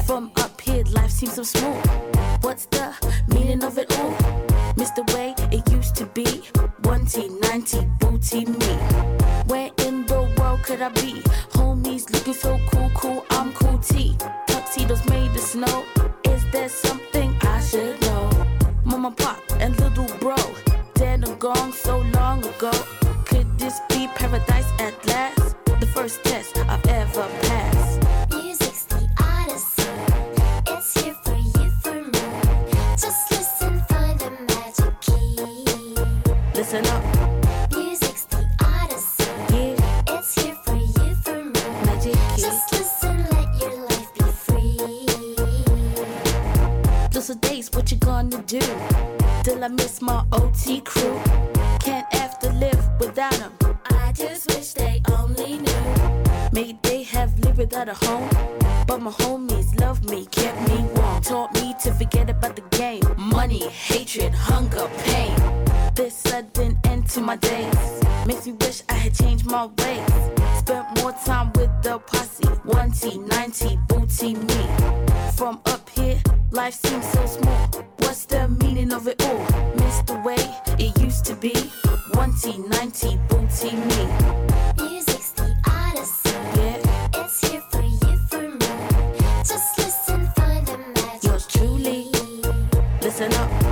From up here, life seems so smooth. What's the meaning of it all? Miss the way it used to be. One T, 90, booty me. Where in the world could I be? Homies looking so cool, cool, I'm cool T. Tuxedos made of snow. Is there something I should know? Mama, pop, and little bro a gong so long ago. Could this be paradise at last? The first test I've ever passed. Music's the odyssey. It's here for you, for me. Just listen, find the magic key. Listen up. Music's the odyssey. It's here for you, for me. Magic key. Just listen, let your life be free. Those are days, what you gonna do? Till I miss my OT crew. Can't have to live without them. I just wish they only knew. Maybe they have lived without a home. But my homies love me, kept me warm. Taught me to forget about the game. Money, hatred, hunger, pain. This sudden end to my days makes me wish I had changed my ways. Spent more time with the posse. 1T, 90, booty me. From up here, life seems so small. The meaning of it all? Miss the way it used to be. 1T, 90, booty me. Music's the odyssey. Yeah, It's here for you, for me. Just listen, find the magic. yours truly. Listen up,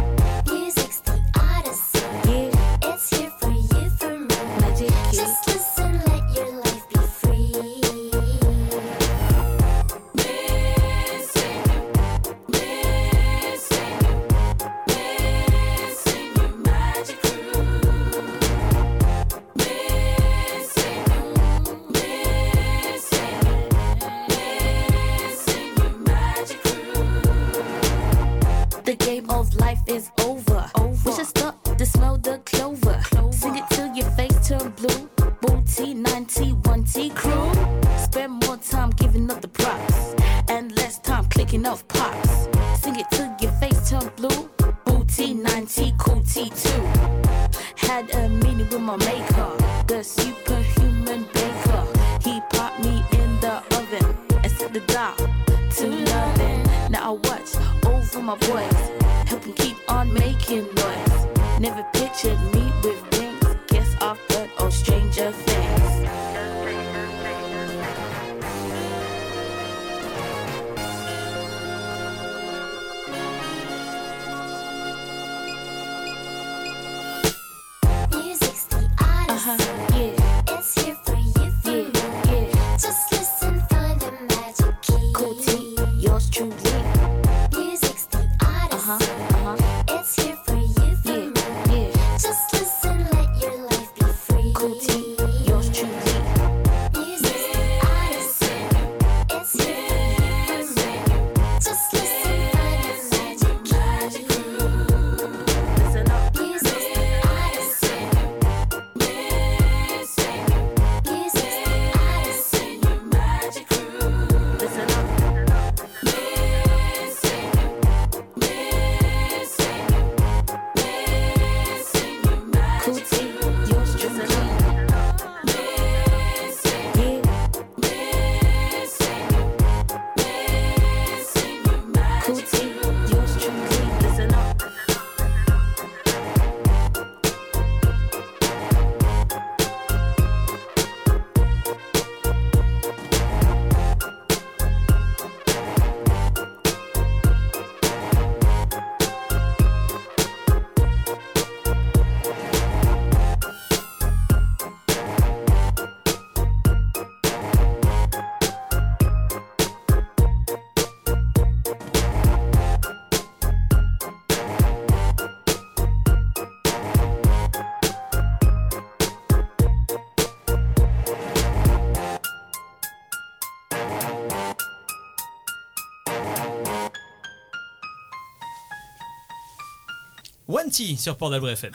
Sur Port d'Albret FM.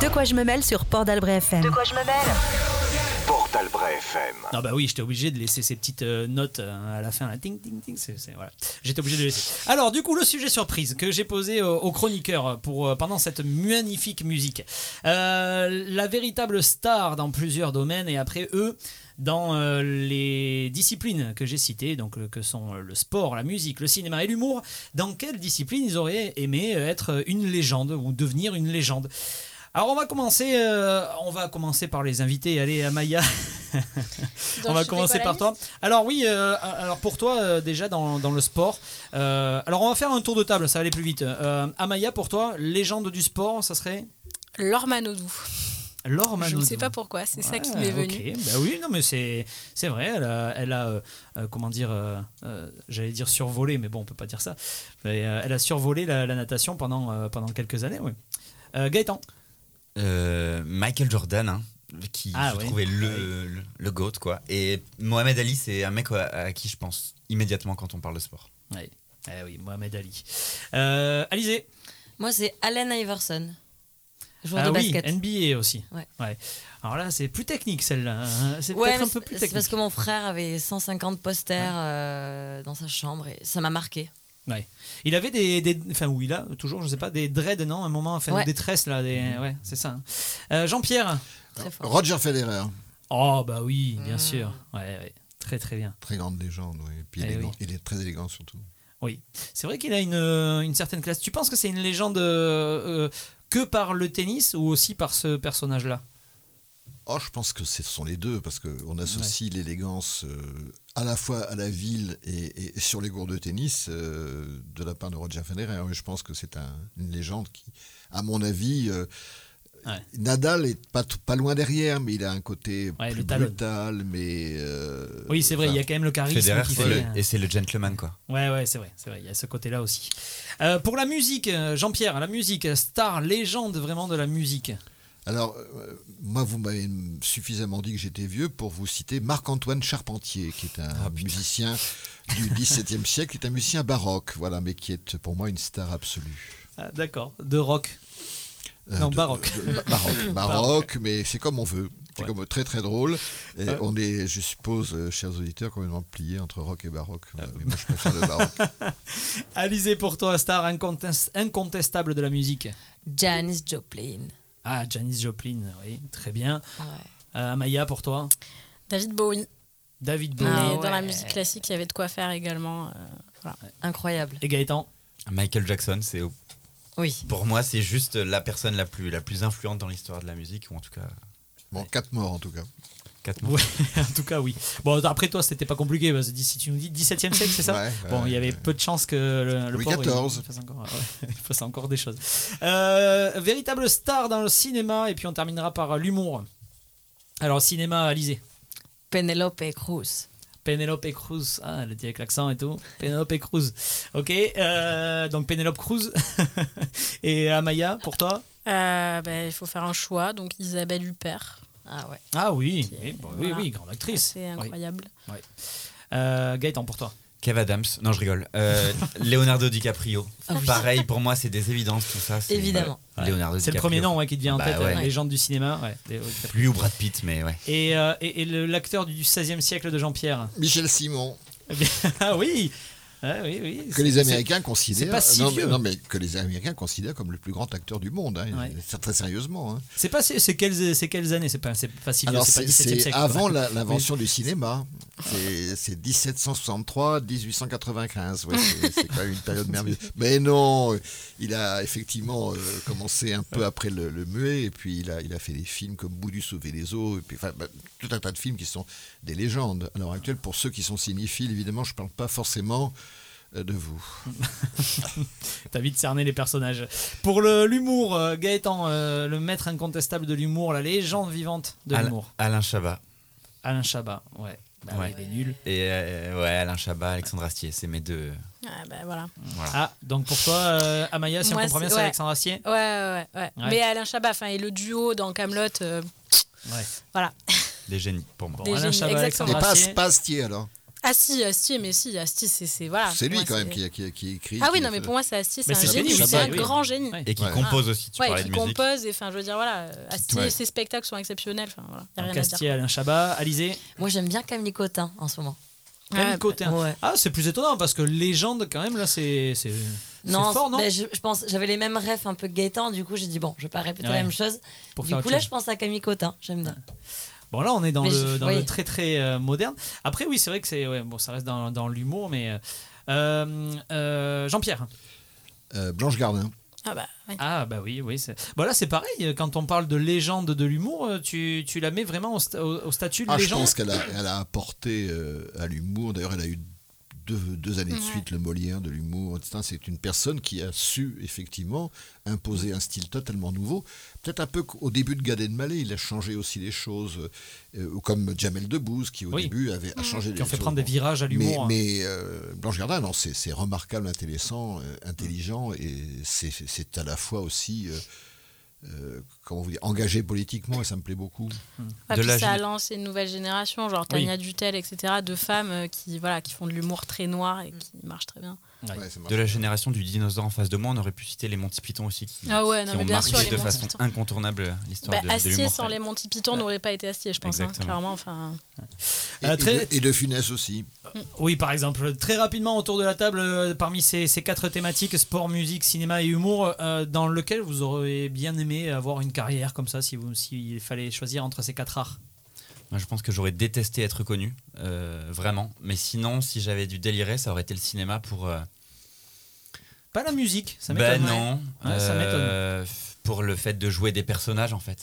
De quoi je me mêle sur Port d'Albret FM. De quoi je me mêle Port d'Albret FM. Ah bah oui, j'étais obligé de laisser ces petites euh, notes euh, à la fin. là. Ting, ting, ting, c'est- c'est- voilà. J'étais obligé de laisser. Alors du coup, le sujet surprise que j'ai posé au- aux chroniqueurs pour, euh, pendant cette magnifique musique. Euh, la véritable star dans plusieurs domaines et après eux dans euh, les disciplines que j'ai citées, donc que sont le sport, la musique, le cinéma et l'humour, dans quelle discipline ils auraient aimé être une légende ou devenir une légende? Alors on va commencer, euh, on va commencer par les invités. Allez, Amaya, on va commencer par toi. Alors oui, euh, alors pour toi euh, déjà dans, dans le sport. alors on va faire un tour de table, ça va aller plus vite. Amaya, pour toi, légende du sport, ça serait? Laure Manodou. Laure Je ne sais pas pourquoi, c'est ça qui m'est venu. ok. Bah oui, non mais c'est c'est vrai. Elle a, elle a, euh, comment dire, euh, euh, j'allais dire survolé, mais bon, on peut pas dire ça. Mais, elle a survolé la, la natation pendant pendant quelques années. Oui. Gaëtan. Euh, Michael Jordan, hein, qui Ah je oui. trouvais le, le, le GOAT, quoi. Et Mohamed Ali, c'est un mec à, à qui je pense immédiatement quand on parle de sport. Ouais. Eh oui, Mohamed Ali. Euh, Alizé Moi, c'est Allen Iverson. Joueur Ah de oui, basket. NBA aussi. Ouais. Alors là, c'est plus technique celle-là. hein. C'est Ouais, peut-être un peu plus c'est technique. parce que mon frère avait 150 posters euh, dans sa chambre et ça m'a marqué. Ouais. Il avait des, des- enfin oui, il a toujours, je sais pas, des dreads, non, un moment, enfin Ouais. des tresses là, des, ouais, c'est ça. hein. Euh, Jean-Pierre. Roger Federer, Oh bah oui, bien Mm. sûr. Ouais, ouais. Très très bien. très grande légende, oui. Et puis Eh élégant. oui. il est très élégant surtout. Oui, c'est vrai qu'il a une, une certaine classe. Tu penses que c'est une légende euh, euh, que par le tennis ou aussi par ce personnage-là? Oh, je pense que ce sont les deux, parce qu'on associe l'élégance euh, à la fois à la ville et, et sur les cours de tennis euh, de la part de Roger Federer. Je pense que c'est un- une légende qui, à mon avis, euh, Ouais. Nadal est pas, loin derrière, mais il a un côté Ouais, plus brutal, mais... euh, Oui, c'est vrai, il y a quand même le charisme Federer, qui c'est fait. le- et c'est le gentleman, quoi. Ouais, ouais, c'est vrai, c'est vrai, il y a ce côté-là aussi. Euh, pour la musique, Jean-Pierre, la musique, star, légende vraiment de la musique. Alors, euh, moi, vous m'avez suffisamment dit que j'étais vieux pour vous citer Marc-Antoine Charpentier, qui est un Ah, musicien du XVIIe siècle, qui est un musicien baroque, voilà, mais qui est pour moi une star absolue. Ah, D'accord, de rock. Euh, Non, de- baroque. de- baroque, baroque, mais c'est comme on veut. C'est Ouais. comme très très drôle. Et Ouais. on est, je suppose, euh, chers auditeurs, complètement pliés entre rock et baroque. Ah, mais moi, je préfère le baroque. Alizé, pour toi, star incontest- incontestable de la musique. Janis Joplin. Ah, Janis Joplin, oui, très bien. Ouais. Euh, Amaya, pour toi? David Bowie. David Bowie. Ah dans la musique classique, il y avait de quoi faire également. euh, voilà. Incroyable. Et Gaëtan? Michael Jackson, c'est Oui. pour moi, c'est juste la personne la plus, la plus influente dans l'histoire de la musique, ou en tout cas, Bon, quatre morts en tout cas. Ouais, en tout cas, oui. Bon, après toi, c'était pas compliqué. Parce que si tu nous dis 17e siècle, c'est ça Ouais, Bon, il y avait ouais. peu de chances que le, le Louis pauvre, il- XIV. il fasse encore, ouais, il fasse encore des choses. Euh, véritable star dans le cinéma, et puis on terminera par l'humour. Alors, cinéma, Alizé. Penelope Cruz. Penelope Cruz, ah, elle dit avec l'accent et tout. Penelope Cruz. Ok, euh, donc Penelope Cruz. et Amaya, pour toi? Euh, ben, il faut faire un choix. Donc Isabelle Huppert. Ah ouais. Ah oui, oui, bon, oui, Voilà. oui, grande actrice. C'est Oui. incroyable. Euh, Gaëtan, pour toi Kev Adams, non je rigole. Euh, Leonardo DiCaprio. Ah oui. Pareil, pour moi c'est des évidences tout ça. c'est- Évidemment. Ouais. Leonardo C'est le premier nom ouais, qui te vient en Bah tête, ouais. euh, légende du cinéma. ouais. Lui ou Brad Pitt, mais ouais. Et, euh, et, l'acteur du XVIe siècle de Jean-Pierre? Michel Simon, Ah oui Ah oui, oui. que les Américains considèrent. c'est pas si non, vieux. mais, non, mais que les Américains considèrent comme le plus grand acteur du monde. hein, Ouais. Très sérieusement. hein. C'est pas c'est quelles, c'est quelles années? C'est pas c'est pas si vieux, c'est pas c'est 17e c'est siècle. avant l'invention du cinéma. C'est- C'est 1763, 1895. Ouais, c'est- quand même une période merveilleuse. Mais non, il a effectivement euh, commencé un peu après le, le muet, et puis il a, il a fait des films comme Bout du sauver les eaux, et puis enfin, bah, tout un tas de films qui sont des légendes. À l'heure actuelle, pour ceux qui sont cinéphiles, évidemment, je ne parle pas forcément de vous. T'as vite cerné les personnages. Pour le- l'humour, euh, Gaëtan, euh, le maître incontestable de l'humour, la légende vivante de l'humour. Alain Chabat. Alain Chabat, ouais. Bah Ouais. il est nul. Et euh, ouais, Alain Chabat, Alexandre Astier, c'est mes deux. Ouais, ben, voilà. Voilà. Ah, donc pour toi, euh, Amaya, si Moi, on comprend bien, c'est- ouais. Alexandre Astier Ouais, ouais, ouais. Ouais. Mais Alain Chabat, enfin, et le duo dans Camelot, euh, Ouais. voilà. Des génies pour moi. Bon, Des Alain génies, Chabat, exactement. Et Alexandre Astier. pas Astier, alors. Ah si, Astier, mais si, Astier, c'est c'est- voilà. C'est lui quand même qui, qui, qui écrit. Ah oui, qui non, mais pour moi, c'est Astier, c'est un génie, c'est un oui. grand génie. Et qui Ouais. compose aussi, tu Ouais, parlais qui de musique. compose, et enfin, je veux dire, voilà, Astier, Ouais. ses spectacles sont exceptionnels. Enfin, voilà, y a Donc rien à dire. Astier, Alain Chabat, Alizé, Moi, j'aime bien Camille Cotin en ce moment. Camille Cotin. ouais. Ah, c'est plus étonnant parce que légende, quand même, là, c'est Non, fort, non mais je, je pense, j'avais les mêmes rêves un peu Gaëtan, du coup j'ai dit bon, je vais pas répéter Ouais. la même chose. Pour du coup là, chose. je pense à Camille Cotin, j'aime bien. Bon là on est dans, Mais le, je- dans oui. le très très euh, moderne. Après oui c'est vrai que c'est ouais, bon ça reste dans, dans l'humour mais euh, euh, Jean-Pierre. Euh, Blanche Gardin. Ah bah, ouais. Ah bah oui oui c'est bon là c'est pareil quand on parle de légende de l'humour tu, tu la mets vraiment au, sta- au- au statut de Ah, je légende? pense qu'elle a, elle a apporté euh, à l'humour. D'ailleurs, elle a eu deux, deux années de suite le Molière de l'humour. etc. C'est une personne qui a su effectivement imposer un style totalement nouveau. Peut-être un peu au début de Gad Elmaleh, il a changé aussi les choses, euh, ou comme Jamel Debbouze qui au Oui. début avait a changé qui les ont fait choses. prendre des virages à Mais, l'humour. hein. mais euh, Blanche Gardin, non, c'est c'est remarquable, intéressant, euh, intelligent, et c'est c'est à la fois aussi, euh, comment vous dire, engagé politiquement, et ça me plaît beaucoup. Ah, De puis la ça lancé une nouvelle génération, genre Tania Dutel, etc. De femmes euh, qui, voilà, qui font de l'humour très noir et qui marchent très bien. Ouais, de la génération du dinosaure en face de moi, on aurait pu citer les Monty Python aussi qui, Ah ouais, non, qui ont bien marqué sûr, de façon Python. incontournable l'histoire Bah, de, Astier l'humour. sans les Monty Python n'aurait pas été Astier, je pense. hein, clairement, enfin. Et, Euh, et de, et de Funès aussi. Oui, par exemple, très rapidement autour de la table, euh, parmi ces, ces quatre thématiques, sport, musique, cinéma et humour, euh, dans lequel vous auriez bien aimé avoir une carrière comme ça, si vous, s'il fallait choisir entre ces quatre arts? Moi, je pense que j'aurais détesté être connu, euh, vraiment. Mais sinon, si j'avais dû délirer, ça aurait été le cinéma pour. euh, Pas la musique, ça ben m'étonne. non, Ouais, ça m'étonne. euh, pour le fait de jouer des personnages en fait.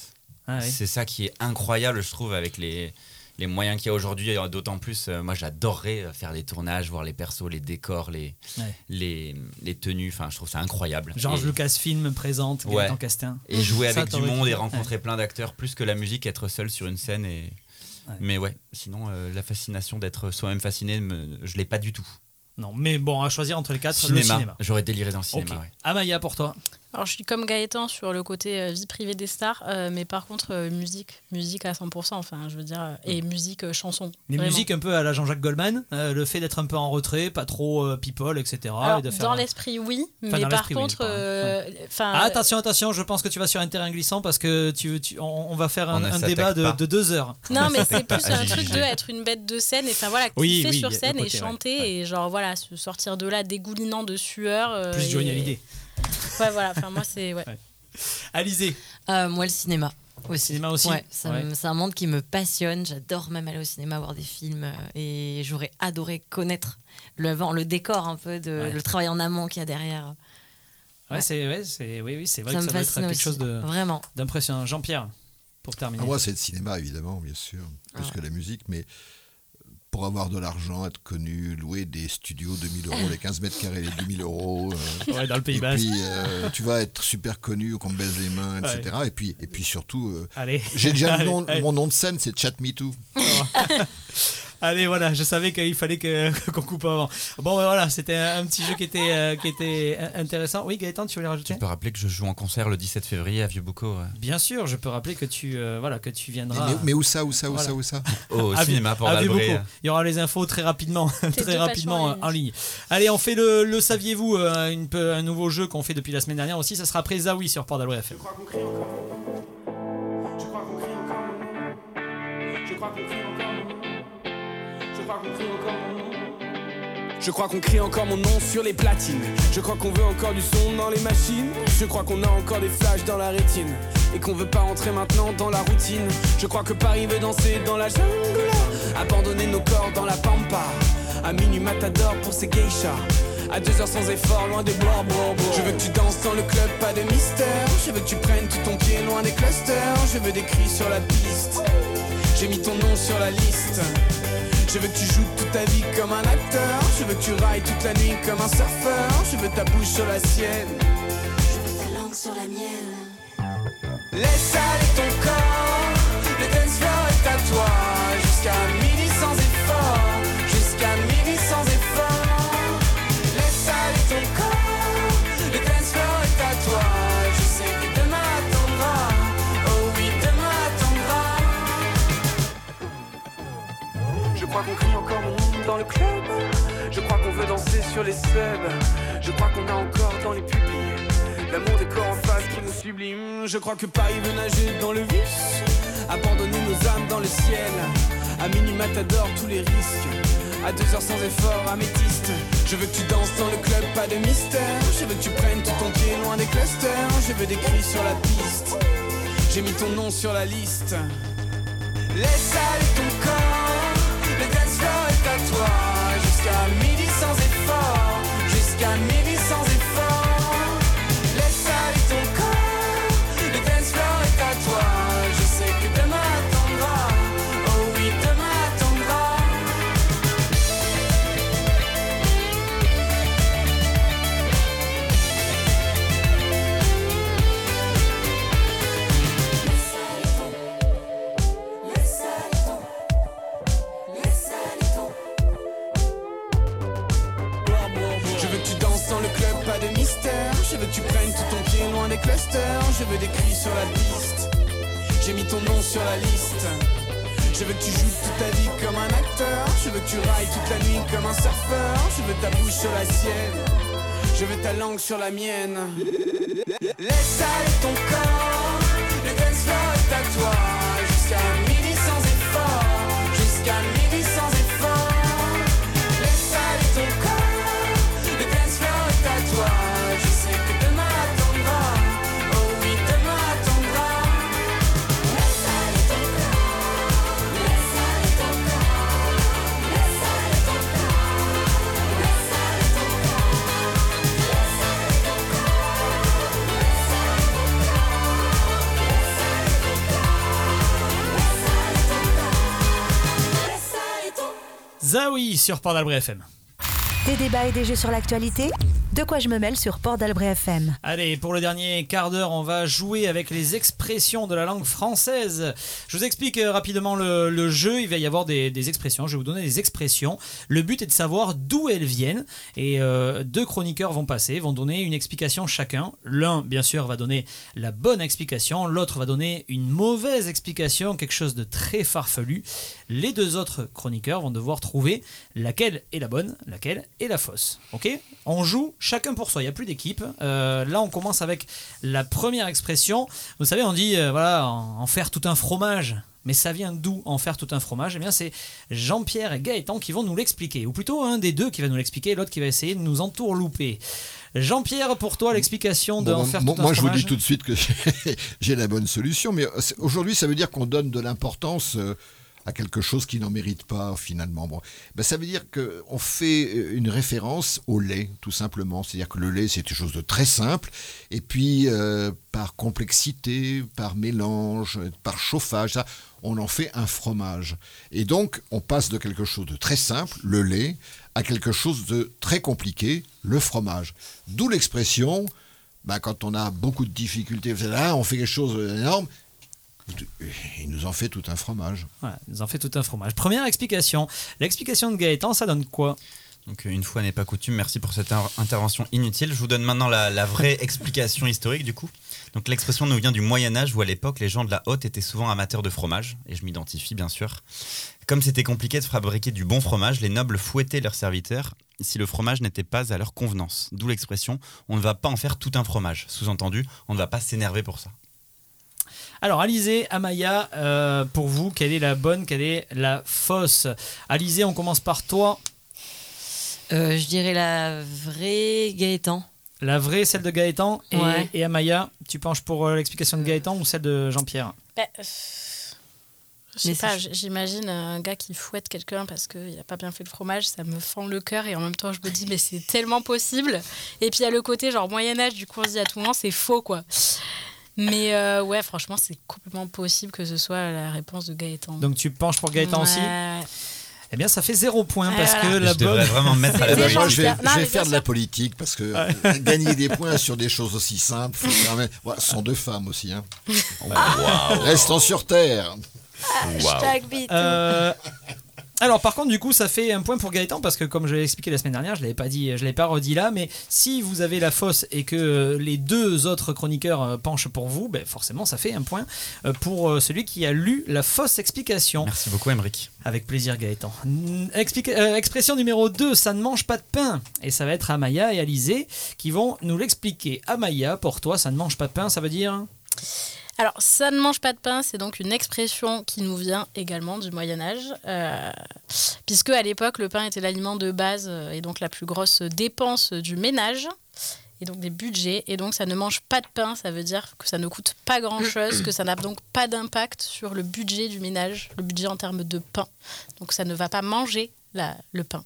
Ah oui. C'est ça qui est incroyable, je trouve, avec les, les moyens qu'il y a aujourd'hui. Et D'autant plus, euh, moi, j'adorerais euh, faire des tournages, voir les persos, les décors, les, Ouais. les, les tenues. Enfin, je trouve ça incroyable. Georges Lucasfilm présente Ouais. Gaëtan Castin. Et jouer Ça, avec du monde et rencontrer plein d'acteurs, plus que la musique, être seul sur une scène. Et... Mais ouais, sinon, euh, la fascination d'être soi-même fasciné, me- je l'ai pas du tout. Non, mais bon, à choisir entre les quatre, le Cinéma, j'aurais déliré dans le cinéma. Ok. ouais. Amaya, pour toi Alors, je suis comme Gaëtan sur le côté euh, vie privée des stars, euh, mais par contre, euh, musique. Musique à 100%, enfin, je veux dire. euh, et musique, euh, chanson. Les vraiment. musiques un peu à la Jean-Jacques Goldman, euh, le fait d'être un peu en retrait, pas trop euh, people, etc. Alors, et de faire dans un- l'esprit, oui, Enfin, mais par oui, contre, euh, Ah, attention, attention, je pense que tu vas sur un terrain glissant parce que tu, tu- on, on va faire un, débat de, deux heures. Non, mais c'est plus un truc de être une bête de scène et enfin voilà, kiffer Oui, oui, sur scène et chanter ouais. et genre voilà, se sortir de là dégoulinant de sueur. euh, Plus et- Johnny Hallyday. Ouais, voilà, enfin moi c'est. Ouais. Ouais. Alizé, Euh, moi, le cinéma. Aussi. Cinéma aussi Ouais, ça Ouais. me- c'est un monde qui me passionne. J'adore même aller au cinéma voir des films. euh, Et j'aurais adoré connaître le, le décor un peu, de, Ouais. le travail en amont qu'il y a derrière. ouais, c'est ouais, c'est oui, oui, c'est vrai ça que ça doit être quelque aussi. chose de- Vraiment. d'impressionnant. Jean-Pierre, pour terminer. Ah, moi, c'est le cinéma, évidemment, bien sûr, plus Ah. que la musique, mais pour avoir de l'argent, être connu, louer des studios 2000 euros, les 15 mètres carrés, les 2000 euros. euh, Ouais, dans le Pays et Basque. puis, euh, tu vas être super connu, qu'on te baise les mains, etc. Et, puis, et puis surtout, euh, j'ai déjà le Allez, nom- allez. mon nom de scène, c'est Chat Me Too. Allez, voilà, je savais qu'il fallait que- qu'on coupe avant. Bon, ben voilà, c'était un petit jeu qui était, euh, qui était intéressant. Oui, Gaëtan, tu voulais rajouter Tu peux rappeler que je joue en concert le 17 février à Vieux-Boucau, Bien sûr, je peux rappeler que tu, euh, voilà, que tu Mais, viendras. mais- mais où ça, où ça, où Voilà. ça, où ça au à cinéma Vi- pour à Dalbré. Vieux-Boucau. Il y aura les infos très rapidement, très rapidement euh, en ligne. Allez, on fait le, le saviez-vous, euh, un nouveau jeu qu'on fait depuis la semaine dernière aussi. Ça sera après Zawi sur Port d'Albret FM. Je crois qu'on crie encore. Je crois qu'on crie encore. Je crois qu'on crie. Je crois qu'on crie encore mon nom. Sur les platines. Je crois qu'on veut encore du son dans les machines. Je crois qu'on a encore des flashs dans la rétine. Et qu'on veut pas rentrer maintenant dans la routine. Je crois que Paris veut danser dans la jungle. Abandonner nos corps dans la pampa. À minuit matador pour ses geishas. À deux heures sans effort, loin des blancs, blancs. Je veux que tu danses dans le club, pas de mystère. Je veux que tu prennes tout ton pied loin des clusters. Je veux des cris sur la piste. J'ai mis ton nom sur la liste. Je veux que tu joues toute ta vie comme un acteur. Je veux que tu railles toute la nuit comme un surfeur. Je veux ta bouche sur la sienne. Je veux ta langue sur la mienne. Laisse aller ton corps. Le dance floor est à toi. Crois qu'on crie encore mon nom dans le club. Je crois qu'on veut danser sur les subs. Je crois qu'on a encore dans les pupilles l'amour des corps en face qui nous sublime. Je crois que Paris veut nager dans le vice. Abandonner nos âmes dans le ciel. À minuit matador, tous les risques. À deux heures sans effort, améthyste. Je veux que tu danses dans le club, pas de mystère. Je veux que tu prennes tout ton pied loin des clusters. Je veux des cris sur la piste. J'ai mis ton nom sur la liste. Laisse aller ton corps, Jusqu'à midi sans effort, jusqu'à midi sans effort. Je veux des cris sur la piste. J'ai mis ton nom sur la liste. Je veux que tu joues toute ta vie comme un acteur. Je veux que tu railles toute la nuit comme un surfeur. Je veux ta bouche sur la sienne. Je veux ta langue sur la mienne. Laisse aller ton corps. Le dance floor est à toi. Jusqu'à midi sans effort. Jusqu'à midi sans sur Port FM. Des débats et des jeux sur l'actualité De quoi je me mêle sur Port d'Albret FM. Allez, pour le dernier quart d'heure, on va jouer avec les expressions de la langue française. Je vous explique euh, rapidement le, jeu. Il va y avoir des, des expressions. Je vais vous donner des expressions. Le but est de savoir d'où elles viennent. Et euh, deux chroniqueurs vont passer, vont donner une explication chacun. L'un, bien sûr, va donner la bonne explication. L'autre va donner une mauvaise explication, quelque chose de très farfelu. Les deux autres chroniqueurs vont devoir trouver laquelle est la bonne, laquelle est la fausse. Ok? On joue chacun pour soi. Il n'y a plus d'équipe. Euh, là, on commence avec la première expression. Vous savez, on dit euh, voilà, en, en faire tout un fromage. Mais ça vient d'où en faire tout un fromage? Eh bien, c'est Jean-Pierre et Gaëtan qui vont nous l'expliquer. Ou plutôt un des deux qui va nous l'expliquer, l'autre qui va essayer de nous entourlouper. Jean-Pierre, pour toi, l'explication de Bon, en faire moi, tout un moi, je vous fromage? dis tout de suite que j'ai- la bonne solution, mais euh, aujourd'hui, ça veut dire qu'on donne de l'importance euh, à quelque chose qui n'en mérite pas finalement. Ben, ça veut dire qu'on fait euh, une référence au lait, tout simplement. C'est-à-dire que le lait, c'est quelque chose de très simple, et puis euh, par complexité, par mélange, par chauffage, ça, on en fait un fromage. Et donc, on passe de quelque chose de très simple, le lait, à quelque chose de très compliqué, le fromage. D'où l'expression bah, quand on a beaucoup de difficultés, on fait quelque chose d'énorme, il nous en fait tout un fromage. Voilà, ils en fait tout un fromage. Première explication. L'explication de Gaëtan, ça donne quoi? Donc euh, une fois n'est pas coutume, merci pour cette in- intervention inutile. Je vous donne maintenant la, la vraie explication historique du coup. Donc l'expression nous vient du Moyen Âge où à l'époque les gens de la haute étaient souvent amateurs de fromage, et je m'identifie bien sûr. Comme c'était compliqué de fabriquer du bon fromage, les nobles fouettaient leurs serviteurs si le fromage n'était pas à leur convenance. D'où l'expression on ne va pas en faire tout un fromage. Sous-entendu, on ne va pas s'énerver pour ça. Alors, Alizé, Amaya, euh, pour vous, quelle est la bonne, quelle est la fausse? Alizé, on commence par toi. Euh, je dirais la vraie Gaëtan. La vraie, celle de Gaëtan. Et, Ouais. et Amaya, tu penches pour euh, l'explication de Gaëtan ou celle de Jean-Pierre? Bah, euh, je sais pas, j'imagine un gars qui fouette quelqu'un parce qu'il n'a pas bien fait le fromage, ça me fend le cœur et en même temps je me dis mais c'est tellement possible. Et puis il y a le côté genre Moyen-Âge, du coup on se dit à tout moment c'est faux quoi. Mais euh, ouais, franchement c'est complètement possible que ce soit la réponse de Gaëtan. Donc, tu penches pour Gaëtan aussi Ouais. Eh bien, ça fait zéro point Ouais, parce voilà. que la Je devrais bonne. vraiment me mettre à la bonne. Moi, je vais. Non, je vais faire de la politique parce que gagner des points sur des choses aussi simples, faut quand même- Voilà, ce sont deux femmes aussi. Hein. Restons sur terre. Hashtag beat. Euh, alors par contre du coup ça fait un point pour Gaëtan parce que comme je l'ai expliqué la semaine dernière, je l'avais pas dit, je l'avais pas redit là, mais si vous avez la fausse et que euh, les deux autres chroniqueurs euh, penchent pour vous, ben forcément ça fait un point euh, pour celui qui a lu la fausse explication. Merci beaucoup, Emeric. Avec plaisir Gaëtan. Euh, expression numéro 2, ça ne mange pas de pain. Et ça va être Amaya et Alizé qui vont nous l'expliquer. Amaya, pour toi, ça ne mange pas de pain, ça veut dire? Alors, ça ne mange pas de pain, c'est donc une expression qui nous vient également du Moyen Âge, euh, puisque à l'époque le pain était l'aliment de base euh, et donc la plus grosse dépense du ménage et donc des budgets. Et donc ça ne mange pas de pain, ça veut dire que ça ne coûte pas grand-chose, que ça n'a donc pas d'impact sur le budget du ménage, le budget en termes de pain. Donc ça ne va pas manger le pain.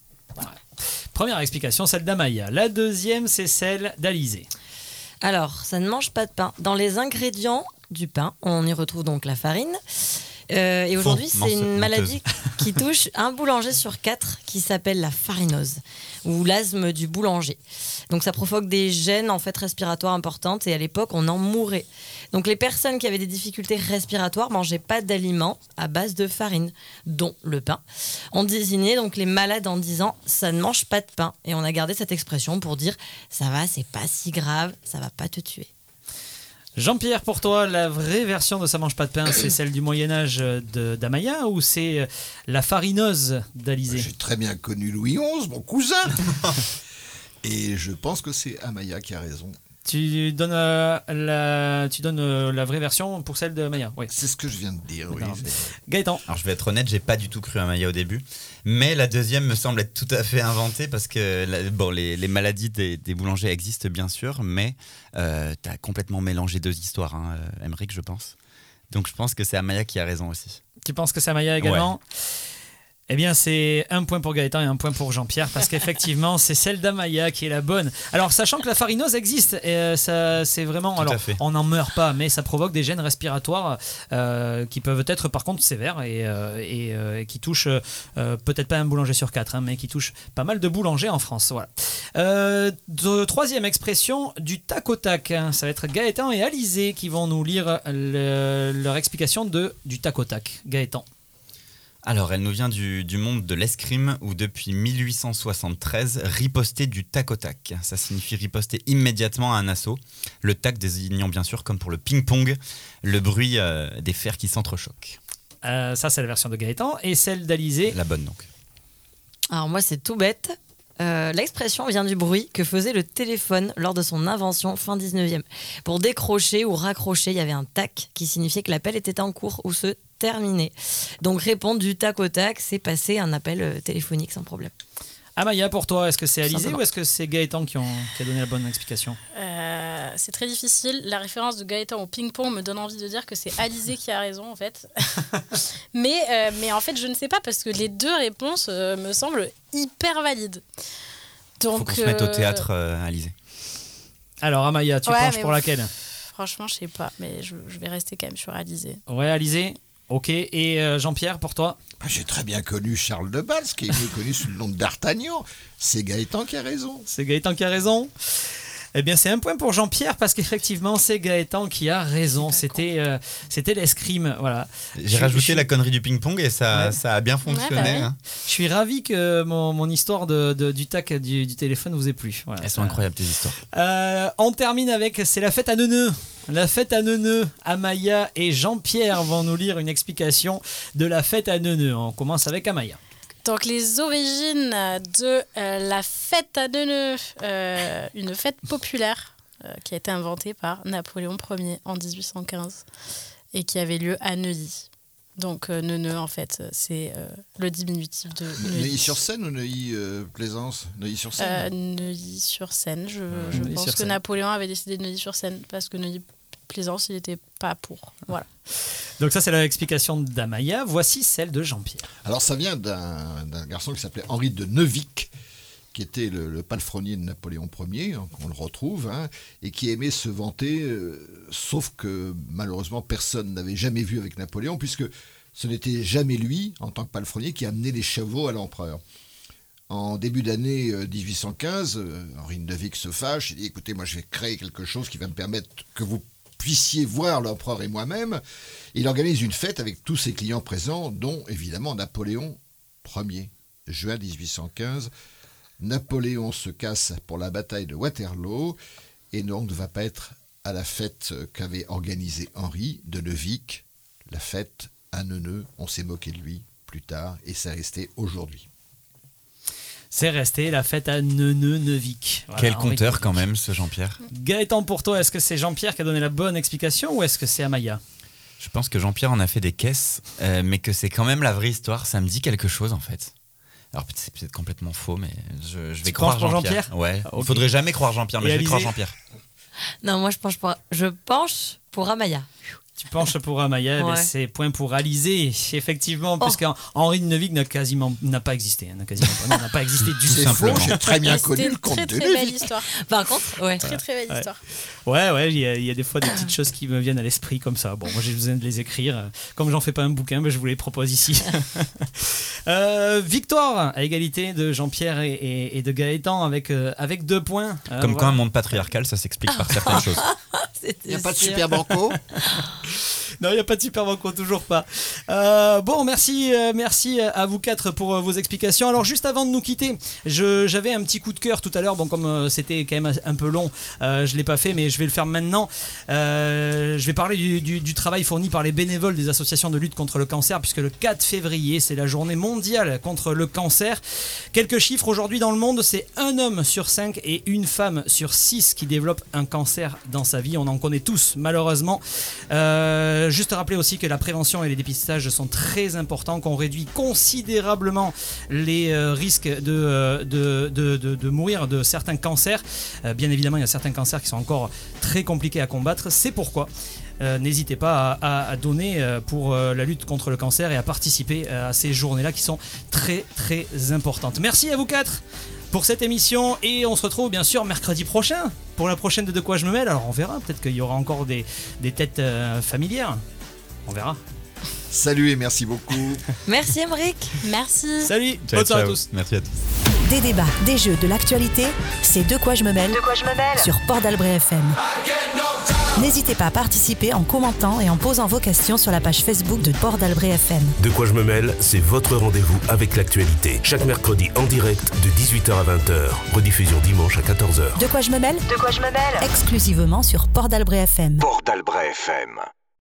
Première explication, celle d'Amaya. La deuxième, c'est celle d'Alizé. Alors, ça ne mange pas de pain. Dans les ingrédients du pain, on y retrouve donc la farine. Euh, et aujourd'hui, c'est une maladie qui touche un boulanger sur quatre qui s'appelle la farinose ou l'asthme du boulanger. Donc ça provoque des gènes en fait respiratoires importantes et à l'époque on en mourait. Donc les personnes qui avaient des difficultés respiratoires mangeaient pas d'aliments à base de farine, dont le pain. On désignait donc les malades en disant ça ne mange pas de pain et on a gardé cette expression pour dire ça va, c'est pas si grave, ça va pas te tuer. Jean-Pierre, pour toi, la vraie version de Ça mange pas de pain, c'est celle du Moyen-Âge de- d'Amaya ou c'est euh, la farineuse d'Alizé? J'ai très bien connu Louis XI, mon cousin. Et je pense que c'est Amaya qui a raison. Tu donnes, euh, la, tu donnes euh, la vraie version pour celle de Maya. Oui. C'est ce que je viens de dire. Oui, Gaëtan. Alors je vais être honnête, j'ai pas du tout cru à Maya au début, mais la deuxième me semble être tout à fait inventée parce que la- bon, les, les maladies des, des boulangers existent bien sûr, mais euh, tu as complètement mélangé deux histoires, hein, euh, Emmerich, je pense. Donc je pense que c'est Amaya qui a raison aussi. Tu penses que c'est Amaya également? Eh bien, c'est un point pour Gaëtan et un point pour Jean-Pierre, parce qu'effectivement, c'est celle d'Amaya qui est la bonne. Alors, sachant que la farinose existe, et euh, ça, c'est vraiment. Tout alors, on n'en meurt pas, mais ça provoque des gènes respiratoires euh, qui peuvent être par contre sévères et, euh, et, euh, qui touchent peut-être pas un boulanger sur quatre, hein, mais qui touchent pas mal de boulangers en France. Voilà. De- troisième expression, du tac au tac. hein. Ça va être Gaëtan et Alizé qui vont nous lire le- leur explication de du tac au tac. Gaëtan. Alors, elle nous vient du, du monde de l'escrime où depuis 1873, riposter du tac au tac. Ça signifie riposter immédiatement à un assaut. Le tac désignant bien sûr, comme pour le ping-pong, le bruit euh, des fers qui s'entrechoquent. Euh, ça, c'est la version de Gaëtan. Et celle d'Alizé. La bonne donc. Alors moi, c'est tout bête. Euh, L'expression vient du bruit que faisait le téléphone lors de son invention fin 19e. Pour décrocher ou raccrocher, il y avait un tac qui signifiait que l'appel était en cours ou se terminait. Donc répondre du tac au tac, c'est passer un appel euh, téléphonique sans problème. Amaya, pour toi, est-ce que c'est Alizé ou est-ce que c'est Gaëtan qui, ont- qui a donné la bonne explication? Euh, c'est très difficile. La référence de Gaëtan au ping-pong me donne envie de dire que c'est Alizé qui a raison en fait. mais, euh, mais en fait, je ne sais pas parce que les deux réponses euh, me semblent hyper valides. Donc, Faut qu'on se mette au théâtre, euh, Alizé. Alors, Amaya, tu Ouais, penches pour laquelle? Franchement, je sais pas, mais je, je vais rester quand même sur Alizé. Ouais, Alizé? Ok. Et euh, Jean-Pierre, pour toi? Ah, J'ai très bien connu Charles de Bals, qui est mieux connu sous le nom de D'Artagnan. C'est Gaëtan qui a raison. C'est Gaëtan qui a raison eh bien, c'est un point pour Jean-Pierre parce qu'effectivement, c'est Gaëtan qui a raison. C'était, euh, c'était l'escrime, voilà. Je- J'ai rajouté je- la connerie du ping-pong et ça, Ouais. ça a bien fonctionné. bah ouais. hein. Je suis ravi que mon, mon histoire de, de- du tac du, du téléphone vous ait plu. Voilà, Elles sont incroyables tes histoires. Euh, on termine avec c'est la fête à Neuneu. La fête à Neuneu. Amaya et Jean-Pierre vont nous lire une explication de la fête à Neuneu. On commence avec Amaya. Donc les origines de euh, la fête à Neuneu, euh, une fête populaire euh, qui a été inventée par Napoléon Ier en 1815 et qui avait lieu à Neuilly. Donc euh, Neuneu en fait c'est euh, le diminutif de Neuilly. Neuilly-sur-Seine ou Neuilly-Plaisance Neuilly-sur-Seine Euh, Neuilly-sur-Seine. Je, je pense que Neuilly-sur-Seine. Napoléon avait décidé de Neuilly-sur-Seine parce que Neuilly-Plaisance il n'était pas pour. Voilà. Donc ça c'est l'explication d'Amaya. Voici celle de Jean-Pierre. Alors ça vient d'un d'un garçon qui s'appelait Henri de Neuvic, qui était le, le palefrenier de Napoléon Ier, hein, qu'on le retrouve, hein, et qui aimait se vanter, euh, sauf que malheureusement personne n'avait jamais vu avec Napoléon, puisque ce n'était jamais lui, en tant que palefrenier, qui amenait les chevaux à l'empereur. En début d'année euh, 1815, euh, Henri de Neuvic se fâche, il dit écoutez, moi je vais créer quelque chose qui va me permettre que vous puissiez voir l'empereur et moi-même. Il organise une fête avec tous ses clients présents, dont évidemment Napoléon Ier. Juin 1815, Napoléon se casse pour la bataille de Waterloo et donc ne va pas être à la fête qu'avait organisée Henri de Neuvic, la fête à Neuneu. On s'est moqué de lui plus tard et c'est resté aujourd'hui. C'est resté la fête à Neuneu-Neuvic. Voilà, Quel Henri compteur quand même, ce Jean-Pierre. Gaëtan, pour toi, est-ce que c'est Jean-Pierre qui a donné la bonne explication ou est-ce que c'est Amaya Je pense que Jean-Pierre en a fait des caisses, euh, mais que c'est quand même la vraie histoire. Ça me dit quelque chose en fait. Alors peut-être- c'est peut-être complètement faux, mais je, je vais Tu croire Jean-Pierre. Jean-Pierre ouais. Ah, Il ok. faudrait jamais croire Jean-Pierre, mais Et je vais croire Jean-Pierre. Non, moi je penche pour, je penche pour Amaya. Tu penches pour Amaya, mais Ouais. c'est point pour Alizé, effectivement, puisqu'Henri de Neuvic n'a quasiment n'a pas existé, hein, n'a quasiment pas, non, n'a pas existé du C'est tout. faux, j'ai très bien connu le une conte très de très belle histoire. Par contre, ouais. Très très belle Ouais. histoire. Ouais, ouais, il y, a- il y a des fois des petites choses qui me viennent à l'esprit comme ça. Bon, moi j'ai besoin de les écrire. Comme j'en fais pas un bouquin, ben, je vous les propose ici. Euh, victoire à égalité de Jean-Pierre et, et- et de Gaëtan avec, euh, avec deux points. Euh, Comme voilà. quoi un monde patriarcal, ça s'explique par certaines choses. Il n'y a pas de super banco? Yeah. Non, il n'y a pas de super banco, toujours pas. Euh, bon, merci, euh, merci à vous quatre pour euh, vos explications. Alors, juste avant de nous quitter, j'avais un petit coup de cœur tout à l'heure. Bon, comme c'était quand même un peu long, je ne l'ai pas fait, mais je vais le faire maintenant. Je vais parler du, travail fourni par les bénévoles des associations de lutte contre le cancer, puisque le 4 février, c'est la journée mondiale contre le cancer. Quelques chiffres aujourd'hui dans le monde, c'est un homme sur cinq et une femme sur six qui développe un cancer dans sa vie. On en connaît tous, malheureusement. Juste rappeler aussi que la prévention et les dépistages sont très importants, qu'on réduit considérablement les euh, risques de, euh, de, mourir de certains cancers. Euh, bien évidemment, il y a certains cancers qui sont encore très compliqués à combattre. C'est pourquoi. euh, N'hésitez pas à, donner euh, pour euh, la lutte contre le cancer et à participer euh, à ces journées-là qui sont très très importantes. Merci à vous quatre pour cette émission et on se retrouve bien sûr mercredi prochain pour la prochaine de De quoi je me mêle. Alors on verra, peut-être qu'il y aura encore des, têtes euh, familières. On verra. Salut et merci beaucoup. Merci Emric. Merci. Salut, Ciao, bonne soirée à tous. Merci à tous. Des débats, des jeux, de l'actualité, c'est De quoi je me mêle, sur Port d'Albret FM. N'hésitez pas à participer en commentant et en posant vos questions sur la page Facebook de Port d'Albret FM. De quoi je me mêle, c'est votre rendez-vous avec l'actualité. Chaque mercredi en direct de 18h à 20h. Rediffusion dimanche à 14h. De quoi je me mêle De quoi je me mêle Exclusivement sur Port d'Albret FM. Port d'Albret FM.